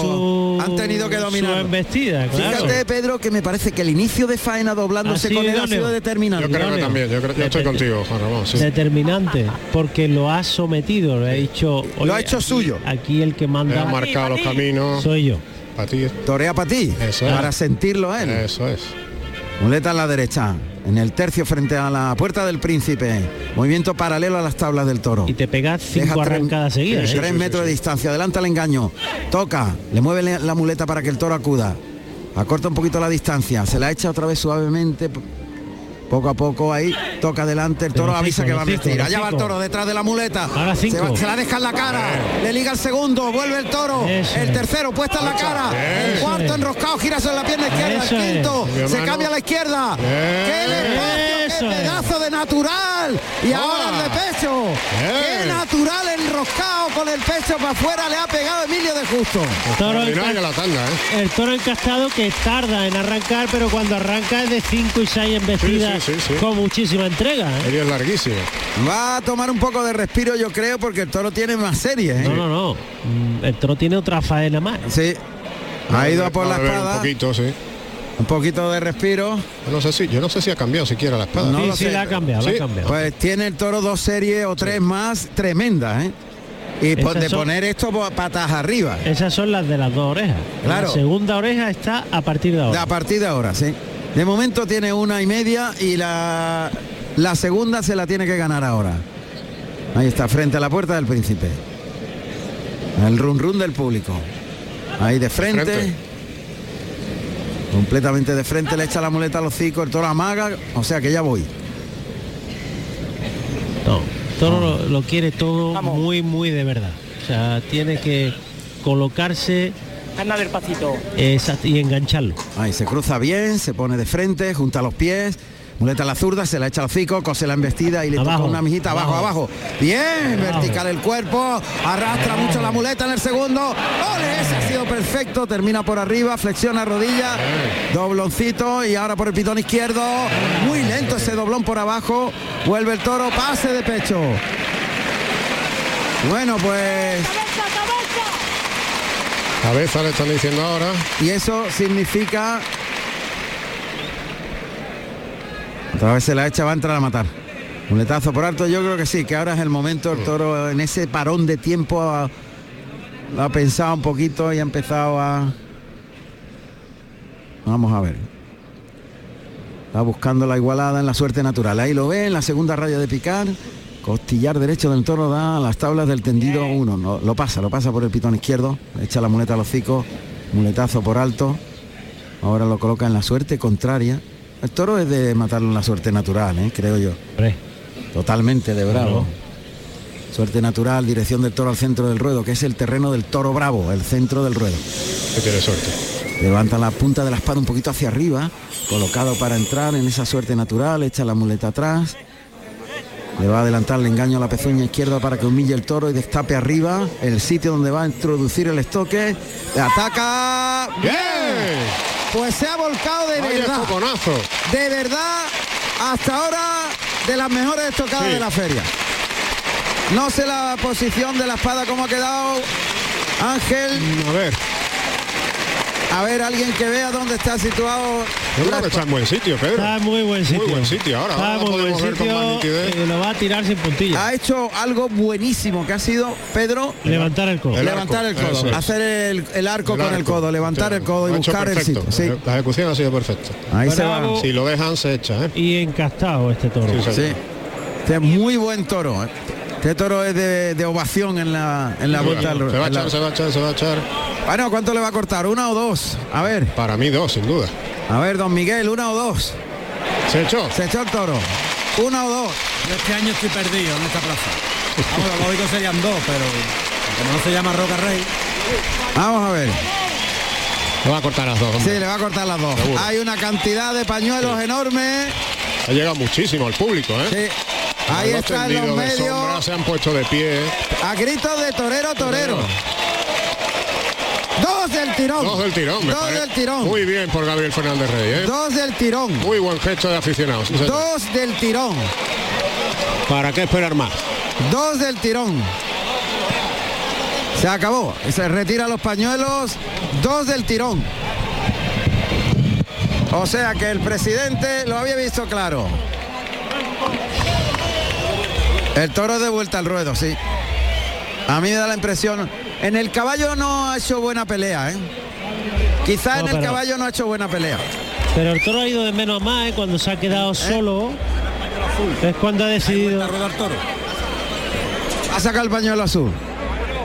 E: su-
C: han tenido que
E: su
C: dominar.
E: embestida, claro.
C: Fíjate, Pedro, que me parece que el inicio de faena doblándose
E: sido
C: con él ha sido determinante.
F: Yo creo que también, yo, creo, yo estoy contigo, Juan Ramón. sí.
E: determinante porque lo ha sometido le ha dicho
C: Lo ha
E: "Oye,
C: hecho
E: aquí-
C: suyo.
E: aquí el que
F: Le
E: manda
F: ha marcado los caminos.
E: soy yo
F: Para ti.
C: Torea para ti,
F: Eso es.
C: para sentirlo a él.
F: Eso es.
C: Muleta a la derecha, en el tercio frente a la puerta del príncipe. Movimiento paralelo a las tablas del toro.
E: y te pegas cinco
C: Deja tres-
E: arrancadas seguidas
C: tres
E: ¿eh?
C: metros de distancia, adelanta el engaño, toca, le mueve la muleta para que el toro acuda, acorta un poquito la distancia, se la echa otra vez suavemente, poco a poco ahí, toca adelante, el toro avisa que va a vestir, allá va el toro detrás de la muleta,
E: Ahora
C: se, va- se la deja en la cara, le liga el segundo, vuelve el toro,
E: Eso
C: el tercero puesta en la cara, el cuarto enroscado, gira sobre la pierna izquierda,
E: Eso
C: el quinto, se cambia a la izquierda, qué espacio, qué pedazo de natural, y ahora el de pecho. Natural enroscado con el pecho para afuera le ha pegado Emilio de Justo.
E: Toro
F: Extraordinaria
E: enca-
F: la tanda, ¿eh?
E: el toro encastado que tarda en arrancar pero cuando arranca es de 5 y 6 embestidas
F: Sí, sí, sí, sí.
E: con muchísima entrega ¿eh?
F: Serie larguísima.
C: Va a tomar un poco de respiro, yo creo, porque el toro tiene más series. ¿eh?
E: no no no Mm, el toro tiene otra faena más
C: Sí. Ha ido a por la espada.
F: Un poquito, sí.
C: Un poquito de respiro.
F: Yo no sé si, yo no sé si ha cambiado siquiera la espada.
C: No
E: sí, sí
C: sé.
E: la ha cambiado la ha cambiado
C: Pues tiene el toro dos series o tres más tremendas, ¿eh? Y
E: Esas
C: de
E: son-
C: poner esto patas arriba.
E: esas son las de las dos orejas
C: Claro.
E: la segunda oreja está a partir de ahora
C: A partir de ahora, sí. De momento tiene una y media y la, la segunda se la tiene que ganar ahora. Ahí está, frente a la puerta del príncipe. El run run del público. Ahí de frente.
F: frente.
C: Completamente de frente, le echa la muleta al hocico, el toro amaga, o sea que ya voy.
E: No, Toro lo, lo quiere todo muy, muy de verdad. O sea, tiene que colocarse
Q: Anda despacito.
E: exact- y engancharlo.
C: Ahí se cruza bien, se pone de frente, junta los pies, muleta a la zurda, se la echa al hocico, cose la embestida y le
E: Abajo,
C: toca una mijita abajo,
E: abajo.
C: abajo. Bien,
E: Abajo.
C: vertical el cuerpo, arrastra mucho la muleta en el segundo. ¡Ole! Ese ha sido perfecto, termina por arriba, flexiona rodilla, dobloncito y ahora por el pitón izquierdo. Muy lento ese doblón por abajo, vuelve el toro, pase de pecho. Bueno, pues
F: Cabeza le están diciendo ahora.
C: Y eso significa... Otra vez se la echa, va a entrar a matar. Muletazo por alto, yo creo que sí, que ahora es el momento, el toro en ese parón de tiempo ha, pensado un poquito y ha empezado a... Vamos a ver. Está buscando la igualada en la suerte natural. Ahí lo ve, en la segunda raya de picar. Costillar derecho del toro da a las tablas del tendido uno. No, lo pasa, lo pasa por el pitón izquierdo. Echa la muleta al hocico. muletazo por alto. Ahora lo coloca en la suerte contraria. El toro es de matarlo en la suerte natural, ¿eh? creo yo. Totalmente de bravo. Suerte natural, dirección del toro al centro del ruedo, que es el terreno del toro bravo, el centro del ruedo.
F: Que tiene suerte.
C: Levanta la punta de la espada un poquito hacia arriba, colocado para entrar en esa suerte natural, echa la muleta atrás. Le va a adelantar el engaño a la pezuña izquierda para que humille el toro y destape arriba el sitio donde va a introducir el estoque. Le ataca.
F: ¡Bien!
C: Pues se ha volcado de verdad. De verdad, hasta ahora de las mejores estocadas
F: Sí.
C: de la feria. No sé la posición de la espada cómo ha quedado. Ángel.
F: A ver.
C: A ver, alguien que vea dónde está situado.
F: Yo creo que está en buen sitio, Pedro.
E: Está en muy buen sitio.
F: Muy buen sitio. Ahora,
E: Está
F: ahora
E: muy buen sitio. eh, lo va a tirar sin puntilla.
C: Ha hecho algo buenísimo que ha sido Pedro
E: Levantar el codo.
F: El
C: levantar
F: arco,
C: el codo,
F: eso
C: hacer el, el arco
F: El
C: con el codo, levantar el codo y
F: ha
C: buscar el sitio. Sí.
F: La ejecución ha sido perfecta.
C: Ahí se va.
F: Si lo dejan, se echa, ¿eh?
E: Y encastado este toro.
F: Sí,
C: Sí. Este es muy buen toro. ¿eh? Este toro es de, de ovación en la, en la vuelta al
F: Se va a echar, se va a echar, se va a echar.
C: Bueno, ¿cuánto le va a cortar? ¿Una o dos? A ver,
F: Para mí dos, sin duda.
C: a ver, don Miguel, ¿una o dos?
F: Se echó.
C: Se echó el toro. ¿Una o dos?
R: Yo este año estoy perdido en esta plaza. Vamos, lo lógico serían dos, pero como no se llama Roca Rey,
C: Vamos a ver.
F: Le va a cortar las dos. hombre.
C: Sí, le va a cortar las dos.
F: Seguro.
C: Hay una cantidad de pañuelos enorme.
F: Ha llegado muchísimo al público, ¿eh?
C: Sí. Ahí
F: Los
C: está en los medios.
F: sombra se han puesto de pie.
C: A gritos de torero, torero. Tirón.
F: Dos del tirón. me
C: Dos del tirón.
F: Muy bien por Gabriel Fernández Rey, ¿eh?
C: Dos del tirón.
F: Muy buen gesto de aficionados. sí.
C: Dos del tirón.
F: ¿Para qué esperar más?
C: Dos del tirón. Se acabó. Se retira los pañuelos. Dos del tirón. O sea que el presidente lo había visto claro. El toro de vuelta al ruedo, sí. A mí me da la impresión. En el caballo no ha hecho buena pelea, ¿eh? Quizá
E: No,
C: en el
E: pero-
C: caballo no ha hecho buena pelea.
E: Pero el toro ha ido de menos a más ¿eh? cuando se ha quedado solo. Es cuando ha decidido.
C: Ha sacado el pañuelo azul.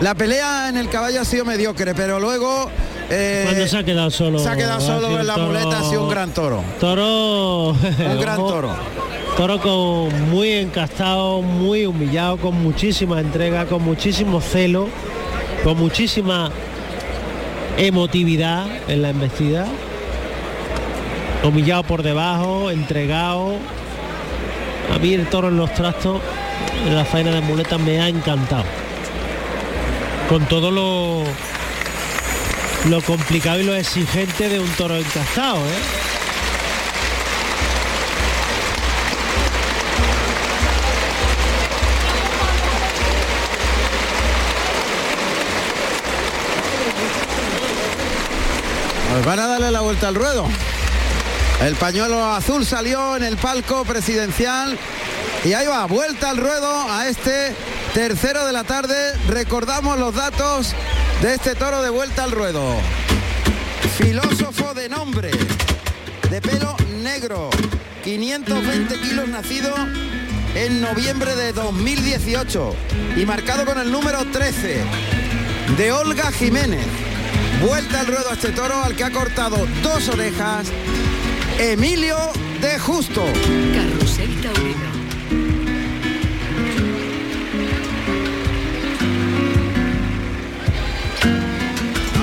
C: La pelea en el caballo ha sido mediocre, pero luego eh,
E: Cuando se ha quedado solo.
C: se ha quedado solo en la
E: toro-
C: muleta, ha sido un gran toro.
E: Toro.
C: Un <laughs> gran toro.
E: Toro con muy encastado, muy humillado, con muchísima entrega, con muchísimo celo, con muchísima emotividad en la embestida. Humillado por debajo, entregado. A mí el toro en los trastos, en la faena de muletas, me ha encantado. Con todo lo, lo complicado y lo exigente de un toro encastado, ¿eh?
C: Pues van a darle la vuelta al ruedo. El pañuelo azul salió en el palco presidencial y ahí va, vuelta al ruedo a este tercero de la tarde. Recordamos los datos de este toro de vuelta al ruedo. Filósofo de nombre, de pelo negro, 520 kilos nacido en noviembre de 2018 y marcado con el número 13 de Olga Jiménez. Vuelta al ruedo a este toro al que ha cortado dos orejas Emilio de Justo.
B: Carrusel Taurino.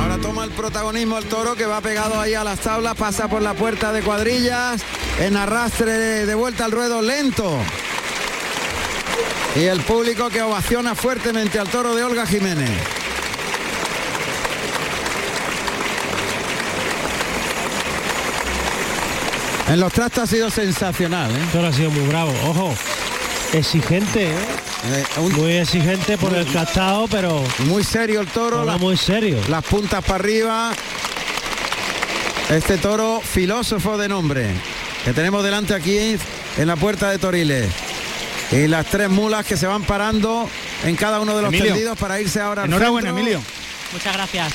C: Ahora toma el protagonismo el toro que va pegado ahí a las tablas, pasa por la puerta de cuadrillas, en arrastre de vuelta al ruedo lento. Y el público que ovaciona fuertemente al toro de Olga Jiménez. En los trastos ha sido sensacional, ¿eh?
E: Toro ha sido muy bravo, ojo. Exigente, ¿eh? Muy exigente por el castado, pero.
C: Muy serio el toro.
E: Toro muy serio.
C: Las puntas para arriba. Este toro filósofo de nombre. Que tenemos delante aquí en la puerta de Toriles. Y las tres mulas que se van parando en cada uno de los
G: Emilio.
C: tendidos para irse ahora
G: Enhorabuena. Emilio.
Q: Muchas gracias.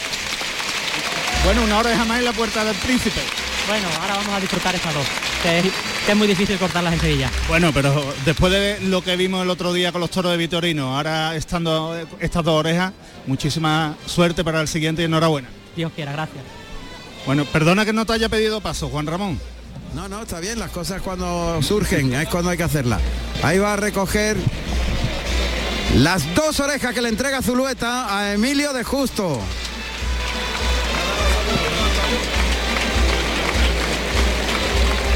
G: Bueno, una hora de jamás en la puerta del príncipe.
Q: Bueno, ahora vamos a disfrutar estas dos, que es, que es muy difícil cortarlas en Sevilla.
G: Bueno, pero después de lo que vimos el otro día con los toros de Vitorino, ahora estando estas dos orejas, muchísima suerte para el siguiente y enhorabuena.
Q: Dios quiera, gracias.
G: Bueno, perdona que no te haya pedido paso, Juan Ramón.
C: No, no, está bien, las cosas cuando surgen, es cuando hay que hacerlas. Ahí va a recoger las dos orejas que le entrega Zulueta a Emilio de Justo.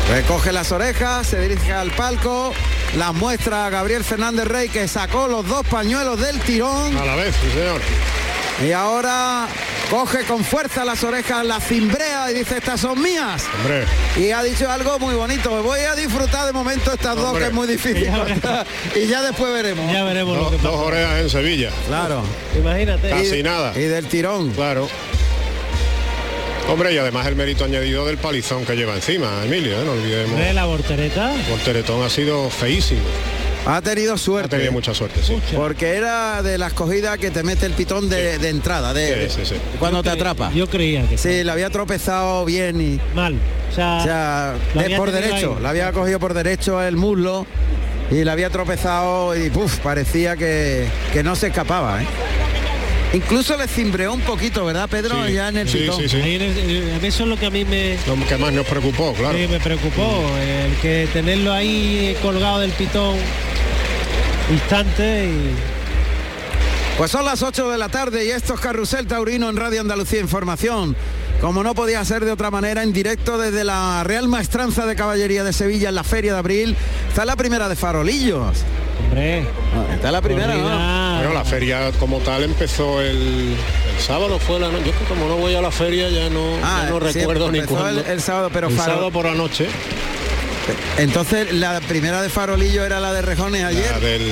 C: Recoge las orejas, se dirige al palco, las muestra a Gabriel Fernández Rey que sacó los dos pañuelos del tirón.
F: A la vez, sí señor.
C: Y ahora coge con fuerza las orejas, las cimbrea y dice, estas son mías.
F: Hombre.
C: Y ha dicho algo muy bonito, me voy a disfrutar de momento estas dos que es muy difícil. <laughs> <laughs> y ya después veremos.
E: Ya veremos lo
F: Dos,
E: que
F: dos
E: pasa.
F: orejas en Sevilla.
C: Claro.
E: Imagínate.
F: Casi
C: Y-
F: nada.
C: Y del tirón.
F: Claro. Hombre, y además el mérito añadido del palizón que lleva encima, Emilio, ¿eh? no olvidemos.
E: Hombre, la voltereta.
F: El teretón ha sido feísimo.
C: Ha tenido
F: Ha
C: suerte.
F: tenido mucha suerte, sí.
C: Porque era de las cogidas que te mete el pitón de, de entrada, de,
F: Sí, sí, sí.
C: cuando
E: Yo
C: te
E: cre-
C: atrapa.
E: Yo creía que
C: Sí, le había tropezado bien y.
E: mal. O sea,
C: O sea, de- por derecho,
E: ahí.
C: la había cogido por derecho el muslo y la había tropezado y puf, parecía que, que no se escapaba. ¿eh? Incluso le cimbreó un poquito, ¿verdad, Pedro?
F: Sí,
C: ya en el
F: sí,
C: pitón.
F: sí, sí.
E: Ahí en el- en- eso es lo que a mí me,
F: Lo que más nos preocupó, claro.
E: sí, me preocupó. El que tenerlo ahí colgado del pitón instante y
C: Pues son las 8 de la tarde y esto es Carrusel Taurino en Radio Andalucía Información. Como no podía ser de otra manera, en directo desde la Real Maestranza de Caballería de Sevilla en la Feria de Abril, está la primera de Farolillos.
E: hombre.
C: Ah, Está la primera, ¿no?
F: Bueno, la feria como tal empezó el, el sábado, fue la noche. Yo es que como no voy a la feria ya no,
C: Ah,
F: ya no
C: sí,
F: recuerdo ni cuándo.
C: el- el sábado, pero
F: El
C: Faro-
F: sábado por la noche.
C: Entonces la primera de Farolillo era la de Rejones ayer.
F: La del.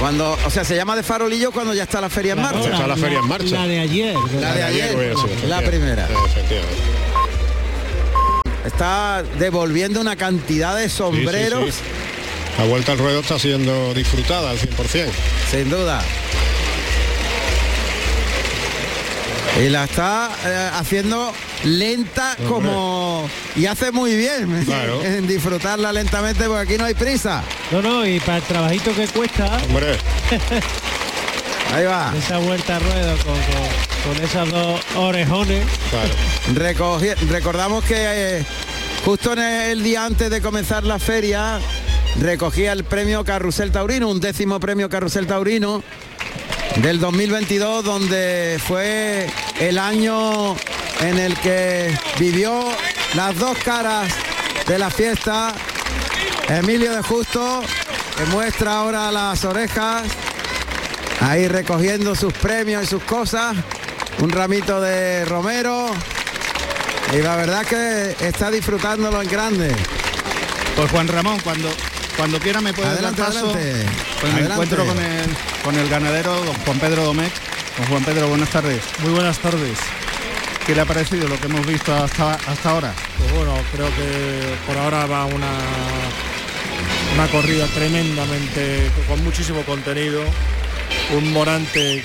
C: Cuando, o sea, se llama de Farolillo cuando ya está la feria en marcha.
F: Está la feria en marcha.
E: La de ayer.
C: La de ayer, la primera. Está devolviendo una cantidad de
F: Sí, sí,
C: sombreros,
F: sí. La vuelta al ruedo está siendo disfrutada al 100%.
C: sin duda. Y la está eh, haciendo lenta
F: Hombre.
C: como... Y hace muy bien <laughs>
F: Claro.
C: en disfrutarla lentamente porque aquí no hay prisa.
E: No, no, y para el trabajito que cuesta,
F: Hombre, <laughs>
C: Ahí va.
E: esa vuelta a ruedo con, con, con esos dos orejones.
F: claro.
C: Recordamos que eh, justo en el día antes de comenzar la feria recogía el premio Carrusel Taurino, un décimo premio Carrusel Taurino del 2022, donde fue el año en el que vivió las dos caras de la fiesta. Emilio de Justo, que muestra ahora las orejas, ahí recogiendo sus premios y sus cosas. Un ramito de Romero. Y la verdad que está disfrutándolo en grande.
G: Pues Juan Ramón, cuando cuando quiera me puede
C: Adelante,
G: dar paso.
C: adelante.
G: Pues me
C: Adelante.
G: encuentro con el, con el ganadero don Juan Pedro Domecq. Don Juan Pedro, buenas tardes.
I: Muy buenas tardes.
G: ¿Qué le ha parecido lo que hemos visto hasta, hasta ahora?
I: Pues bueno, creo que por ahora va una, una corrida tremendamente, con muchísimo contenido. Un Morante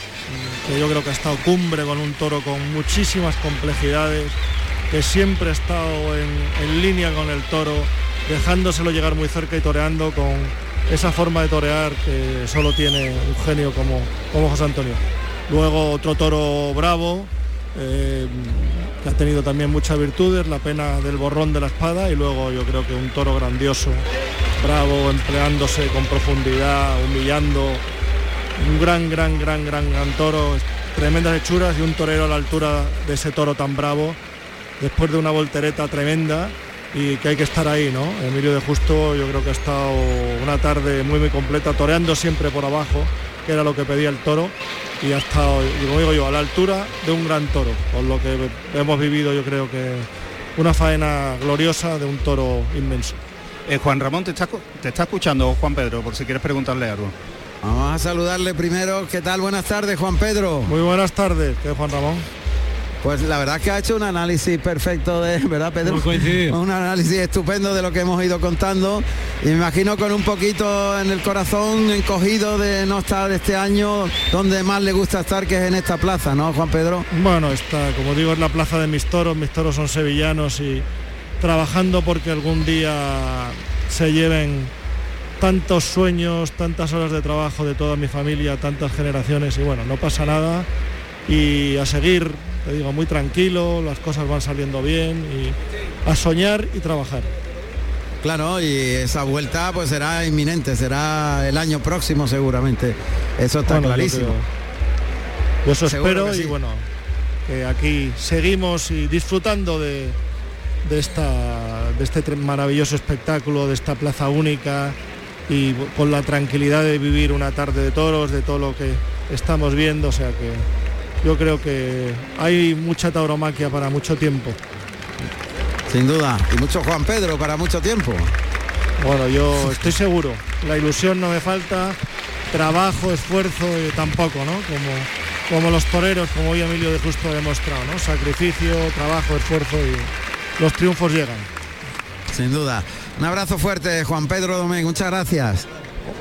I: que yo creo que ha estado cumbre con un toro con muchísimas complejidades, que siempre ha estado en, en línea con el toro, dejándoselo llegar muy cerca y toreando con esa forma de torear que solo tiene un genio como, como José Antonio. Luego otro toro bravo, eh, que ha tenido también muchas virtudes, la pena del borrón de la espada y luego yo creo que un toro grandioso, bravo, empleándose con profundidad, humillando, un gran, gran, gran, gran, gran toro, tremendas hechuras y un torero a la altura de ese toro tan bravo, después de una voltereta tremenda y que hay que estar ahí, ¿no? Emilio de Justo yo creo que ha estado una tarde muy muy completa, toreando siempre por abajo, que era lo que pedía el toro, y ha estado, y como digo yo, a la altura de un gran toro, con lo que hemos vivido yo creo que una faena gloriosa de un toro inmenso.
G: Eh, Juan Ramón, te está, te está escuchando Juan Pedro, por si quieres preguntarle algo.
C: Vamos a saludarle primero. ¿Qué tal? Buenas tardes, Juan Pedro.
I: Muy buenas tardes, ¿qué Juan Ramón?
C: Pues la verdad es que ha hecho un análisis perfecto de, <laughs> ¿verdad, Pedro? Un análisis estupendo de lo que hemos ido contando. Y me imagino con un poquito en el corazón encogido de no estar este año donde más le gusta estar, que es en esta plaza, ¿no, Juan Pedro?
I: Bueno, está, como digo, es la plaza de mis toros, mis toros son sevillanos y trabajando porque algún día se lleven tantos sueños, tantas horas de trabajo de toda mi familia, tantas generaciones y bueno, no pasa nada y a seguir te digo, muy tranquilo, las cosas van saliendo bien y a soñar y trabajar.
C: Claro, y esa vuelta pues será inminente, será el año próximo seguramente. Eso está
I: Bueno,
C: clarísimo.
I: Yo eso espero y bueno, que aquí seguimos y disfrutando de, de esta de este maravilloso espectáculo, de esta plaza única y con la tranquilidad de vivir una tarde de toros, de todo lo que estamos viendo, o sea que yo creo que hay mucha tauromaquia para mucho tiempo.
C: Sin duda. Y mucho Juan Pedro para mucho tiempo.
I: Bueno, yo estoy seguro, la ilusión no me falta, trabajo, esfuerzo eh, tampoco, ¿no? Como, como los toreros, como hoy Emilio de Justo ha demostrado, ¿no? Sacrificio, trabajo, esfuerzo y los triunfos llegan.
C: Sin duda. Un abrazo fuerte, Juan Pedro Domínguez. Muchas gracias.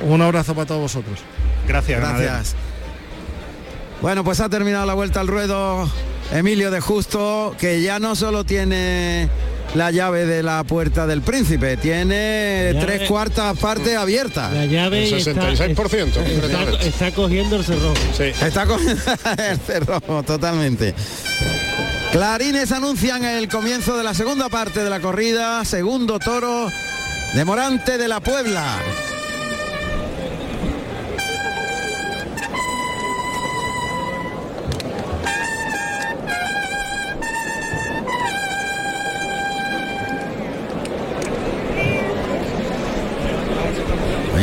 I: Un abrazo para todos vosotros.
G: Gracias,
C: Gracias. Bueno, pues ha terminado la vuelta al ruedo Emilio de Justo, que ya no solo tiene la llave de la puerta del príncipe, tiene
E: Llave-
C: tres cuartas partes abiertas.
E: La llave y está- está, está cogiendo el cerrojo.
C: Está cogiendo <laughs> el cerrojo totalmente. Clarines anuncian el comienzo de la segunda parte de la corrida, segundo toro de Morante de la Puebla.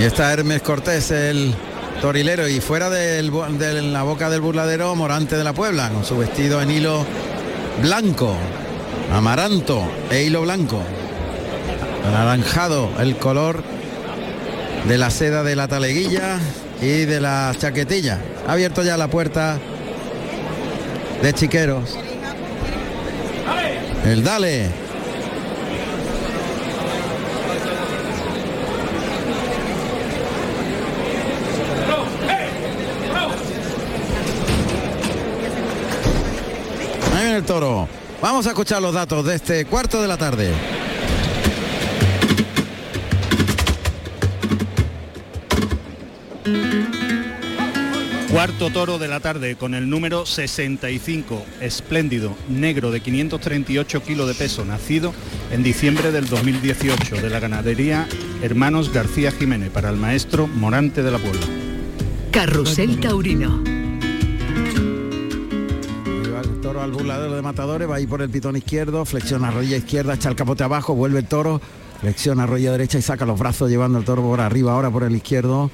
C: Ahí está Hermes Cortés, el torilero, y fuera de la boca del burladero, Morante de la Puebla, con su vestido en hilo blanco, amaranto e hilo blanco. Anaranjado el color de la seda de la taleguilla y de la chaquetilla. Ha abierto ya la puerta de Chiqueros. El Dale. El toro. Vamos a escuchar los datos de este cuarto de la tarde.
G: Cuarto toro de la tarde con el número 65, espléndido, negro de 538 kilos de peso, nacido en diciembre del 2018 de la ganadería Hermanos García Jiménez para el maestro Morante de la Puebla.
B: Carrusel Taurino.
C: Al burladero de matadores, va ahí por el pitón izquierdo, flexiona rodilla izquierda, echa el capote abajo, vuelve el toro, flexiona rodilla derecha y saca los brazos llevando el toro por arriba, ahora por el izquierdo,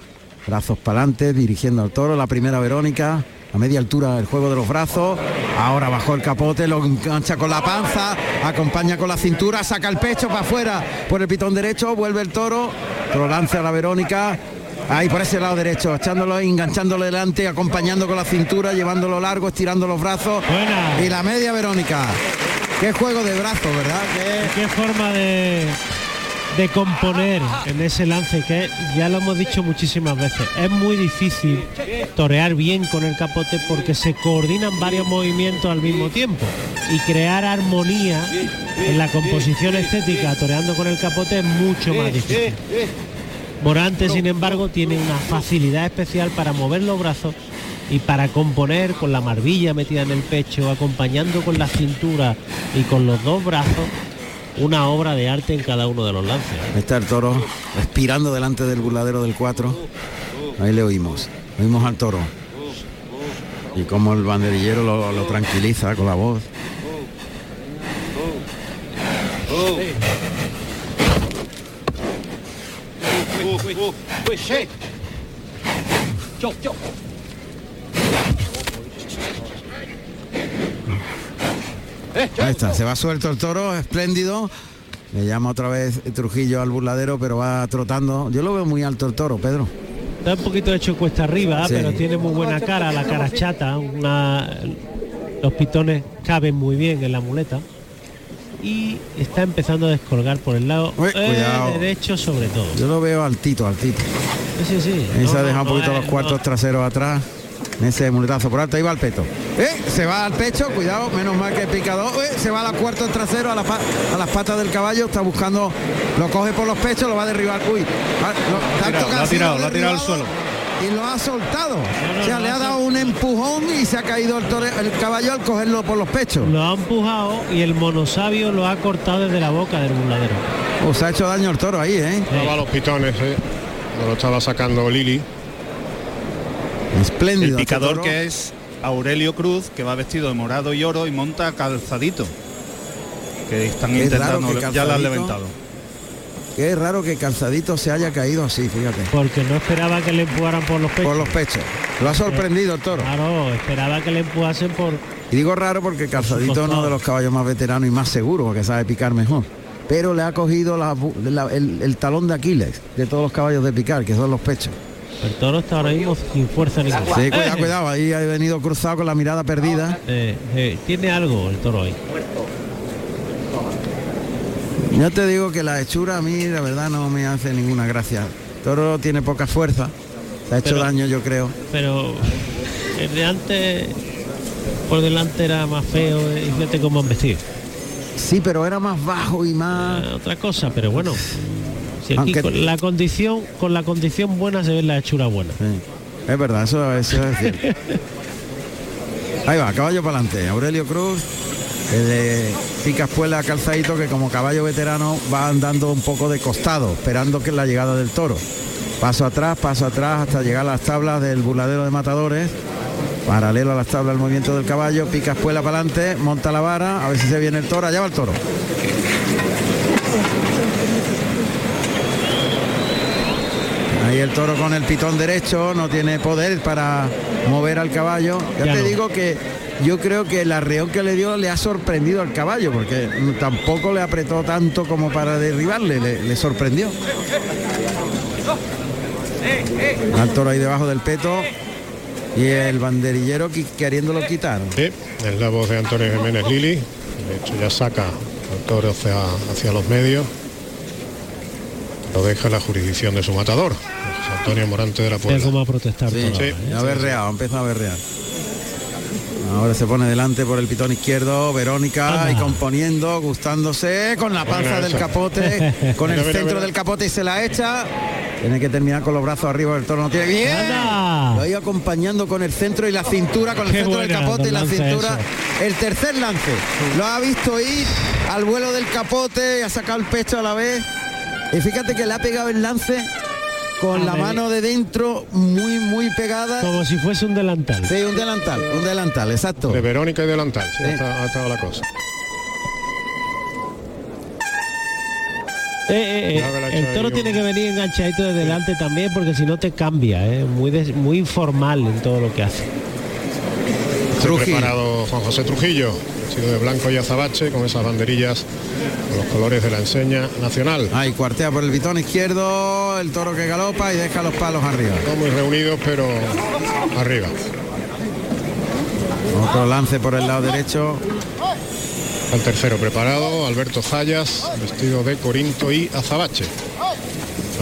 C: brazos para adelante, dirigiendo al toro, la primera Verónica, a media altura el juego de los brazos, ahora bajó el capote, lo engancha con la panza, acompaña con la cintura, saca el pecho para afuera por el pitón derecho, vuelve el toro, toro lanza a la Verónica, Ahí por ese lado derecho, echándolo, enganchándolo delante, acompañando con la cintura, llevándolo largo, estirando los brazos. Y la media Verónica. Qué juego de brazos, ¿verdad?
E: Qué forma de, de componer en ese lance que ya lo hemos dicho muchísimas veces. Es muy difícil torear bien con el capote porque se coordinan varios movimientos al mismo tiempo y crear armonía en la composición estética toreando con el capote es mucho más difícil. Morante, sin embargo, tiene una facilidad especial para mover los brazos y para componer con la marbilla metida en el pecho, acompañando con la cintura y con los dos brazos, una obra de arte en cada uno de los lances.
C: Ahí está el toro respirando delante del burladero del 4. Ahí le oímos. Oímos al toro. Y como el banderillero lo, lo tranquiliza con la voz. Ahí está, se va suelto el toro, espléndido. Le llama otra vez Trujillo al burladero, pero va trotando. Yo lo veo muy alto el toro, Pedro.
E: Está un poquito hecho cuesta arriba,
C: Sí.
E: pero tiene muy buena cara, la cara chata, una- los pitones caben muy bien en la muleta. Y está empezando a descolgar por el lado
C: Uy,
E: eh, derecho sobre todo.
C: Yo lo veo altito, altito.
E: Sí, sí, sí.
C: Ahí
E: No,
C: se ha
E: no,
C: dejado un poquito
E: es-
C: los cuartos traseros atrás. Ese muletazo por alto, ahí va el peto. ¡Eh! Se va al pecho, cuidado, menos mal que picador. ¡Eh! Se va a los cuartos traseros, a, la a las patas del caballo, está buscando, lo coge por los pechos, lo va a derribar. Uy, ah, lo-
G: Lo ha tirado, lo ha tirado, lo ha tirado al suelo.
C: Y lo ha soltado. o sea, le ha dado un empujón y se ha caído el, tore- el caballo al cogerlo por los pechos.
E: Lo ha empujado y el monosabio lo ha cortado desde la boca del burladero.
C: O se ha hecho daño el toro ahí, ¿eh?
F: Estaba los pitones, ¿eh? Lo estaba sacando Lili.
C: Espléndido.
G: El
C: este
G: picador
C: toro.
G: que es Aurelio Cruz, que va vestido de morado y oro y monta calzadito. Que están
C: Qué
G: intentando,
C: que
G: ya la han
C: Calzadito-
G: levantado.
C: Qué raro que Calzadito se haya caído así, fíjate.
E: Porque no esperaba que le empujaran por los pechos.
C: Por los pechos. Lo ha sorprendido el toro.
E: Claro, esperaba que le empujasen por...
C: Y digo raro porque Calzadito es uno de los caballos más veteranos y más seguros, porque sabe picar mejor. Pero le ha cogido la bu- la- el, el talón de Aquiles de todos los caballos de picar, que son los pechos.
E: El toro está ahora mismo sin fuerza ninguna.
C: Sí, cuidado, cuidado, ahí ha venido cruzado con la mirada perdida.
E: Eh, eh, tiene algo el toro ahí.
C: Ya te digo que la hechura a mí la verdad no me hace ninguna gracia. Toro tiene poca fuerza, se ha hecho
E: Pero-
C: daño yo creo.
E: Pero el de antes, por delante era más feo y fíjate cómo han vestido.
C: Sí, pero era más bajo y más...
E: Otra cosa, pero bueno. Si aquí
C: Aunque-
E: con la condición, con la condición buena se ve la hechura buena.
C: Es verdad, eso, eso es cierto. <laughs> Ahí va, caballo para adelante. Aurelio Cruz, el de Picaspuela calzadito que como caballo veterano va andando un poco de costado, esperando que la llegada del toro. Paso atrás, paso atrás hasta llegar a las tablas del burladero de matadores. Paralelo a las tablas del movimiento del caballo, Picaspuela para adelante, monta la vara, a ver si se viene el toro, allá va el toro. Ahí el toro con el pitón derecho, no tiene poder para mover al caballo. Ya,
E: Ya
C: te
E: no.
C: digo que yo creo que el arreón que le dio le ha sorprendido al caballo, porque tampoco le apretó tanto como para derribarle, le, le sorprendió. Al toro ahí debajo del peto y el banderillero queriéndolo quitar.
F: Sí, es la voz de Antonio Jiménez Lili. De hecho ya saca al toro hacia, hacia los medios. Lo deja la jurisdicción de su matador, José Antonio Morante de la Puebla.
E: cómo va a protestar.
C: Sí, sí, ha berreado, empieza a berrear. Ahora se pone delante por el pitón izquierdo, Verónica, y componiendo, gustándose, con la panza del capote, con el centro
F: mira.
C: del capote y se la echa. Tiene que terminar con los brazos arriba, el toro no tiene bien.
E: Anda.
C: Lo ha ido acompañando con el centro y la cintura, con el
E: Qué
C: centro del capote y la cintura. El tercer lance. Lo ha visto ir al vuelo del capote ha sacado el pecho a la vez. Y fíjate que le ha pegado el lance con
E: A
C: la
E: ver.
C: mano de dentro muy, muy pegada.
E: Como si fuese un delantal.
C: Sí, un delantal, un delantal, exacto.
F: De Verónica y delantal, sí, ha estado- la cosa.
E: Eh, eh, eh, el toro tiene que venir enganchadito de delante también porque si no te cambia, eh, muy des- muy informal en todo lo que hace.
F: Se ha
C: Trujillo.
F: preparado Juan José Trujillo, vestido de blanco y azabache, con esas banderillas, con los colores de la enseña nacional.
C: Ahí cuartea por el pitón izquierdo, el toro que galopa y deja los palos arriba.
F: Todos muy reunidos, pero arriba.
C: Otro lance por el lado derecho.
F: Al tercero preparado, Alberto Zayas, vestido de Corinto y azabache.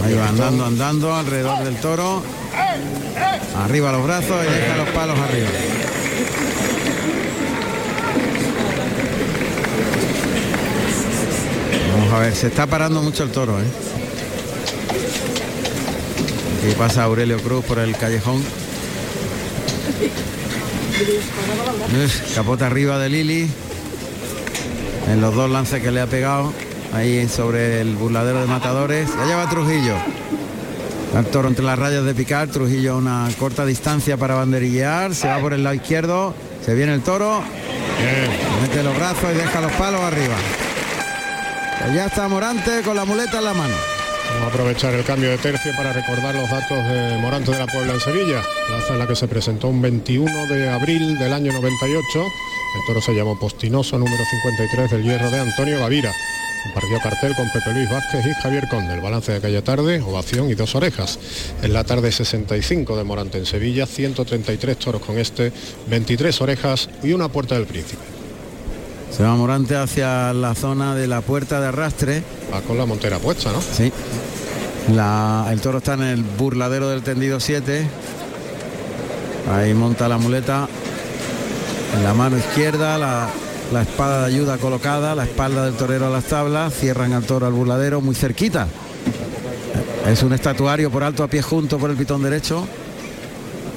C: Ahí va andando, andando alrededor del toro. Arriba los brazos y deja los palos arriba. Vamos a ver, se está parando mucho el toro, ¿eh? Aquí pasa Aurelio Cruz por el callejón. Uf, Capota arriba de Lili. En los dos lances que le ha pegado. Ahí sobre el burladero de matadores. Y allá va Trujillo. El toro entre las rayas de picar. Trujillo a una corta distancia para banderillear. Se va por el lado izquierdo. Se viene el toro. Mete los brazos y deja los palos arriba. Pues ya está Morante con la muleta en la mano.
F: Vamos a aprovechar el cambio de tercio para recordar los datos de Morante de la Puebla en Sevilla, plaza en la que se presentó un 21 de abril del año 98. El toro se llamó Postinoso, número 53 del hierro de Antonio Gavira. Compartió cartel con Pepe Luis Vázquez y Javier Conde. El balance de aquella tarde, ovación y dos orejas. En la tarde 65 de Morante en Sevilla, 133 toros con este, 23 orejas y una puerta del príncipe.
C: Se va Morante hacia la zona de la puerta de arrastre.
F: Va con la montera puesta, ¿no?
C: Sí. La- el toro está en el burladero del tendido 7. Ahí monta la muleta. En la mano izquierda, la, la espada de ayuda colocada, la espalda del torero a las tablas. Cierran al toro al burladero muy cerquita. Es un estatuario por alto a pie junto por el pitón derecho.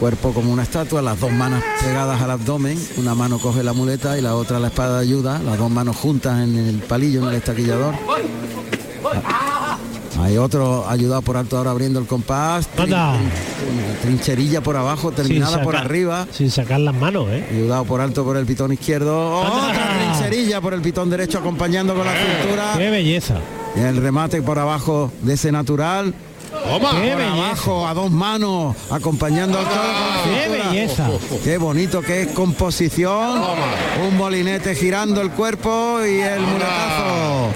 C: Cuerpo como una estatua, las dos manos pegadas al abdomen, una mano coge la muleta y la otra la espada de ayuda, las dos manos juntas en el palillo, en el estaquillador. Hay otro ayudado por alto ahora abriendo el compás. trin- trincherilla por abajo, terminada por arriba.
E: Sin sacar las manos, ¿eh?
C: Ayudado por alto por el pitón izquierdo. Otra trincherilla por el pitón derecho acompañando con la cintura.
E: Qué belleza.
C: Y el remate por abajo de ese natural.
E: Toma. Qué
C: por abajo a dos manos acompañando al toro
E: Qué belleza.
C: Qué bonito que es composición. Un molinete girando el cuerpo y el muletazo.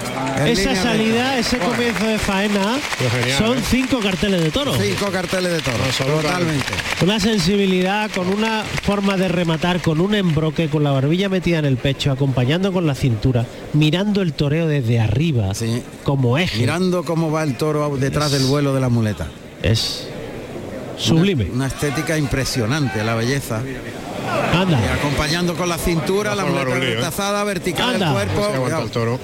E: Esa salida, ese comienzo de faena,
C: genial,
E: son
C: ¿eh?
E: cinco carteles de toro.
C: Cinco carteles de toro. Totalmente.
E: Una sensibilidad, con una forma de rematar, con un embroque, con la barbilla metida en el pecho, acompañando con la cintura, mirando el toreo desde arriba, como eje.
C: Mirando cómo va el toro detrás del vuelo de la muleta.
E: Es sublime.
C: Una, una estética impresionante, la belleza.
E: Anda.
C: Y acompañando con la cintura, la muleta
F: lío, ¿eh?
C: retazada, vertical
E: Anda.
C: el cuerpo.
F: Se aguanta
C: Cuidado.
F: el toro.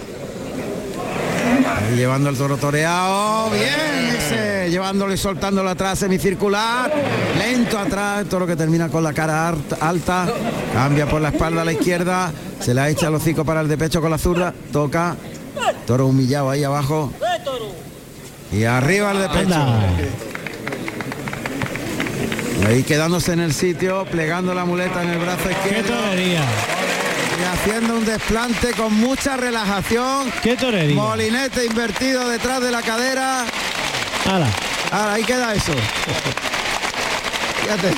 C: Ahí llevando el toro toreado, bien ese, llevándolo y soltándolo atrás, semicircular, lento atrás, toro que termina con la cara alta, cambia por la espalda a la izquierda, se la echa el hocico para el de pecho con la zurda, toca, toro humillado ahí abajo, y arriba el de pecho. Y Ahí quedándose en el sitio, plegando la muleta en el brazo izquierdo. Y haciendo un desplante con mucha relajación.
E: ¡Qué torería!
C: Molinete invertido detrás de la cadera. Ahora, ahí queda eso. Fíjate.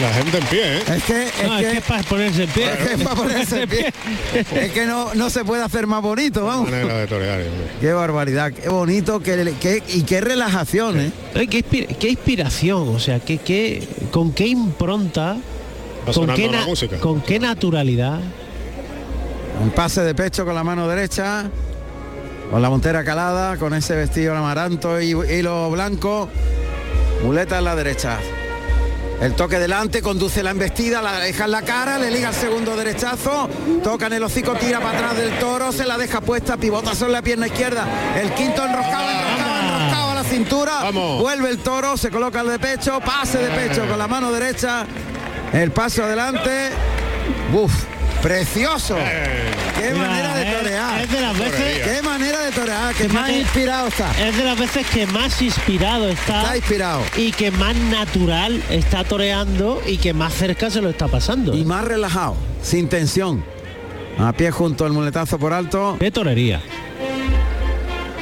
F: La gente en pie, ¿eh?
C: Es que es
E: No,
C: que,
E: es que es para ponerse en pie.
C: es que es para ponerse en pie. <laughs> Es que no, no se puede hacer más bonito, vamos.
F: Manera de torear, hombre.
C: Qué barbaridad, qué bonito, qué, qué- y qué relajación, ¿eh?
E: Ay, qué, inspira- qué inspiración, o sea, qué, qué, con qué impronta, con
F: sonando
E: qué,
F: la
E: na-
F: música.
E: con qué naturalidad.
C: Un pase de pecho con la mano derecha, con la montera calada, con ese vestido amaranto y hilo blanco, muleta en la derecha. El toque delante, conduce la embestida, la deja en la cara, le liga el segundo derechazo, toca en el hocico, tira para atrás del toro, se la deja puesta, pivota sobre la pierna izquierda, el quinto enroscado, enroscado, enroscado a la cintura, vuelve el toro, se coloca el de pecho, pase de pecho con la mano derecha, el paso adelante, ¡Buf! ¡Precioso! ¡Qué
E: Mira,
C: manera de torear!
E: es de las veces-
C: ¡Qué manera de torear! ¡Que más inspirado está!
E: Es de las veces que más inspirado está,
C: Está inspirado.
E: y que más natural está toreando y que más cerca se lo está pasando.
C: Y más relajado, sin tensión. A pie junto al muletazo por alto.
E: ¡Qué torería!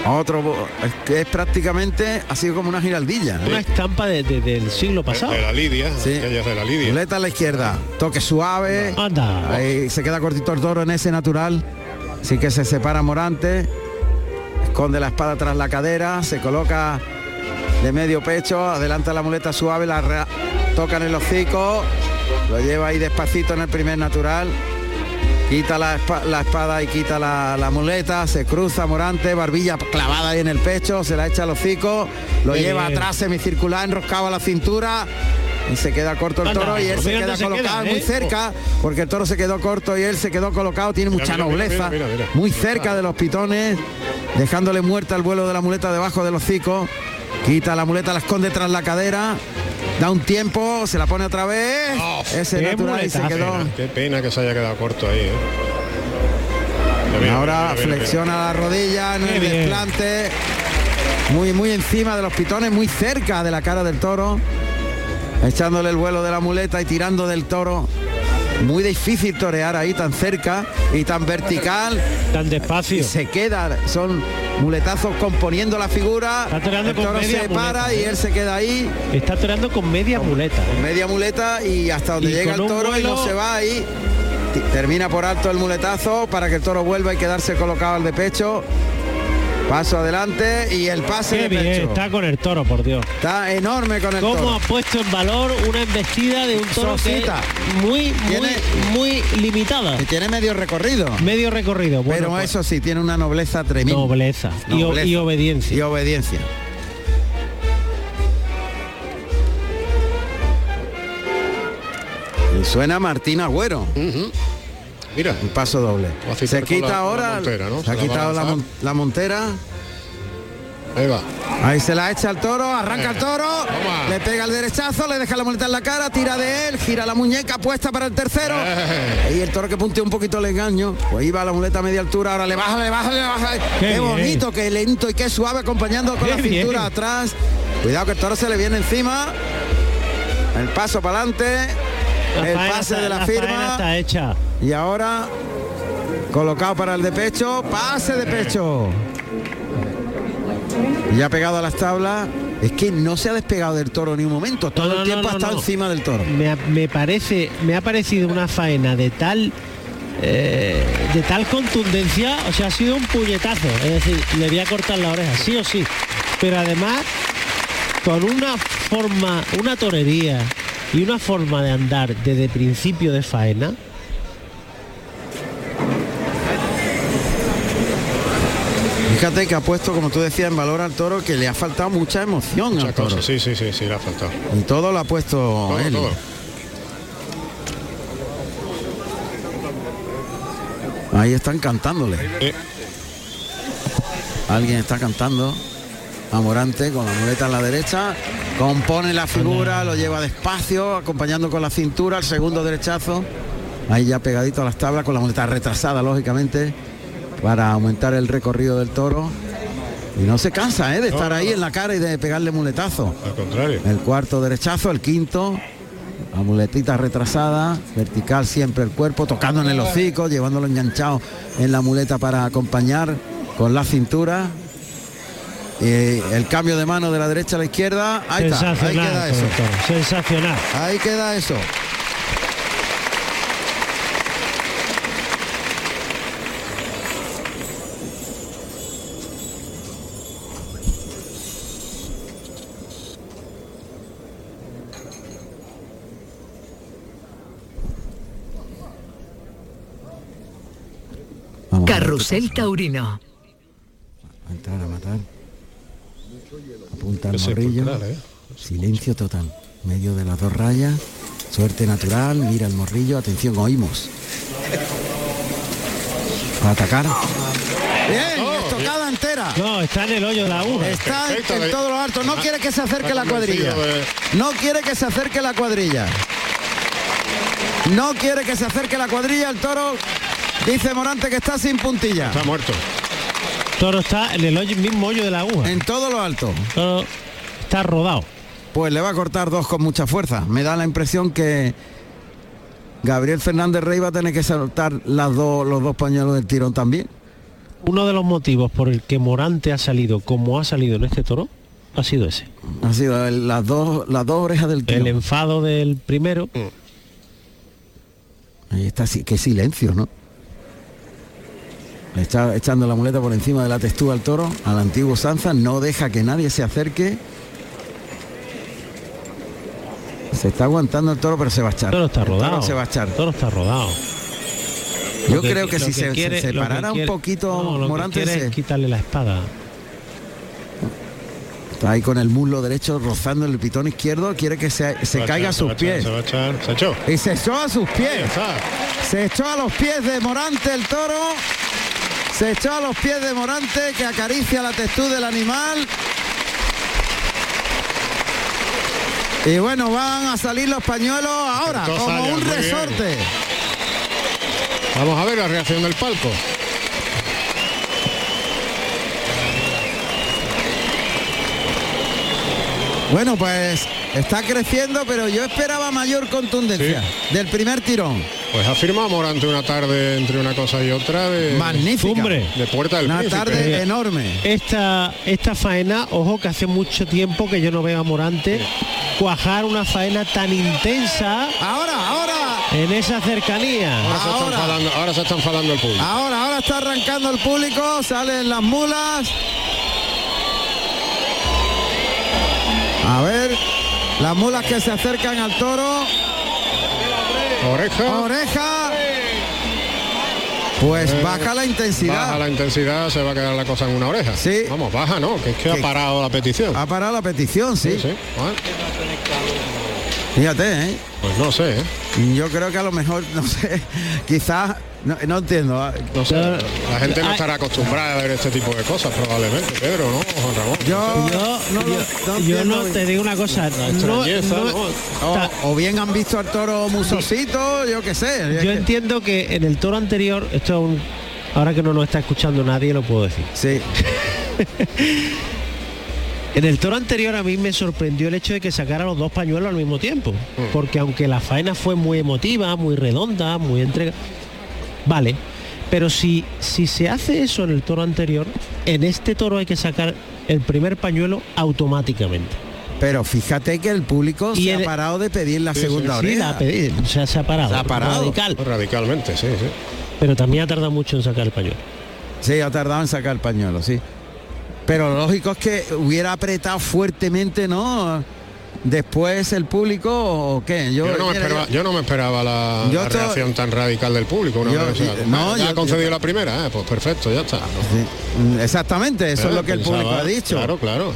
C: Otro, es que es prácticamente así como una giraldilla.
E: Una estampa de- de- del siglo pasado.
F: De la Lidia,
C: Sí.
F: de la Lidia.
C: Muleta a la izquierda, toque suave.
E: Anda.
C: Ahí se queda cortito el toro en ese natural. Así que se separa Morante. Esconde la espada tras la cadera. Se coloca de medio pecho. Adelanta la muleta suave. La toca en el hocico. Lo lleva ahí despacito en el primer natural. Quita la, espa- la espada y quita la, la muleta, se cruza Morante, barbilla clavada ahí en el pecho, se la echa al hocico, lo lleva atrás semicircular, enroscado a la cintura y se queda corto el
E: Anda,
C: toro y él se queda colocado
E: queda,
C: muy
E: ¿eh?
C: cerca, porque el toro se quedó corto y él se quedó colocado, tiene
F: Mira,
C: mucha
F: mira,
C: nobleza,
F: mira,
C: muy cerca de los pitones, dejándole muerta el vuelo de la muleta debajo del hocico, quita la muleta, la esconde tras la cadera, da un tiempo, se la pone otra vez, ese
E: qué
C: natural y se quedó.
F: Qué pena que se haya quedado corto ahí, ¿eh?
C: Ahora flexiona la rodilla en
E: Qué
C: el
E: bien.
C: desplante. Muy, muy encima de los pitones, muy cerca de la cara del toro. Echándole el vuelo de la muleta y tirando del toro. Muy difícil torear ahí tan cerca y tan vertical.
E: Tan
C: Y
E: despacio.
C: se queda, son muletazos componiendo la figura.
E: Está toreando
C: El
E: con
C: toro
E: media
C: se para y
E: ¿eh?
C: él se queda ahí.
E: Está toreando con media muleta.
C: con media muleta y hasta donde
E: Y
C: llega el
E: con
C: toro y no se va ahí. Termina por alto el muletazo para que el toro vuelva y quedarse colocado al de pecho. Paso adelante y el pase
E: Qué
C: de
E: bien,
C: pecho.
E: está con el toro, por Dios.
C: Está enorme con el
E: ¿Cómo
C: toro.
E: ha puesto en valor una embestida de un toro que es muy, muy,
C: Tiene-
E: muy limitada?
C: Que tiene medio recorrido.
E: Medio recorrido. Bueno,
C: pero
E: pues,
C: eso sí, tiene una nobleza tremenda.
E: nobleza, y o-
C: Nobleza.
E: Y, obediencia.
C: Y obediencia. Y suena Martín Agüero.
F: Mira,
C: Un paso doble. Se quita
F: la-
C: ahora,
F: la montera, ¿no?
C: se
F: Se
C: ha quitado la,
F: lanzar.
C: mon- la montera
O: Ahí va.
C: Ahí se la echa al toro, arranca el toro,
O: Toma.
C: le pega el derechazo, le deja la muleta en la cara, tira de él, gira la muñeca, puesta para el tercero.
O: Eh.
C: Y el toro que puntea un poquito el engaño, pues iba la muleta a media altura, ahora le baja, le baja, le baja. Qué, bonito, qué lento y qué suave acompañando con
E: Qué
C: la cintura
E: bien.
C: atrás. Cuidado que el toro se le viene encima. El paso para adelante.
E: La
C: El pase
E: está-
C: de la,
E: la
C: firma.
E: está hecha.
C: Y ahora colocado para el de pecho, pase de pecho. Ya pegado a las tablas. Es que no se ha despegado del toro ni un momento. Todo
E: No,
C: el tiempo
E: no,
C: ha estado encima del toro.
E: Me parece, me ha parecido una faena de tal eh, de tal contundencia, o sea, ha sido un puñetazo. Es decir, le voy a cortar la oreja, sí o sí. Pero además, con una forma, una torería y una forma de andar desde principio de faena.
C: Fíjate que ha puesto, como tú decías, en valor al toro que le ha faltado mucha emoción al
O: Muchas
C: toro.
O: cosas, sí, sí, sí, sí, le ha faltado.
C: Y todo lo ha puesto
O: Todo,
C: él.
O: todo.
C: Ahí están cantándole.
O: Eh,
C: Alguien está cantando a Morante con la muleta en la derecha, compone la figura, lo lleva despacio, acompañando con la cintura, el segundo derechazo, ahí ya pegadito a las tablas, con la muleta retrasada, lógicamente, para aumentar el recorrido del toro. Y no se cansa ¿eh? de
O: No,
C: estar ahí
O: no.
C: en la cara y de pegarle muletazo.
O: al contrario.
C: El cuarto derechazo, el quinto, la muletita retrasada, vertical siempre el cuerpo, tocando en el hocico, llevándolo enganchado en la muleta para acompañar con la cintura. Y el cambio de mano de la derecha a la izquierda, ahí está, ahí
E: sensacional,
C: queda eso.
E: sensacional.
C: Ahí queda eso.
B: Carrusel Taurino.
C: A entrar a matar. Apunta al morrillo.
O: ¿eh?
C: Silencio total. Medio de las dos rayas. Suerte natural. Mira el morrillo. Atención, oímos. Va a atacar. Bien,
O: Oh,
C: estocada entera.
E: No, está en el hoyo de la aguja.
C: Está en,
O: Perfecto,
C: en
O: le-
C: todo lo alto. No
O: ha-
C: quiere que se acerque
O: ha
C: la cuadrilla.
O: de-
C: No quiere que se acerque la cuadrilla. No quiere que se acerque la cuadrilla. El toro dice Morante que está sin puntilla.
O: Está muerto.
E: Toro está en el hoyo- mismo hoyo de la aguja.
C: En todo lo alto.
E: Toro está rodado.
C: Pues le va a cortar dos con mucha fuerza. Me da la impresión que Gabriel Fernández Rey va a tener que soltar las dos, los dos pañuelos del tirón también.
E: Uno de los motivos por el que Morante ha salido como ha salido en este toro ha sido ese.
C: Ha sido el- las dos, las dos orejas del
E: El
C: tirón.
E: enfado del primero.
C: Ahí está, sí, qué silencio, ¿no? Le está echando la muleta por encima de la textura al toro, al antiguo Sanza, no deja que nadie se acerque. Se está aguantando el toro, pero se va a echar.
E: El toro está
C: El toro
E: rodado.
C: se va a echar.
E: El toro está rodado.
C: Yo
E: Lo
C: creo que, si se,
E: quiere-
C: se
E: que
C: separara un poquito
E: no, lo que
C: Morante,
E: es quitarle la espada.
C: está ahí con el muslo derecho rozando el pitón izquierdo, quiere que se, caiga a
O: echar,
C: sus pies.
O: Se echar, se echó.
C: Y se echó a sus pies. Se echó a los pies de Morante el toro. Se echó a los pies de Morante que acaricia la textura del animal. Y bueno, van a salir los pañuelos ahora,
O: Entonces,
C: como un
O: bien.
C: resorte.
O: Vamos a ver la reacción del palco.
C: Bueno, pues está creciendo, pero yo esperaba mayor contundencia del primer tirón.
O: Pues ha firmado Morante una tarde entre una cosa y otra de
C: Magnífica.
E: Hombre.
O: de Puerta del
C: Una
O: Príncipe.
C: tarde enorme.
E: Esta, esta faena, ojo que hace mucho tiempo que yo no veo a Morante cuajar una faena tan intensa
C: Ahora, ahora,
E: en esa cercanía.
O: Ahora, se está
C: Ahora.
O: enfadando, ahora se está enfadando el público.
C: ahora, ahora está arrancando el público, salen las mulas. A ver, las mulas que se acercan al toro.
O: Oreja.
C: Oreja. Pues
O: Eh,
C: baja la intensidad.
O: Baja la intensidad, se va a quedar la cosa en una oreja.
C: Sí.
O: Vamos, baja, ¿no? Que es que ha parado la petición.
C: Ha parado la petición, sí.
O: Sí, sí. Bueno,
C: Fíjate, ¿eh?
F: Pues no sé, ¿eh?
C: Yo creo que a lo mejor, no sé, <laughs> quizás, no, no entiendo. ah,
F: No sé, la gente no estará acostumbrada a ver este tipo de cosas probablemente, Pedro, ¿no? Juan Ramón.
C: Yo,
E: yo, yo, yo no te digo una cosa, no, no-
F: ¿no?
C: o bien han visto al toro musosito, yo qué sé.
E: yo entiendo que en el toro anterior, esto es un, ahora que no nos está escuchando nadie, lo puedo decir.
C: Sí. <laughs>
E: En el toro anterior a mí me sorprendió el hecho de que sacara los dos pañuelos al mismo tiempo. Porque aunque la faena fue muy emotiva, muy redonda, muy entrega. Vale. Pero si, si se hace eso en el toro anterior, en este toro hay que sacar el primer pañuelo automáticamente.
C: Pero fíjate que el público
E: Y
C: se
E: el-
C: ha parado de pedir la
E: Sí,
C: segunda
E: sí,
C: oreja.
E: la o sea, se ha parado.
C: Se ha parado.
E: Radical.
F: Radicalmente, sí, sí.
E: Pero también ha tardado mucho en sacar el pañuelo.
C: Sí, ha tardado en sacar el pañuelo, sí. Pero lo lógico es que hubiera apretado fuertemente, ¿no? Después el público o qué.
F: Yo, no, me
C: mira,
F: esperaba, yo no me esperaba la,
C: Yo
F: la
C: estoy-
F: reacción tan radical del público. Una
C: Yo-
F: vez, o sea,
C: no,
F: ya
C: yo-
F: ha concedido
C: yo-
F: la primera, eh, pues perfecto, ya está.
C: Sí, Exactamente, eso
F: Eh,
C: es lo que el público ha dicho.
F: Claro, claro.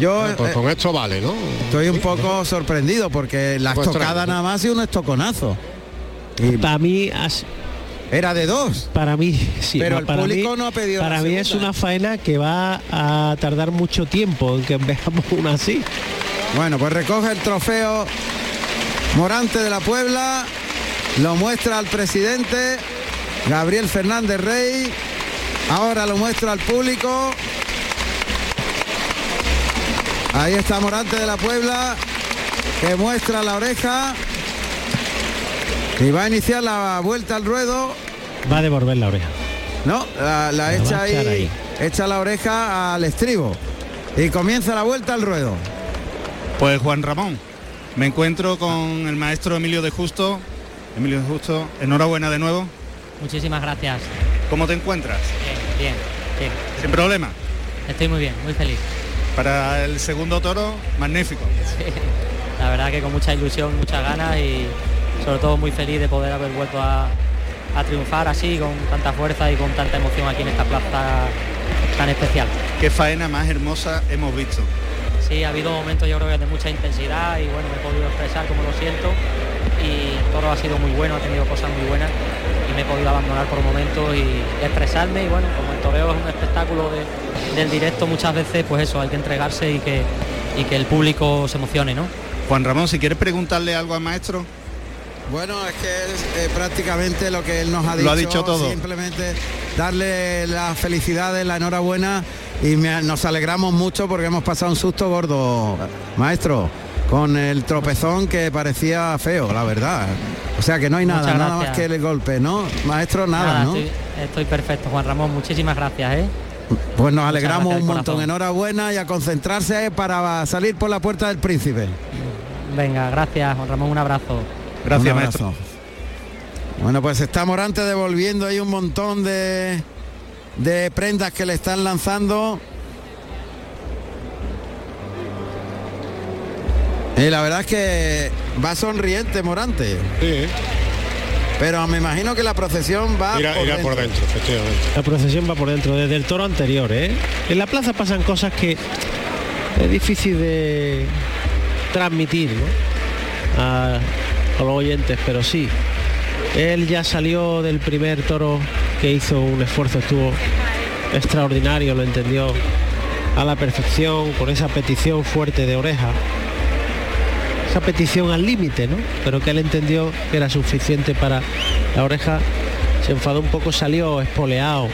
C: Yo
F: Pues
C: eh,
F: con esto vale, ¿no?
C: estoy un poco sorprendido porque la
F: Pues
C: estocada
F: extraño,
C: nada más sido un estoconazo.
E: Para mí has-
C: Era de dos.
E: Para mí, sí.
C: Pero
E: no,
C: el
E: para
C: público
E: mí-
C: no ha pedido
E: Para mí es una faena que va a tardar mucho tiempo en que veamos una así.
C: Bueno, pues recoge el trofeo Morante de la Puebla, lo muestra al presidente Gabriel Fernández Rey, ahora lo muestra al público. Ahí está Morante de la Puebla, que muestra la oreja. Y va a iniciar la vuelta al ruedo.
E: Va a devolver la oreja.
C: No, la, echa ahí,
E: ahí.
C: echa la oreja al estribo. Y comienza la vuelta al ruedo.
G: Pues Juan Ramón, me encuentro con el maestro Emilio de Justo. Emilio de Justo, enhorabuena de nuevo.
Q: Muchísimas gracias.
G: ¿Cómo te encuentras?
Q: Bien, bien, bien.
G: Sin problema.
Q: Estoy muy bien, muy feliz.
G: Para el segundo toro, magnífico.
Q: La verdad que con mucha ilusión, muchas ganas y sobre todo muy feliz de poder haber vuelto a, a triunfar así, con tanta fuerza y con tanta emoción aquí en esta plaza tan especial.
G: Qué faena más hermosa hemos visto.
Q: Sí, ha habido momentos yo creo que de mucha intensidad y bueno, me he podido expresar como lo siento y el toro ha sido muy bueno, ha tenido cosas muy buenas y me he podido abandonar por momentos y expresarme y bueno, como el toreo es un espectáculo de- del directo muchas veces, pues eso, hay que entregarse y que, y que el público se emocione, ¿no?
G: Juan Ramón, si quieres preguntarle algo al maestro.
C: Bueno, es que es eh, prácticamente lo que él nos ha dicho.
G: Lo ha dicho todo.
C: Simplemente darle las felicidades, la enhorabuena y me- nos alegramos mucho porque hemos pasado un susto gordo, maestro, con el tropezón que parecía feo, la verdad. O sea que no hay nada, nada más que el golpe, ¿no? Maestro, nada, ¿no?
Q: estoy, estoy perfecto, Juan Ramón, muchísimas gracias, ¿eh?
C: Pues nos alegramos
Q: gracias
C: un montón.
Q: corazón.
C: Enhorabuena y a concentrarse para salir por la puerta del príncipe.
Q: Venga, gracias, Juan Ramón, un abrazo.
C: Un abrazo. Bueno, pues está Morante devolviendo ahí un montón de, de prendas que le están lanzando. Y la verdad es que va sonriente Morante.
F: Sí.
C: Pero me imagino que la procesión va
F: Irá, irá por dentro, efectivamente.
E: La procesión va por dentro, desde el toro anterior, ¿eh? En la plaza pasan cosas que es difícil de transmitir, ¿no? A, a los oyentes, pero sí. Él ya salió del primer toro que hizo un esfuerzo, estuvo extraordinario, lo entendió a la perfección, con esa petición fuerte de oreja. Esa petición al límite, ¿no? Pero que él entendió que era suficiente para la oreja. Se enfadó un poco, salió espoleado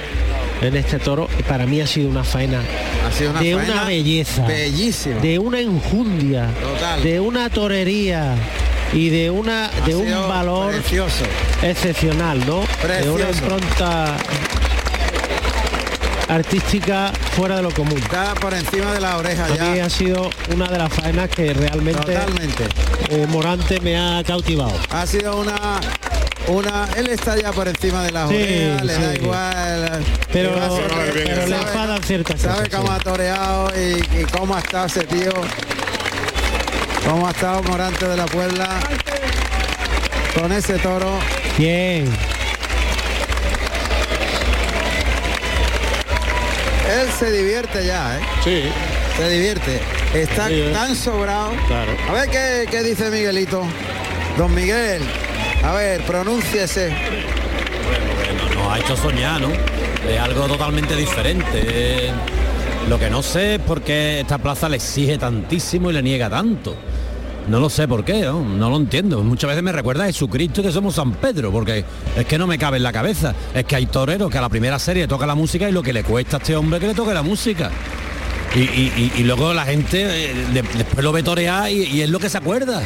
E: en este toro y para mí ha sido una faena
C: Ha sido una
E: de
C: faena
E: una belleza,
C: bellísima.
E: de una enjundia,
C: Total.
E: de una torería y de una de un valor
C: precioso.
E: excepcional, ¿no? De una
C: Precioso.
E: impronta artística fuera de lo común.
C: Está por encima de la oreja
E: mí
C: ya.
E: ha sido una de las faenas que realmente
C: Totalmente.
E: eh, Morante me ha cautivado.
C: Ha sido una una él está ya por encima de la
E: Sí,
C: orejas, le da
E: sí.
C: igual.
E: Pero,
C: le va a hacer-
E: pero le
C: sabe-
E: enfadan ciertas
C: Sabe
E: cosas.
C: cómo ha toreado y, y cómo ha estado ese tío. Cómo ha estado Morante de la Puebla con ese toro.
E: Bien.
C: Él se divierte ya, ¿eh?
F: Sí.
C: te divierte. Está
N: Sí, ¿eh?
C: tan sobrado.
N: Claro.
C: A ver qué, qué dice Miguelito. Don Miguel, a ver, pronúnciese.
R: nos ha hecho soñar, ¿no? Es algo totalmente diferente. Lo que no sé es por qué esta plaza le exige tantísimo y le niega tanto. No lo sé por qué, ¿no? Lo entiendo. Muchas veces me recuerda a Jesucristo que somos San Pedro, porque es que no me cabe en la cabeza. Es que hay toreros que a la primera serie toca la música y lo que le cuesta a este hombre que le toque la música. Y, y- y- luego la gente eh, de- después lo ve torear y, es lo que se acuerda.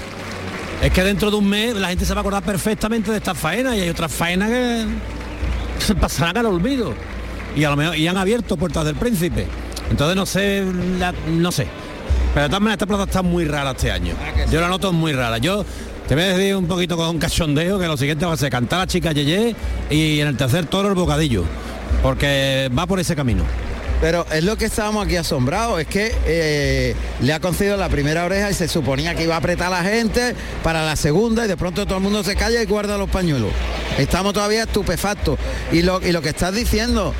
R: Es que dentro de un mes la gente se va a acordar perfectamente de esta faena y hay otras faenas que <laughs> se pasarán al olvido. Y a lo mejor y han abierto puertas del príncipe. Entonces no sé, no sé. Pero de todas maneras esta plaza está muy rara este año. Yo la noto muy rara. Yo te voy a decir un poquito con un cachondeo que lo siguiente va a ser cantar a chica Yeye y en el tercer toro el bocadillo. Porque va por ese camino.
C: Pero es lo que estábamos aquí asombrados, es que eh, le ha concedido la primera oreja y se suponía que iba a apretar a la gente para la segunda y de pronto todo el mundo se calla y guarda los pañuelos. Estamos todavía estupefactos. Y lo, y lo que estás diciendo,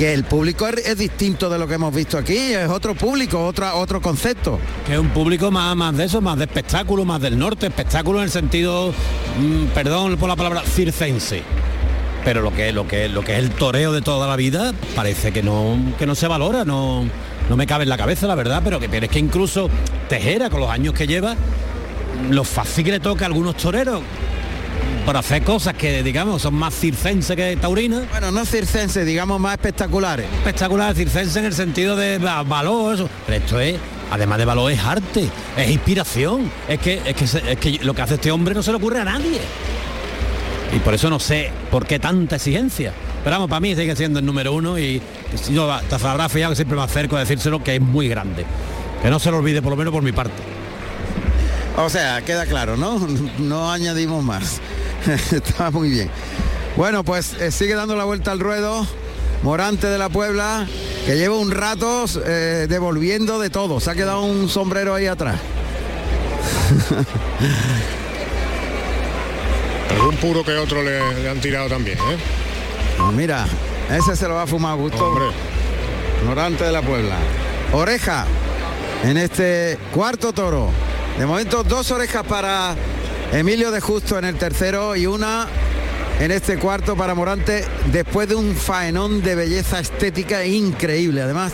C: que el público es, distinto de lo que hemos visto aquí, es otro público, otra, otro concepto.
R: Que es un público más, más de eso, más de espectáculo, más del norte, espectáculo en el sentido, mm, perdón por la palabra, circense. Pero lo que, lo que, lo que es el toreo de toda la vida parece que no, que no se valora, no, no me cabe en la cabeza la verdad, pero que pero es que incluso Tejera, con los años que lleva, lo fácil que le toca a algunos toreros por hacer cosas que digamos son más circense que taurina.
C: Bueno, no circense, digamos más espectaculares.
R: Espectacular, circense en el sentido de va- valor, eso. Pero esto es, además de valor, es arte, es inspiración. Es que, es que, es que lo que hace este hombre no se le ocurre a nadie. Y por eso no sé por qué tanta exigencia. Pero vamos, para mí sigue siendo el número uno y yo te habrá fijado que siempre me acerco a decírselo que es muy grande. Que no se lo olvide, por lo menos por mi parte.
C: O sea, queda claro, ¿no? <laughs> No añadimos más. <laughs> Está muy bien. Bueno, pues eh, sigue dando la vuelta al ruedo. Morante de la Puebla, que lleva un rato eh, devolviendo de todo. Se ha quedado un sombrero ahí atrás. <laughs>
F: Algún puro que otro le, le han tirado también, ¿eh?
C: Mira, ese se lo va a fumar gusto. Morante de la Puebla. Oreja en este cuarto toro. De momento dos orejas para Emilio de Justo en el tercero y una en este cuarto para Morante después de un faenón de belleza estética increíble. Además,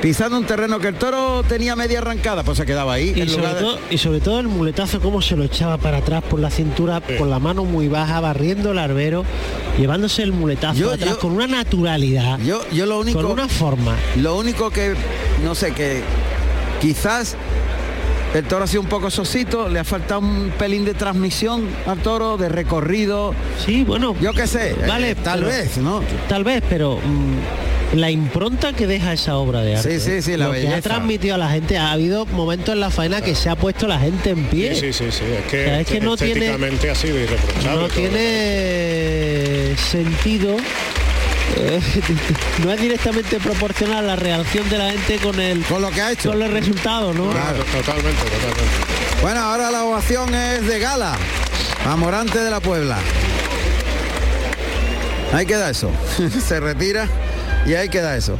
C: pisando un terreno que el toro tenía media arrancada, pues se quedaba ahí.
E: Y
C: en
E: sobre,
C: lugar de-
E: todo, y sobre todo el muletazo, cómo se lo echaba para atrás por la cintura, con la mano muy baja, barriendo el arbero, llevándose el muletazo
C: Yo-
E: atrás
C: yo-
E: con una naturalidad.
C: Yo, yo lo único.
E: Con una forma.
C: Lo único que, no sé, que quizás el toro ha sido un poco sosito, le ha faltado un pelín de transmisión al toro, de recorrido.
E: Sí, bueno.
C: Yo qué sé,
E: Vale,
C: eh, tal
E: pero-
C: vez, ¿no?
E: Tal vez, pero mm, la impronta que deja esa obra de arte.
C: Sí, sí, sí, la
E: lo que
C: belleza.
E: ha transmitido a la gente. Ha habido momentos en la faena que se ha puesto la gente en pie.
F: Sí, sí, sí, es que,
E: O sea, es que no tiene-
F: estéticamente ha sido irreprochable.
E: no
F: todo.
E: tiene sentido eh, <laughs> no es directamente proporcional la reacción de la gente con el
C: con lo que ha hecho
E: con el resultado no
F: totalmente totalmente
C: Bueno, ahora la ovación es de gala. A Morante de la Puebla. Ahí queda eso. <laughs> Se retira y ahí queda eso.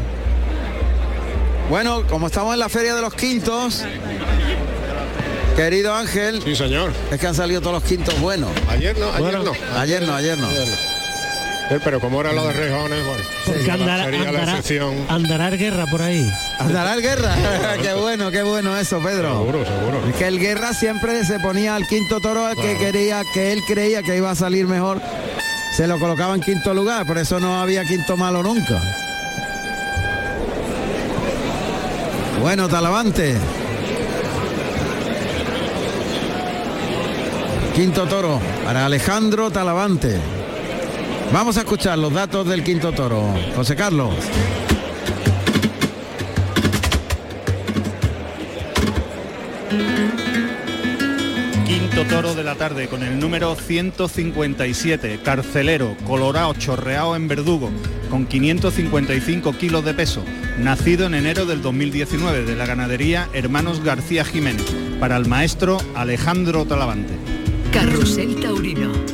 C: Bueno, como estamos en la feria de los quintos, querido Ángel.
F: Sí, señor.
C: Es que han salido todos los quintos buenos.
F: Ayer no, ayer
C: Bueno,
F: no.
C: Ayer no, ayer no.
F: Eh, pero como era lo de rejones, bueno,
E: porque andará,
F: sería la
E: andará,
F: excepción.
E: andará el guerra por ahí
C: Andará el guerra. <laughs> qué bueno, qué bueno eso, Pedro.
F: Seguro, seguro.
C: Es que el guerra siempre se ponía al quinto toro al que quería, que él creía que iba a salir mejor. Se lo colocaba en quinto lugar, por eso no había quinto malo nunca. Bueno, Talavante. Quinto toro para Alejandro Talavante. Vamos a escuchar los datos del quinto toro. José Carlos.
G: Quinto toro de la tarde con el número 157, carcelero, colorado, chorreado en verdugo, con 555 kilos de peso, nacido en enero del 2019 de la ganadería Hermanos García Jiménez, para el maestro Alejandro Talavante.
B: Carrusel Taurino.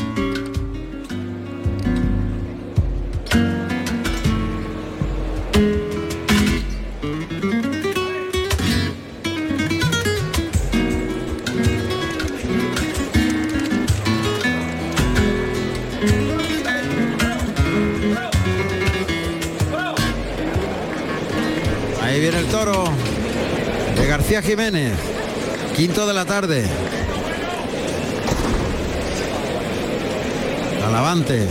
C: García Jiménez, quinto de la tarde. Alavante.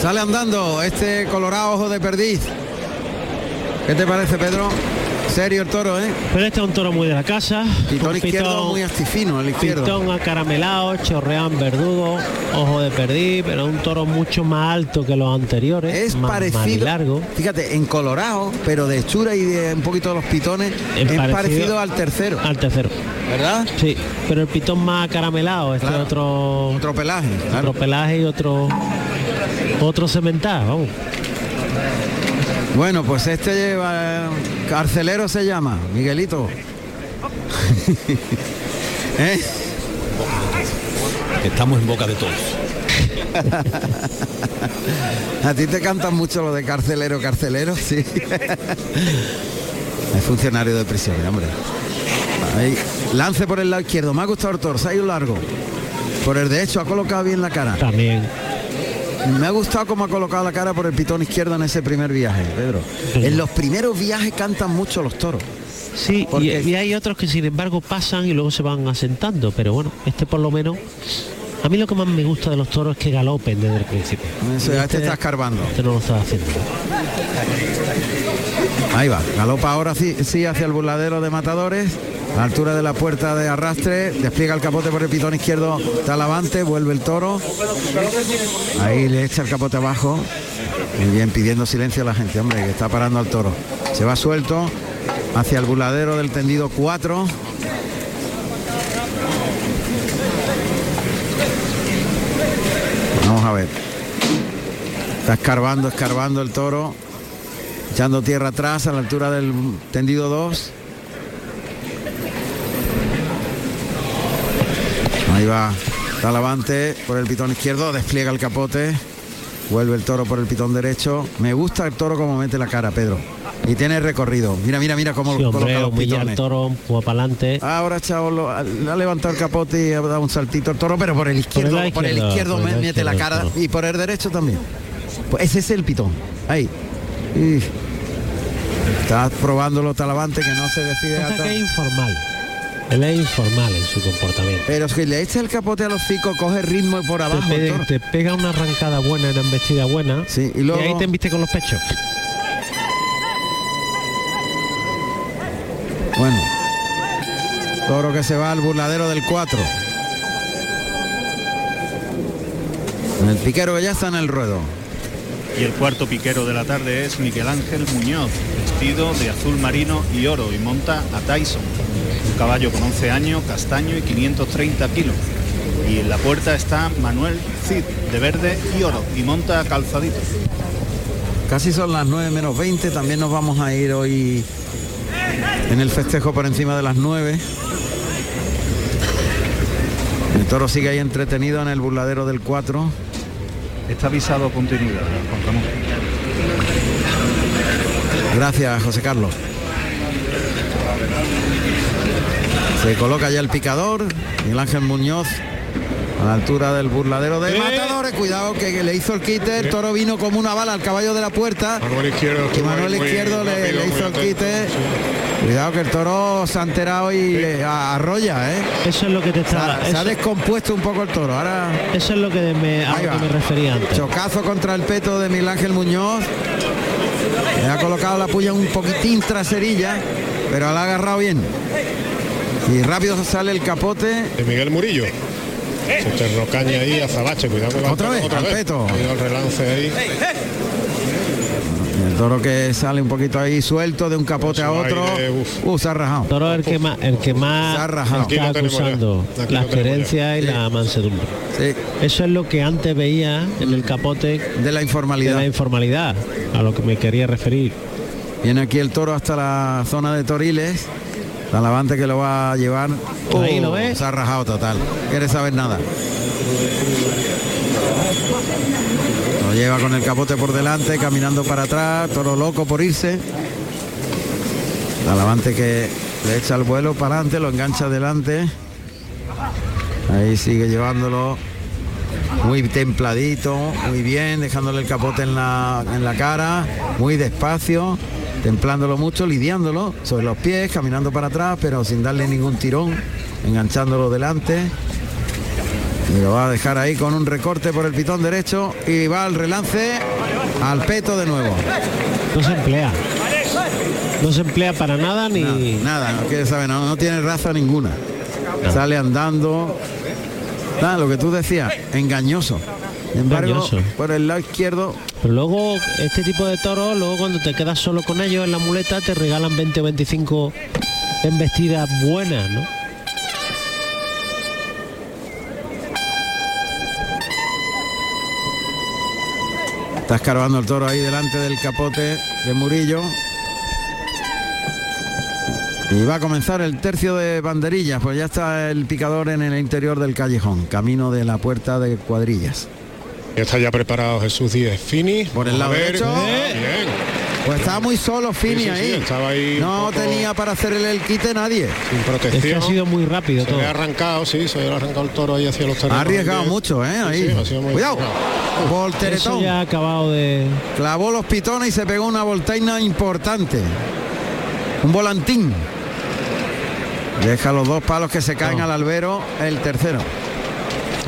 C: Sale andando este colorado ojo de perdiz. ¿Qué te parece, Pedro? Serio el toro, ¿eh?
E: Pero este es un toro muy de la casa.
C: Pitón
E: un
C: izquierdo muy astifino, el izquierdo.
E: Pitón acaramelado, chorreán verdugo, ojo de perdiz, pero un toro mucho más alto que los anteriores.
C: Es
E: más,
C: parecido,
E: más largo.
C: fíjate, en colorado, pero de hechura y de un poquito de los pitones, es, parecido, al tercero.
E: Al tercero.
C: ¿Verdad?
E: Sí, pero el pitón más acaramelado, este
C: Claro.
E: otro...
C: Otro pelaje. claro.
E: Otro pelaje y otro... Otro cementar, vamos.
C: Bueno, pues este lleva carcelero se llama, Miguelito. <laughs> ¿Eh?
R: Estamos en boca de todos. <laughs>
C: A ti te cantan mucho lo de carcelero, carcelero, sí. <laughs> Es funcionario de prisión, hombre. Ahí, lance por el lado izquierdo. Me ha gustado el toro, se ha ido largo. Por el derecho ha colocado bien la cara.
E: También.
C: Me ha gustado cómo ha colocado la cara por el pitón izquierdo en ese primer viaje, Pedro. En los primeros viajes cantan mucho los toros.
E: Sí, y,
C: Porque-
E: y hay otros que sin embargo pasan y luego se van asentando, pero bueno, este por lo menos... A mí lo que más me gusta de los toros es que galopen desde el principio.
C: Eso,
E: Y
C: ya te está escarbando.
E: Este no lo está haciendo.
C: Ahí va, galopa ahora sí, sí hacia el burladero de matadores, a altura de la puerta de arrastre, despliega el capote por el pitón izquierdo, Talavante, vuelve el toro, ahí le echa el capote abajo, muy bien, pidiendo silencio a la gente, hombre, que está parando al toro. Se va suelto hacia el burladero del tendido 4. Vamos a ver. Está escarbando, escarbando el toro echando tierra atrás a la altura del tendido 2. Ahí va Talavante por el pitón izquierdo, despliega el capote, vuelve el toro por el pitón derecho. Me gusta el toro como mete la cara, Pedro. Y tiene recorrido. Mira, mira, mira cómo
E: Sí, hombre,
C: los pitones.
E: toro, para adelante.
C: Ahora, chavo, lo- ha levantado el capote y ha dado un saltito el toro, pero por el izquierdo, por el
E: izquierdo,
C: izquierdo
E: por el
C: mete la cara
E: el
C: y por el derecho también. Pues ese es el pitón. Ahí. Y está probándolo Talavante que no se decide a
E: Pasa
C: to-
E: que es informal. Él es informal en su comportamiento.
C: Pero si le echa el capote a los cinco, coge ritmo y por
E: Te,
C: abajo. el
E: pe-
C: toro.
E: te pega una arrancada buena, una embestida buena.
C: Sí, y luego-
E: ahí te embiste con los pechos.
C: Bueno. Toro que se va al burladero del 4. El piquero que ya está en el ruedo.
S: Y el cuarto piquero de la tarde es Miguel Ángel Muñoz, vestido de azul marino y oro y monta a Tyson, un caballo con 11 años, castaño y 530 kilos. Y en la puerta está Manuel Cid, de verde y oro, y monta a calzadito.
C: Casi son las 9 menos 20. También nos vamos a ir hoy en el festejo por encima de las 9. El toro sigue ahí entretenido en el burladero del 4.
S: Está avisado continuidad.
C: Gracias, José Carlos. Se coloca ya el picador, Miguel Ángel Muñoz, a la altura del burladero de Matadores. Cuidado que, que le hizo el quite, el toro vino como una bala al caballo de la puerta.
F: Manuel Izquierdo.
C: Y Manuel
F: muy
C: Izquierdo le,
F: rápido,
C: le
F: muy
C: hizo el quite. Cuidado que el toro se ha enterado y arrolla, ¿eh?
E: Eso es lo que te
C: Se
E: está.
C: ha, se ha descompuesto un poco el toro. Ahora
E: eso es lo que me, a lo que me refería antes.
C: chocazo contra el peto de Miguel Ángel Muñoz. Le ha colocado la puya un poquitín traserilla, pero la ha agarrado bien. Y rápido sale el capote.
F: De Miguel Murillo. Ahí a Zabache, cuidado que va
C: Otra vez, peto.
F: Cuidado el relance ahí.
C: El toro que sale un poquito ahí suelto de un capote a otro.
F: aire, uf.
C: Uh, se ha rajado.
E: Toro es el que más, el que más
C: Se ha rajado.
E: Está acusando la experiencia y la mansedumbre.
C: Sí,
E: Eso es lo que antes veía en el capote
C: de la
E: de
C: informalidad.
E: la informalidad, a lo que me quería referir.
C: Viene aquí el toro hasta la zona de Toriles. Talavante que lo va a llevar.
E: Ahí
C: Uh,
E: lo ves.
C: Se ha rajado total. Quiere saber nada. Lo lleva con el capote por delante, caminando para atrás, toro loco por irse. Talavante que le echa el vuelo para adelante, lo engancha adelante. Ahí sigue llevándolo muy templadito, muy bien, dejándole el capote en la, en la cara, muy despacio. Templándolo mucho, lidiándolo sobre los pies, caminando para atrás, pero sin darle ningún tirón, enganchándolo delante. Y lo va a dejar ahí con un recorte por el pitón derecho y va al relance al peto de nuevo.
E: No se emplea. No se emplea para nada ni.
C: Nada, no quiere saber, no, no tiene raza ninguna. Sale andando. Nada, lo que tú decías, engañoso. Sin embargo, por el lado izquierdo,
E: Pero luego, este tipo de toros, luego cuando te quedas solo con ellos en la muleta, te regalan 20 o 25 embestidas buenas, ¿no?
C: está escarbando el toro ahí delante del capote de Murillo. Y va a comenzar el tercio de banderillas, pues ya está el picador en el interior del callejón, camino de la puerta de cuadrillas.
F: Está ya preparado Jesús Díez Fini.
C: Por el lado derecho.
F: Bien.
C: Pues estaba muy solo Fini
F: Sí, sí, sí,
C: ahí.
F: estaba ahí
C: no
F: poco-
C: tenía para hacerle el quite nadie.
F: Sin protección.
E: Es que ha sido muy rápido
F: Se
E: todo.
F: le ha arrancado, sí, se le ha arrancado el toro ahí hacia los terrenos.
C: Ha arriesgado mucho, ¿eh? Ahí.
F: sí, ha sido muy
C: Cuidado.
F: arriesgado.
E: Eso
C: Volteretón.
E: ya ha acabado de.
C: Clavó los pitones y se pegó una voltaina importante. Un volantín. Deja los dos palos que se caen al albero, el tercero.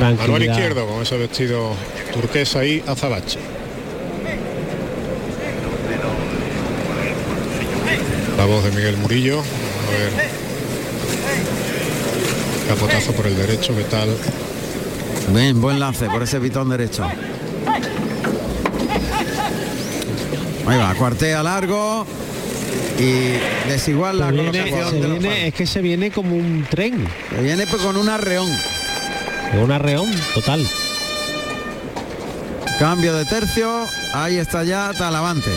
F: Manuel izquierdo con ese vestido turquesa ahí, azabache. La voz de Miguel Murillo. A ver. Capotazo por el derecho, ¿qué tal?
C: Bien, buen lance por ese pitón derecho. Ahí va, cuartea largo y desigual la
E: Se viene,
C: colocación
E: se
C: de los
E: viene- es que se viene como un tren,
C: Se viene pues con un arreón.
E: Un arreón total.
C: Cambio de tercio, ahí está ya Talavante.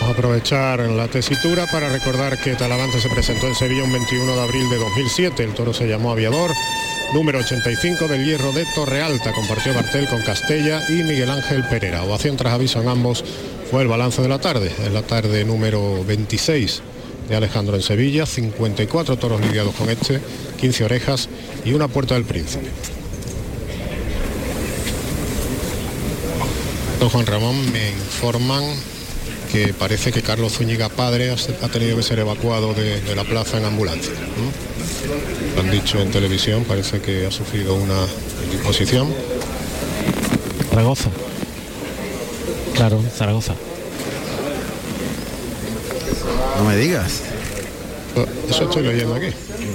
F: Vamos a aprovechar la tesitura para recordar que Talavante se presentó en Sevilla un 21 de abril de 2007. El toro se llamó Aviador, número 85 del Hierro de Torrealta. Compartió Bartel con Castella y Miguel Ángel Pereira. Ovación tras aviso en ambos fue el balance de la tarde. En la tarde número 26 de Alejandro en Sevilla, 54 toros lidiados con este, 15 orejas y una puerta del príncipe. Don Juan Ramón me informan que parece que Carlos Zúñiga padre ha tenido que ser evacuado de, de la plaza en ambulancia. ¿no? Lo han dicho en televisión, parece que ha sufrido una indisposición.
E: Zaragoza. Claro, Zaragoza.
C: No me digas.
F: Eso estoy leyendo aquí.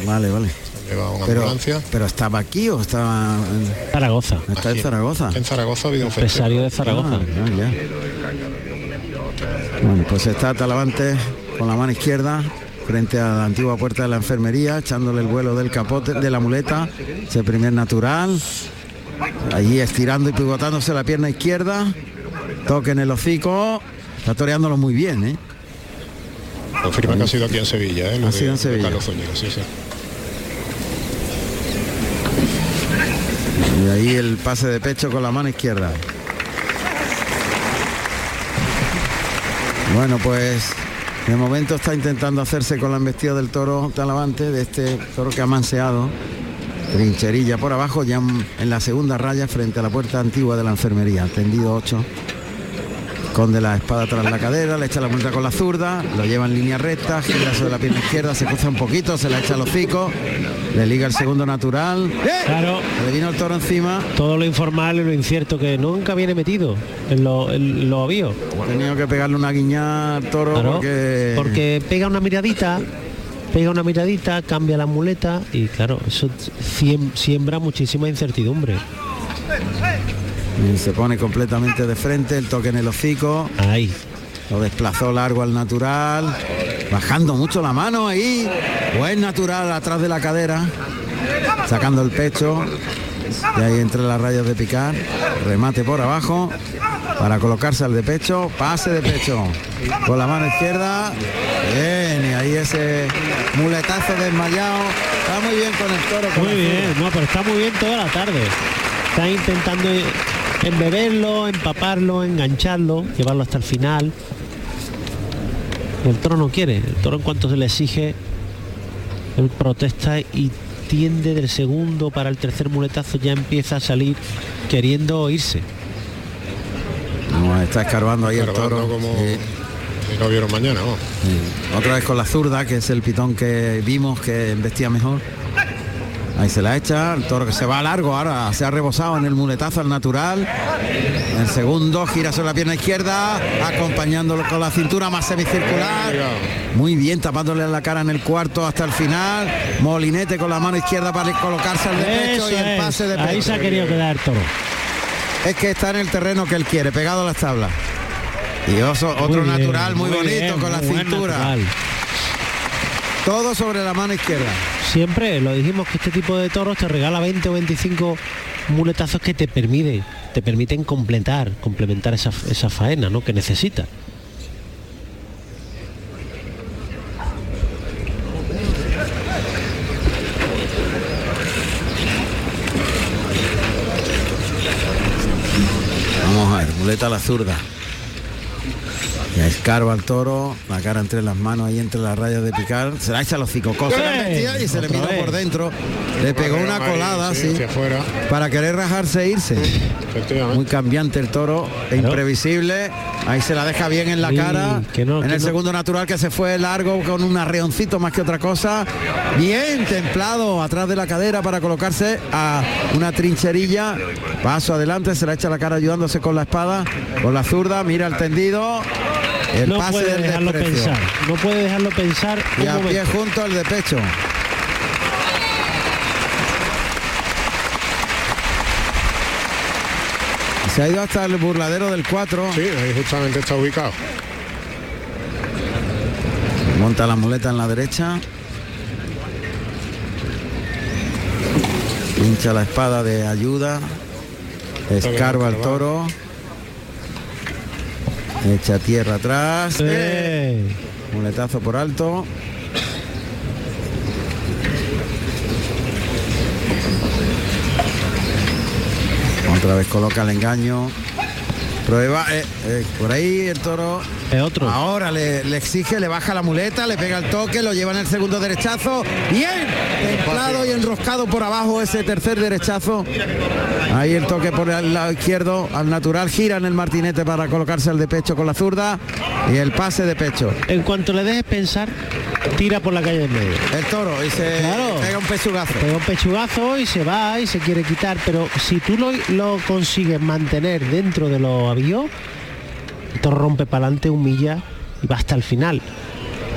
C: Vale, vale.
F: Una
C: Pero,
F: ambulancia.
C: pero estaba aquí o estaba en,
E: Zaragoza.
C: está en. Zaragoza.
F: En Zaragoza ha habido un.
E: Empresario de Zaragoza.
C: Ah, ya, ya. Bueno, pues está Talavante con la mano izquierda frente a la antigua puerta de la enfermería, echándole el vuelo del capote, de la muleta, ese primer natural, allí estirando y pivotándose la pierna izquierda, toque en el hocico, está toreándolo muy bien, ¿eh?
F: Confirma que ha sido aquí en Sevilla, ¿eh? Lo
C: Ha
F: de-
C: sido en Sevilla.
F: Carlos Zúñiga, sí, sí.
C: Ahí el pase de pecho con la mano izquierda. Bueno, pues de momento está intentando hacerse con la embestida del toro Talavante, de este toro que ha manseado. Trincherilla por abajo, ya en la segunda raya frente a la puerta antigua de la enfermería, tendido 8. Esconde la espada tras la cadera, le echa la vuelta con la zurda, lo lleva en línea recta, gira sobre la pierna izquierda, se cruza un poquito, se la echa al hocico, le liga el segundo natural.
E: Claro.
C: Le vino el toro encima.
E: Todo lo informal y lo incierto que nunca viene metido en lo, en lo avíos.
C: Ha tenido que pegarle una guiña al toro
E: Claro,
C: porque...
E: porque pega una miradita, pega una miradita, cambia la muleta y claro, eso siem- siembra muchísima incertidumbre.
C: Se pone completamente de frente, el toque en el hocico.
E: Ahí.
C: Lo desplazó largo al natural. Bajando mucho la mano ahí. Buen natural atrás de la cadera. Sacando el pecho. Y ahí entre las rayas de picar. Remate por abajo. Para colocarse al de pecho. Pase de pecho. Con la mano izquierda. Bien. Y ahí ese muletazo desmayado. Está muy bien con el toro. con
E: Muy bien, no, pero está muy bien toda la tarde. Está intentando embeberlo, empaparlo, engancharlo, llevarlo hasta el final. El toro no quiere, el toro en cuanto se le exige, él protesta y tiende del segundo para el tercer muletazo, ya empieza a salir queriendo irse.
C: No, está escarbando ahí el toro.
F: como-
C: Sí.
O: vieron mañana.
C: Otra vez con la zurda, que es el pitón que vimos que vestía mejor. Ahí se la echa, el toro que se va a largo, ahora se ha rebosado en el muletazo al natural. El segundo gira sobre la pierna izquierda, acompañándolo con la cintura más semicircular. Muy bien, tapándole la cara en el cuarto hasta el final. Molinete con la mano izquierda para colocarse al de pecho y el pase de
E: Ahí
C: pecho.
E: se ha querido quedar toro.
C: Es que está en el terreno que él quiere, pegado a las tablas. Y oso- otro
E: Muy bien,
C: natural muy,
E: muy
C: bonito
E: bien,
C: con la
E: muy
C: cintura.
E: natural.
C: Todo sobre la mano izquierda.
E: Siempre lo dijimos que este tipo de toros te regala 20 o 25 muletazos que te permiten, te permiten completar, complementar esa, esa faena ¿no? que necesita.
C: Vamos a ver, muleta a la zurda. Escarba al toro, la cara entre las manos ahí entre las rayas de picar, se la echa a los cinco cosas y se le miró por dentro, le pegó una colada
O: sí,
C: así,
O: hacia afuera.
C: para querer rajarse e irse. Muy cambiante el toro, e imprevisible. Ahí se la deja bien en la
E: Sí,
C: cara.
E: que no,
C: en
E: que
C: el
E: no.
C: segundo natural que se fue largo con un arreoncito más que otra cosa. Bien templado atrás de la cadera para colocarse a una trincherilla. Paso adelante, se la echa la cara ayudándose con la espada, con la zurda, mira el tendido. El
E: no
C: pase
E: puede dejarlo
C: desprecio.
E: pensar, no puede dejarlo pensar
C: Y
E: un
C: a pie
E: momento.
C: junto al de pecho. Se ha ido hasta el burladero del 4.
O: Sí, ahí justamente está ubicado.
C: Monta la muleta en la derecha. Pincha la espada de ayuda. Escarba el toro. Echa tierra atrás.
E: Eh.
C: Muletazo por alto. Otra vez coloca el engaño. Prueba. eh, eh, por ahí el toro.
E: Es otro.
C: Ahora le, le exige, le baja la muleta, le pega el toque, lo lleva en el segundo derechazo. Bien. Templado y enroscado por abajo ese tercer derechazo. Ahí el toque por el lado izquierdo al natural. Gira en el martinete para colocarse al de pecho con la zurda. Y el pase de pecho.
E: En cuanto le dejes pensar, tira por la calle del medio.
C: El toro y se
E: Claro.
C: pega un pechugazo.
E: Pega un pechugazo y se va y se quiere quitar, pero si tú lo, lo consigues mantener dentro de los avíos, el toro rompe para adelante, humilla y va hasta el final.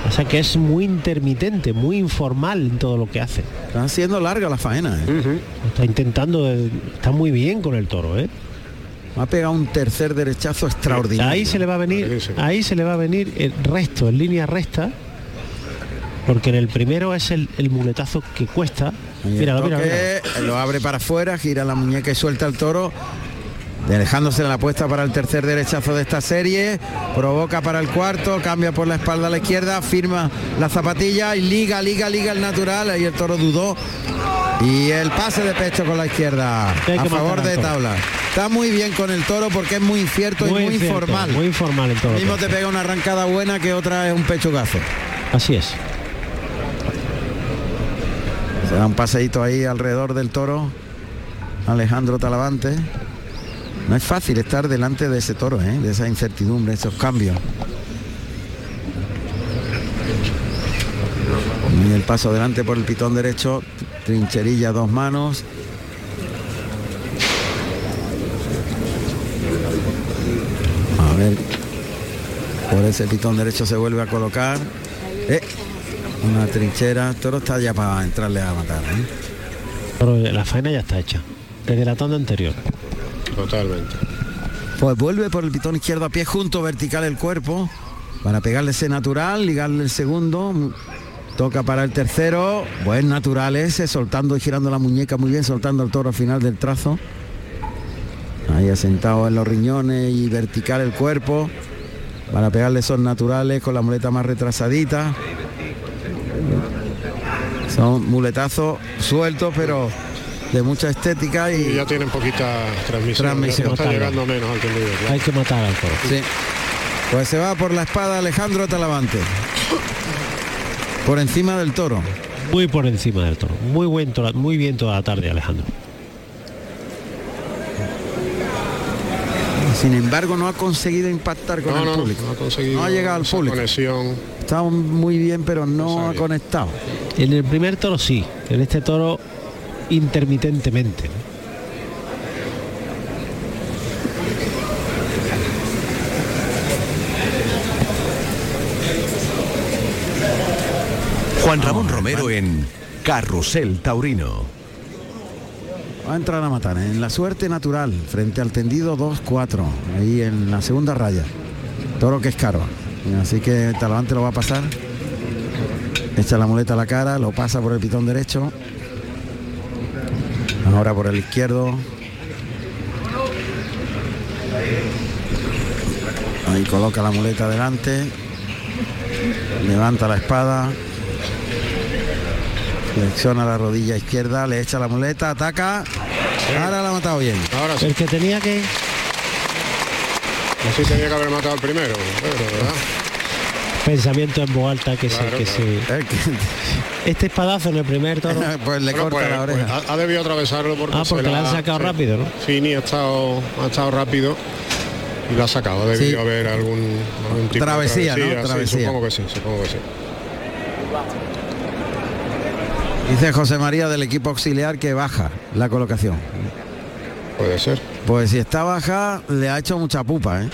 E: O sea que es muy intermitente, muy informal en todo lo que hace.
C: Está haciendo larga la faena. ¿eh?
E: Está intentando, eh, está muy bien con el toro, ¿eh?
C: Ha pegado un tercer derechazo extraordinario.
E: Ahí se le va a venir, ahí se le va a venir el resto, en línea recta, porque en el primero es el, el muletazo que cuesta.
C: Y el
E: Míralo, míralo, míralo.
C: Lo abre para afuera, gira la muñeca y suelta el toro. Dejándose la apuesta para el tercer derechazo de esta serie. Provoca para el cuarto, cambia por la espalda a la izquierda, firma la zapatilla y liga, liga, liga el natural. Ahí el toro dudó. Y el pase de pecho con la izquierda. A favor de
E: toro.
C: tabla. Está muy bien con el toro porque es muy incierto y muy
E: incierto,
C: informal.
E: Muy informal en todo. lo
C: Mismo te pega una arrancada buena que otra es un pechugazo.
E: Así es.
C: Se da un paseíto ahí alrededor del toro. Alejandro Talavante. No es fácil estar delante de ese toro, ¿eh? de esa incertidumbre, esos cambios. Y el paso adelante por el pitón derecho, trincherilla dos manos. A ver, por ese pitón derecho se vuelve a colocar. Eh, una trinchera, el toro está ya para entrarle a matar. ¿eh?
E: Pero la faena ya está hecha. Desde la tanda anterior.
O: Totalmente.
C: Pues vuelve por el pitón izquierdo a pie junto, vertical el cuerpo, para pegarle ese natural, ligarle el segundo. Toca para el tercero, buen natural ese, soltando y girando la muñeca muy bien, soltando el toro al final del trazo. Ahí asentado en los riñones y vertical el cuerpo, para pegarle esos naturales con la muleta más retrasadita. Son muletazos sueltos, pero de mucha estética y,
O: Y ya tienen poquita transmisión.
C: Transmisión.
O: está llegando menos al tendido. claro.
E: Hay que matar al toro.
C: Sí. Pues se va por la espada Alejandro Talavante. Por encima del toro.
E: Muy por encima del toro. Muy buen toro, muy bien toda la tarde, Alejandro.
C: Sin embargo, no ha conseguido impactar con
F: No,
C: el
F: no,
C: público.
F: no ha conseguido
C: No ha llegado al público.
F: conexión.
C: Está muy bien, pero no ha conectado.
E: En el primer toro sí, en este toro intermitentemente. ¿no?
A: Juan Ramón Romero en Carrusel Taurino.
C: Va a entrar a matar en la suerte natural, frente al tendido 2-4, ahí en la segunda raya. Toro que es caro. Así que Talavante lo va a pasar. Echa la muleta a la cara, lo pasa por el pitón derecho. Ahora por el izquierdo. Ahí coloca la muleta delante. Levanta la espada. Flexiona la rodilla izquierda, le echa la muleta, ataca. Ahora la ha matado bien.
F: Ahora
E: El que tenía que
F: Así tenía que haber matado al primero, pero, ¿verdad?
E: Pensamiento en voz alta que
F: Claro,
E: se que
F: claro.
E: se este espadazo en el primer toro <laughs>
C: pues le
F: Bueno, pues- pues ha, ha debido atravesarlo porque,
E: Ah, porque la han sacado rápido, ¿no?
F: Fini ha estado, ha estado rápido y la ha sacado. Ha debido
C: Sí.
F: haber algún, algún tipo
C: Travesía,
F: de
C: ¿no?
F: travesía. sí,
C: Travesía.
F: supongo que sí, supongo que sí.
C: Dice José María del equipo auxiliar que baja la colocación.
F: Puede ser.
C: Pues si está baja, le ha hecho mucha pupa, ¿eh?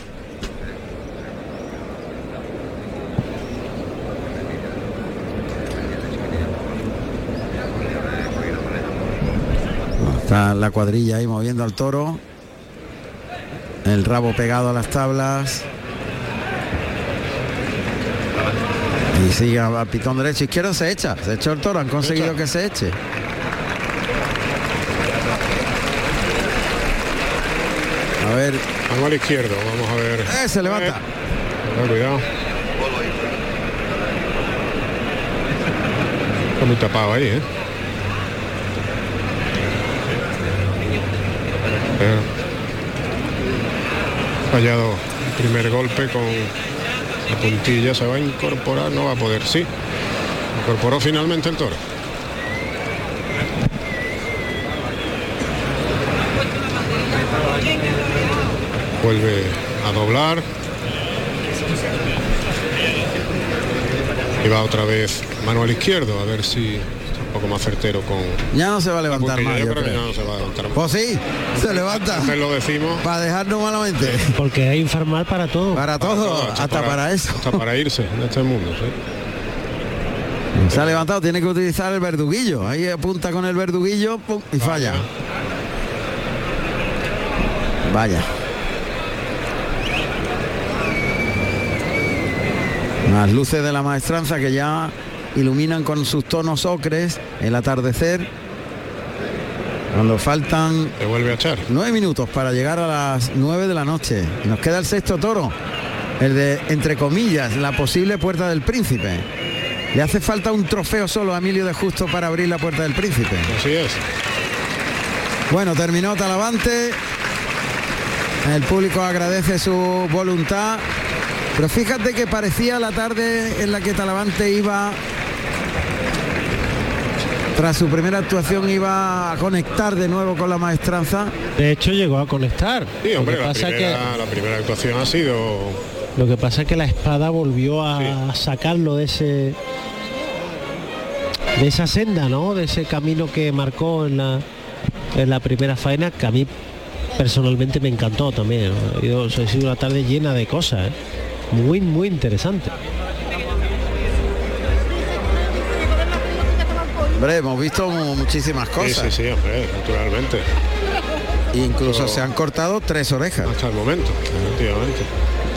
C: Está la cuadrilla ahí moviendo al toro. El rabo pegado a las tablas. Y sigue al pitón derecho. Izquierdo se echa. Se echó el toro. Han conseguido que se eche. A ver.
F: Vamos al izquierdo, vamos a ver.
C: Eh, se levanta.
F: Eh, cuidado. Está muy tapado ahí, ¿eh? Fallado el primer golpe con la puntilla, se va a incorporar, no va a poder, sí. Incorporó finalmente el toro. Vuelve a doblar. Y va otra vez mano al izquierdo, a ver si un poco más certero con...
C: Ya no se va a levantar más.
F: yo creo que
C: creo.
F: ya no se va a levantar más.
C: Pues sí, se levanta. <laughs>
F: Lo decimos.
C: Para dejarnos malamente.
E: porque hay informal para todo
C: Para todo, hasta para eso.
F: Hasta para irse de este mundo, sí.
C: Se ha levantado, tiene que utilizar el verduguillo. Ahí apunta con el verduguillo pum, y falla. Vaya. Las luces de la maestranza que ya iluminan con sus tonos ocres el atardecer. Cuando faltan
F: Se vuelve a echar.
C: nueve minutos para llegar a las nueve de la noche. Nos queda el sexto toro, el de, entre comillas, la posible puerta del príncipe. Le hace falta un trofeo solo a Emilio de Justo para abrir la puerta del príncipe.
F: Así es.
C: Bueno, terminó Talavante. El público agradece su voluntad. Pero fíjate que parecía la tarde en la que Talavante iba, tras su primera actuación, iba a conectar de nuevo con la maestranza.
E: de hecho llegó a conectar
F: Sí, hombre,
E: lo, que
F: la
E: pasa
F: primera, la primera actuación ha sido...
E: que, lo que pasa es que la espada volvió a sacarlo de ese de esa senda no de ese camino que marcó en la en la primera faena que a mí personalmente me encantó también ¿no? Ha sido una tarde llena de cosas ¿eh? muy muy interesante
C: Hombre, hemos visto mu- muchísimas
F: Sí,
C: cosas.
F: sí, sí, hombre, naturalmente.
C: Incluso
F: Pero-
C: se han cortado tres orejas.
F: Hasta el momento, efectivamente.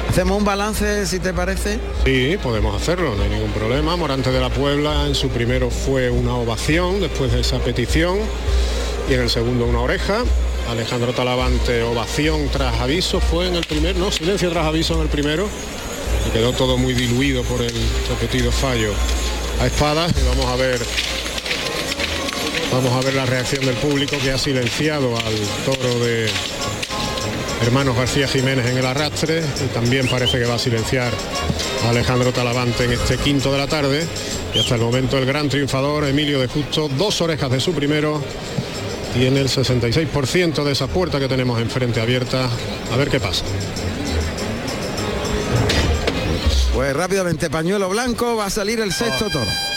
C: Hacemos un balance, si te parece.
F: Sí, podemos hacerlo, no hay ningún problema. Morante de la Puebla en su primero fue una ovación después de esa petición y en el segundo una oreja. Alejandro Talavante, ovación tras aviso, fue en el primero, no, silencio tras aviso en el primero. Y quedó todo muy diluido por el repetido fallo a espadas y vamos a ver vamos a ver la reacción del público que ha silenciado al toro de hermanos García Jiménez en el arrastre y también parece que va a silenciar a Alejandro Talavante en este quinto de la tarde y hasta el momento el gran triunfador Emilio de Justo dos orejas de su primero tiene el 66% de esa puerta que tenemos enfrente abierta. A ver qué pasa.
C: Pues rápidamente, pañuelo blanco, va a salir el sexto toro.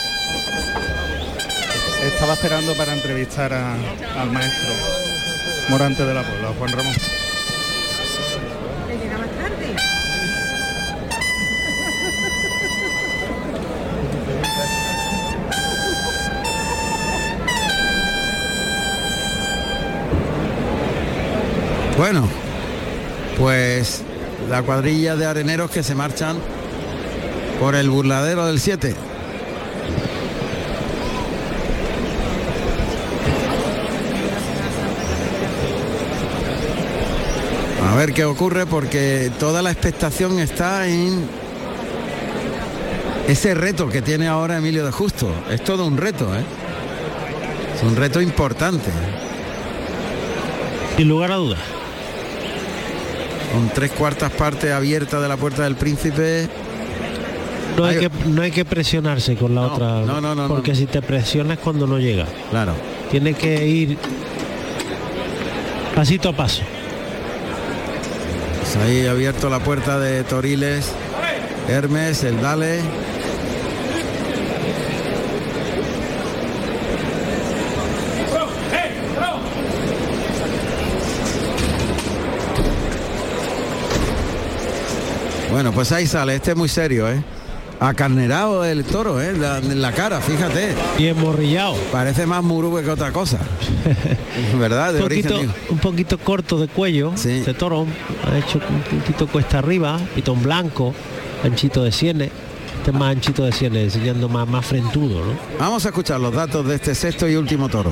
G: Estaba esperando para entrevistar a- al maestro Morante de la Puebla, Juan Ramón.
C: Bueno, pues la cuadrilla de areneros que se marchan por el burladero del 7. A ver qué ocurre porque toda la expectación está en ese reto que tiene ahora Emilio de Justo. Es todo un reto, ¿eh? Es un reto importante.
E: Sin lugar a dudas.
C: Con tres cuartas partes abiertas de la puerta del príncipe.
E: No hay,
C: Hay-
E: que, no hay que presionarse con la
C: No,
E: otra.
C: no, no, no,
E: Porque
C: no.
E: si te presionas cuando no llega.
C: Claro.
E: Tiene que ir pasito a paso.
C: Pues ahí abierto la puerta de Toriles. Hermes, el Dale. Bueno, pues ahí sale, este es muy serio, ¿eh? Acarnerado el toro, ¿eh? La- en la cara, fíjate.
E: Bien morrillado.
C: Parece más murube que otra cosa. <laughs> ¿Verdad? De
E: un, poquito,
C: origen.
E: un poquito corto de cuello. Este toro ha hecho un poquito cuesta arriba, pitón blanco, anchito de sienes. Este es más anchito de sienes, enseñando más, más frentudo, ¿no?
C: Vamos a escuchar los datos de este sexto y último toro.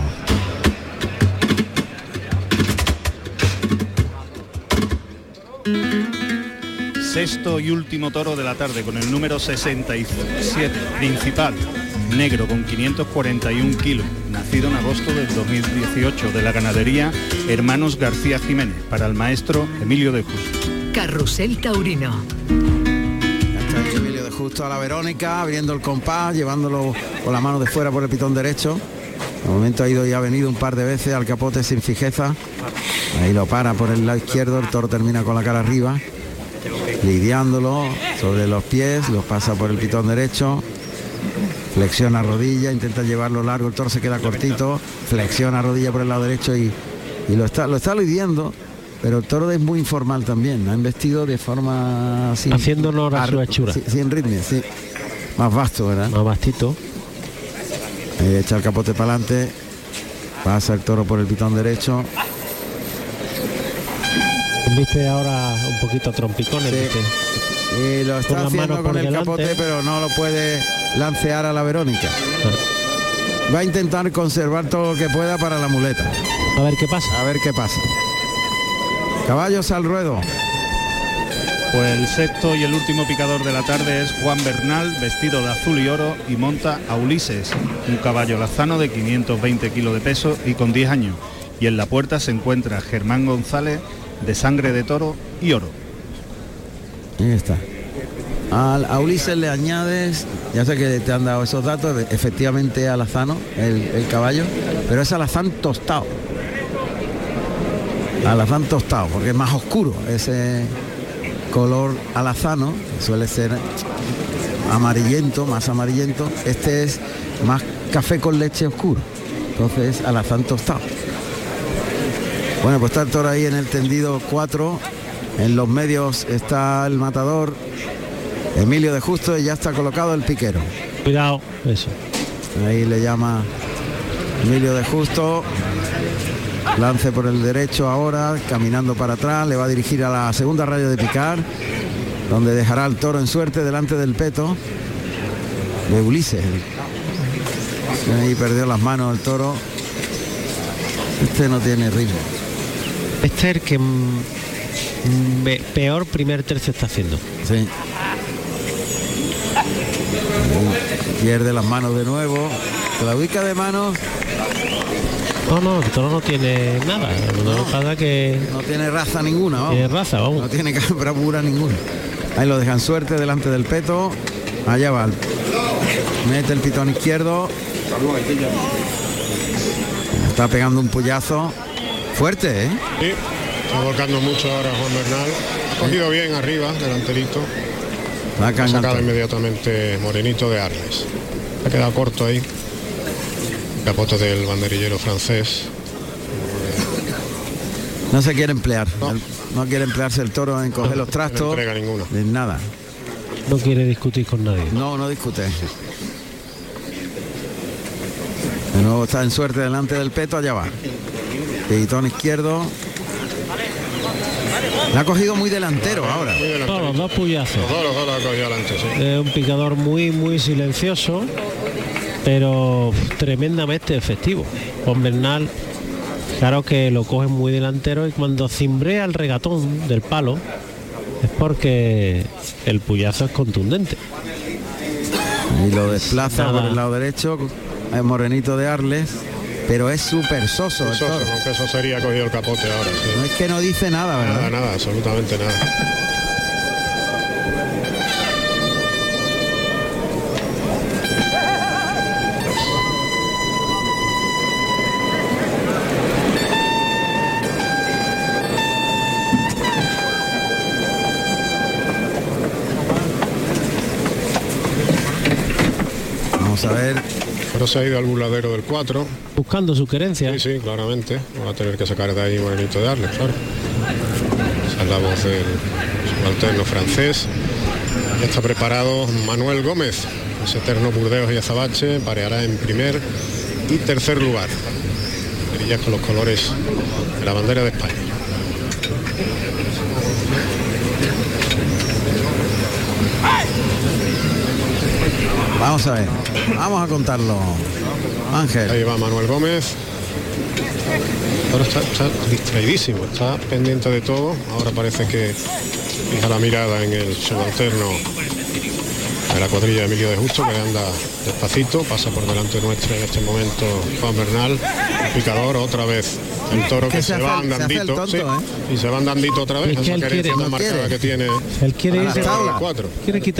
G: Sexto y último toro de la tarde con el número 67, principal, negro con 541 kilos, nacido en agosto del 2018 de la ganadería Hermanos García Jiménez, para el maestro Emilio de Justo.
B: Carrusel Taurino.
C: Está Emilio de Justo a la Verónica, abriendo el compás, llevándolo con la mano de fuera por el pitón derecho. De momento ha ido y ha venido un par de veces al capote sin fijeza. Ahí lo para por el lado izquierdo, el toro termina con la cara arriba, lidiándolo sobre los pies, lo pasa por el pitón derecho, flexiona rodilla, intenta llevarlo largo, el toro se queda cortito, flexiona rodilla por el lado derecho y, y lo está lo está lidiando. Pero el toro es muy informal también, ha investido de forma así.
E: Haciendo honor a su
C: ar-
E: hechura.
C: Sin ritmo, sí. Más vasto, ¿verdad?
E: Más vastito.
C: Ahí echa el capote para adelante. Pasa el toro por el pitón derecho.
E: Viste ahora un poquito trompicones.
C: Sí.
E: ¿viste?
C: Y lo está haciendo con
E: por
C: el
E: delante.
C: capote, pero no lo puede lancear a la Verónica. Va a intentar conservar todo lo que pueda para la muleta.
E: A ver qué pasa.
C: A ver qué pasa. Caballos al ruedo.
G: Pues el sexto y el último picador de la tarde es Juan Bernal, vestido de azul y oro y monta a Ulises, un caballo lazano de 520 kilos de peso y con 10 años. Y en la puerta se encuentra Germán González, de sangre de toro y oro.
C: Ahí está. Al, a Ulises le añades, ya sé que te han dado esos datos, efectivamente alazano, el, el caballo, pero es alazán tostado. Alazán tostado, porque es más oscuro ese color alazano, suele ser amarillento, más amarillento. Este es más café con leche oscuro, entonces alazán tostado. Bueno, pues está el toro ahí en el tendido 4. En los medios está el matador Emilio de Justo y ya está colocado el piquero.
E: Cuidado, eso.
C: Ahí le llama Emilio de Justo. Lance por el derecho ahora, caminando para atrás, le va a dirigir a la segunda raya de picar, donde dejará al toro en suerte delante del peto de Ulises. Ahí perdió las manos el toro. Este no tiene ritmo.
E: Este es el que me- peor primer tercio está haciendo.
C: Sí. Pierde las manos de nuevo. La ubica de manos.
E: No, no, el toro no tiene nada. No, pasa que
C: No tiene raza ninguna, vamos.
E: tiene raza, vamos.
C: No tiene <laughs> bravura ninguna. Ahí lo dejan suerte delante del peto. Allá va. Mete el pitón izquierdo. Está pegando un puyazo fuerte, ¿eh?
F: Sí, está volcando mucho ahora Juan Bernal. Ha cogido bien arriba, delanterito.
C: La
F: Ha sacado inmediatamente Morenito de Arles. Ha quedado corto ahí. Capote del banderillero francés.
C: No se quiere emplear. No, quiere emplearse el toro en coger los trastos.
F: entrega ninguna.
C: En nada.
E: No quiere discutir con nadie.
C: No, no discute. De nuevo está en suerte delante del peto, allá va. Pitón izquierdo. La ha cogido muy delantero ahora.
E: Todos los dos puyazos.
F: Los dos, los dos los ha cogido adelante, sí.
E: Es un picador muy, muy silencioso, pero tremendamente efectivo. Juan Bernal, claro que lo coge muy delantero y cuando cimbrea el regatón del palo es porque el puyazo es contundente.
C: Y lo desplaza
E: Nada.
C: por el lado derecho. Es Morenito de Arles. Pero es súper soso toro.
F: aunque eso sería cogido el capote ahora, sí.
C: No es que no dice nada, ¿verdad?
F: Nada, nada, absolutamente nada. Pero se ha ido al burladero del 4.
E: Buscando su querencia.
F: Sí, sí, claramente. Va a tener que sacar de ahí Morenito de Arles, claro. Esa es la voz del subalterno francés. Ya está preparado Manuel Gómez. Ese eterno Burdeos y Azabache pareará en primer y tercer lugar. Perillas con los colores de la bandera de España.
C: Vamos a ver. Vamos a contarlo. Ángel.
F: Ahí va Manuel Gómez. Ahora está, está distraidísimo, está pendiente de todo. Ahora parece que fija la mirada en el subalterno de la cuadrilla de Emilio de Justo, que anda despacito, pasa por delante nuestro en este momento Juan Bernal, el picador, otra vez el toro
C: Que
F: que,
C: se
F: va
C: se
F: andandito,
C: ¿eh?
F: y se va andandito otra vez,
E: Es que
F: esa querencia
E: quiere-
F: tan
E: no
F: marcada
E: quiere.
F: que tiene
E: Él quiere tabla.
F: cuatro.
E: Quiere quitar